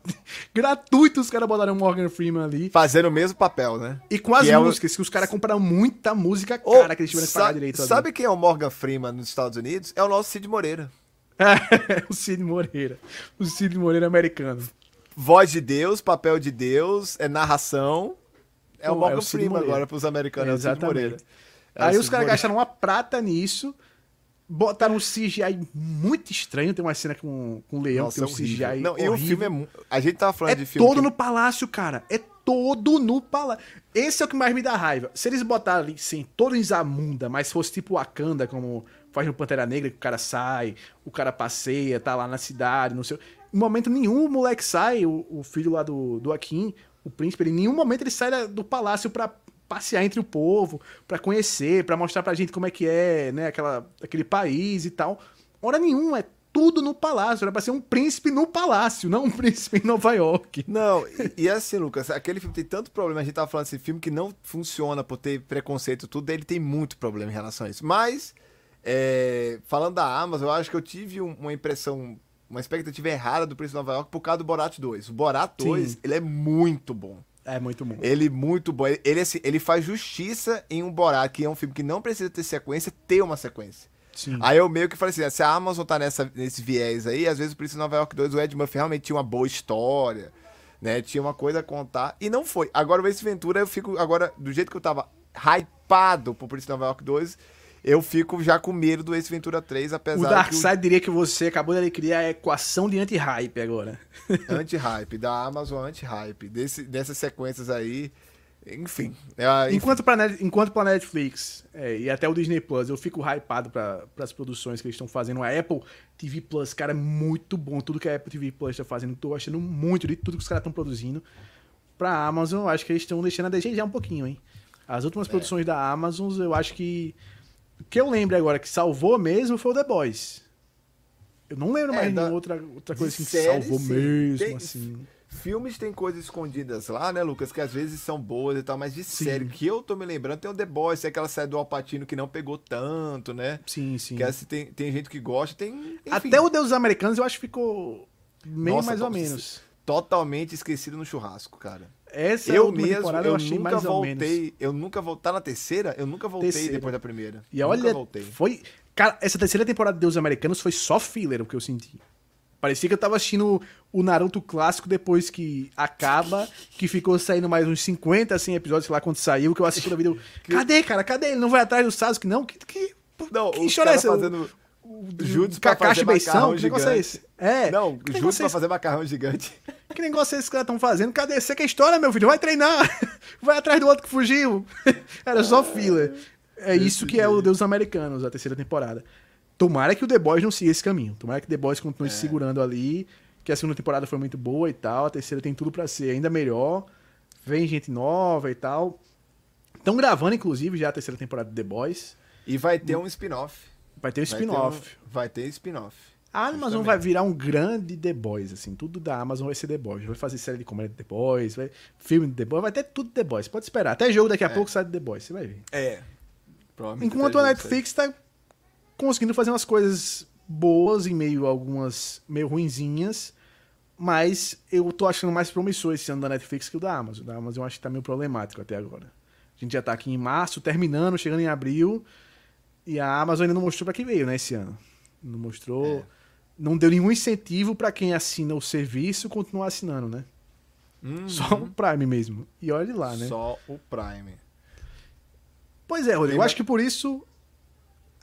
gratuito os caras botaram o Morgan Freeman ali. Fazendo o mesmo papel, né? E com as Que é o- músicas, que os caras compraram muita música cara que eles tiveram que pagar direito. ali. Sabe quem é o Morgan Freeman nos Estados Unidos? É o nosso Cid Moreira. É, o Cid Moreira. O Cid Moreira americano. Voz de Deus, papel de Deus, é narração. É o Pô, Morgan é o Freeman Moreira. agora pros americanos, é o Cid. Moreira. É o Aí os caras gastaram uma prata nisso, botaram um CGI muito estranho. Tem uma cena com, com o leão Nossa, que é tem um horrível. CGI. Não, e o horrível. filme é. mu- A gente tava falando É de filme. todo que- no palácio, cara. É todo no palácio. Esse é o que mais me dá raiva. Se eles botarem ali, sem todo em Zamunda, mas fosse tipo Wakanda, como faz no Pantera Negra, que o cara sai, o cara passeia, tá lá na cidade, não sei. Em momento nenhum o moleque sai, o, o filho lá do, do Akin, o príncipe, ele, em nenhum momento ele sai do palácio pra passear entre o povo, pra conhecer, pra mostrar pra gente como é que é, né, aquela, aquele país e tal. Hora nenhuma, é tudo no palácio. Era pra ser um príncipe no palácio, não um príncipe em Nova York. Não, e, e assim, Lucas, aquele filme tem tanto problema. A gente tava falando desse filme que não funciona por ter preconceito tudo. Ele tem muito problema em relação a isso. Mas, é, falando da Amazon, eu acho que eu tive um- uma impressão, uma expectativa errada do Príncipe de Nova York por causa do Borat 2. O Borat 2, Sim. ele é muito bom. É muito bom. Ele muito bom. Ele, assim, ele faz justiça em um Borat, que é um filme que não precisa ter sequência, ter uma sequência. Sim. Aí eu meio que falei assim, se a Amazon tá nessa, nesse viés aí, às vezes o Príncipe Nova York 2, o Ed Murphy realmente tinha uma boa história, né? Tinha uma coisa a contar. E não foi. Agora o Ace Ventura, eu fico, agora, do jeito que eu tava hypado pro Príncipe de Nova York 2, eu fico já com medo do Ace Ventura 3, O apesar que Darkseid diria que você acabou de criar a equação de anti-hype agora. o anti-hype, da Amazon anti-hype, dessas sequências aí, enfim. É, enfim. Enquanto pra, Net- enquanto pra Netflix é, e até o Disney Plus, eu fico hypado pra, pras produções que eles estão fazendo. A Apple TV Plus, cara, é muito bom. Tudo que a Apple TV Plus tá fazendo, tô achando muito de tudo que os caras estão produzindo. Pra Amazon, eu acho que eles estão deixando a desejar um pouquinho, hein? As últimas É. produções da Amazon, eu acho que. O que eu lembro agora que salvou mesmo foi o The Boys. Eu não lembro É, mais da- nenhuma outra, outra coisa assim que série, salvou sim. mesmo, Tem- assim. Filmes tem coisas escondidas lá, né, Lucas? Que às vezes são boas e tal, mas de Sim. série que eu tô me lembrando, tem o The Boys, tem aquela série do Alpatino que não pegou tanto, né? Sim, sim. Que assim, tem, tem gente que gosta, tem. enfim, Até o Deus Americanos eu acho que ficou meio Nossa, mais ou menos. totalmente esquecido no churrasco, cara. Essa eu mesmo, eu eu achei nunca mais ou menos. voltei. Eu nunca voltei. Tá na terceira? Eu nunca voltei Terceira. depois da primeira. E nunca olha, voltei. foi. Cara, essa terceira temporada de Deus Americanos foi só filler o que eu senti. Parecia que eu tava assistindo o Naruto clássico depois que acaba, que ficou saindo mais uns 50, 100 episódios, sei lá quando saiu, que eu assisti no vídeo. Cadê, cara? Cadê? Ele não vai atrás do Sasuke, não? Que, que, Não, que história é essa? fazendo O- jutsu pra Kakashi fazer macarrão Que negócio é gigante. esse? É. Não, que negócio é pra fazer macarrão gigante. Que negócio é esse que estão fazendo? Cadê? Você que é história, meu filho? Vai treinar! Vai atrás do outro que fugiu! Era só filler. É isso que é o Deus Americanos, a terceira temporada. Tomara que o The Boys não siga esse caminho. Tomara que o The Boys continue É. se segurando ali. Que a segunda temporada foi muito boa e tal. A terceira tem tudo pra ser ainda melhor. Vem gente nova e tal. Estão gravando, inclusive, já a terceira temporada de The Boys. E vai ter um spin-off. Vai ter um Vai ter spin-off. um- Vai ter spin-off. A Amazon Justamente. vai virar um grande The Boys, assim. Tudo da Amazon vai ser The Boys. Vai fazer série de comédia de The Boys, vai... filme de The Boys, vai ter tudo The Boys. Pode esperar. Até jogo daqui a É. pouco sai de The Boys, você vai ver. É. Provavelmente Enquanto a Netflix tá conseguindo fazer umas coisas boas em meio a algumas meio ruinzinhas, mas eu tô achando mais promissor esse ano da Netflix que o da Amazon. Da Amazon eu acho que tá meio problemático até agora. A gente já tá aqui em março, terminando, chegando em abril, e a Amazon ainda não mostrou pra quem veio, né, esse ano. Não mostrou, É. não deu nenhum incentivo pra quem assina o serviço continuar assinando, né? Uhum. Só o Prime mesmo. E olhe lá, né? Só o Prime. Pois é, Rodrigo. Eu acho que por isso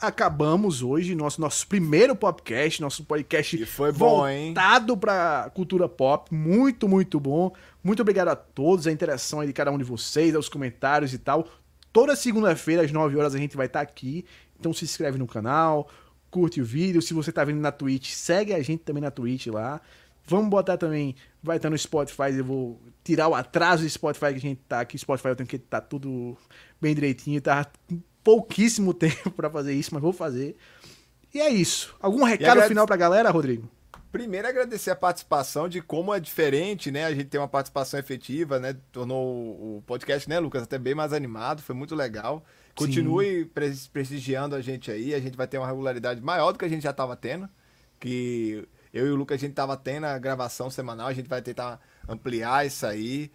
acabamos hoje nosso, nosso primeiro podcast, nosso podcast E foi bom, voltado para cultura pop. Muito, muito bom. Muito obrigado a todos, a interação aí de cada um de vocês, aos comentários e tal. Toda segunda-feira, às 9 horas, a gente vai estar aqui. Então se inscreve no canal, curte o vídeo. Se você tá vendo na Twitch, segue a gente também na Twitch lá. Vamos botar também, vai estar no Spotify, eu vou tirar o atraso do Spotify que a gente tá aqui. Spotify eu tenho que tá tudo bem direitinho, tá pouquíssimo tempo pra fazer isso, mas vou fazer. E é isso. Algum recado agrade- final pra galera, Rodrigo? Primeiro, agradecer a participação, de como é diferente, né? A gente tem uma participação efetiva, né? Tornou o podcast, né, Lucas, até bem mais animado, foi muito legal. Continue pres- prestigiando a gente aí, a gente vai ter uma regularidade maior do que a gente já estava tendo, que eu e o Lucas a gente estava tendo a gravação semanal, a gente vai tentar ampliar isso aí.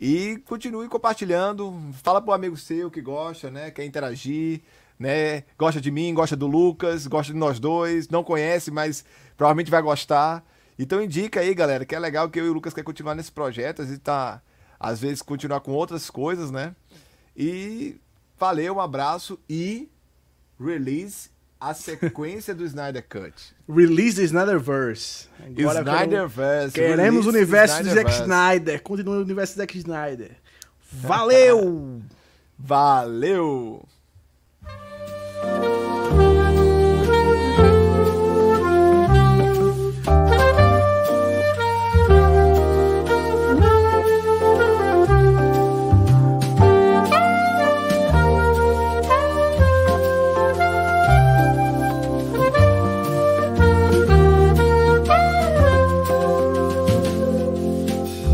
E continue compartilhando, fala pro amigo seu que gosta, né, quer interagir, né, gosta de mim, gosta do Lucas, gosta de nós dois, não conhece, mas provavelmente vai gostar. Então indica aí, galera, que é legal que eu e o Lucas quer continuar nesse projeto, a gente tá às vezes continuar com outras coisas, né? E valeu, um abraço e release a sequência do Snyder Cut. Release the Snyderverse. Agora Snyderverse. Queremos o universo do Zack. Snyder. Continua o universo do Zack Snyder. Valeu! Valeu!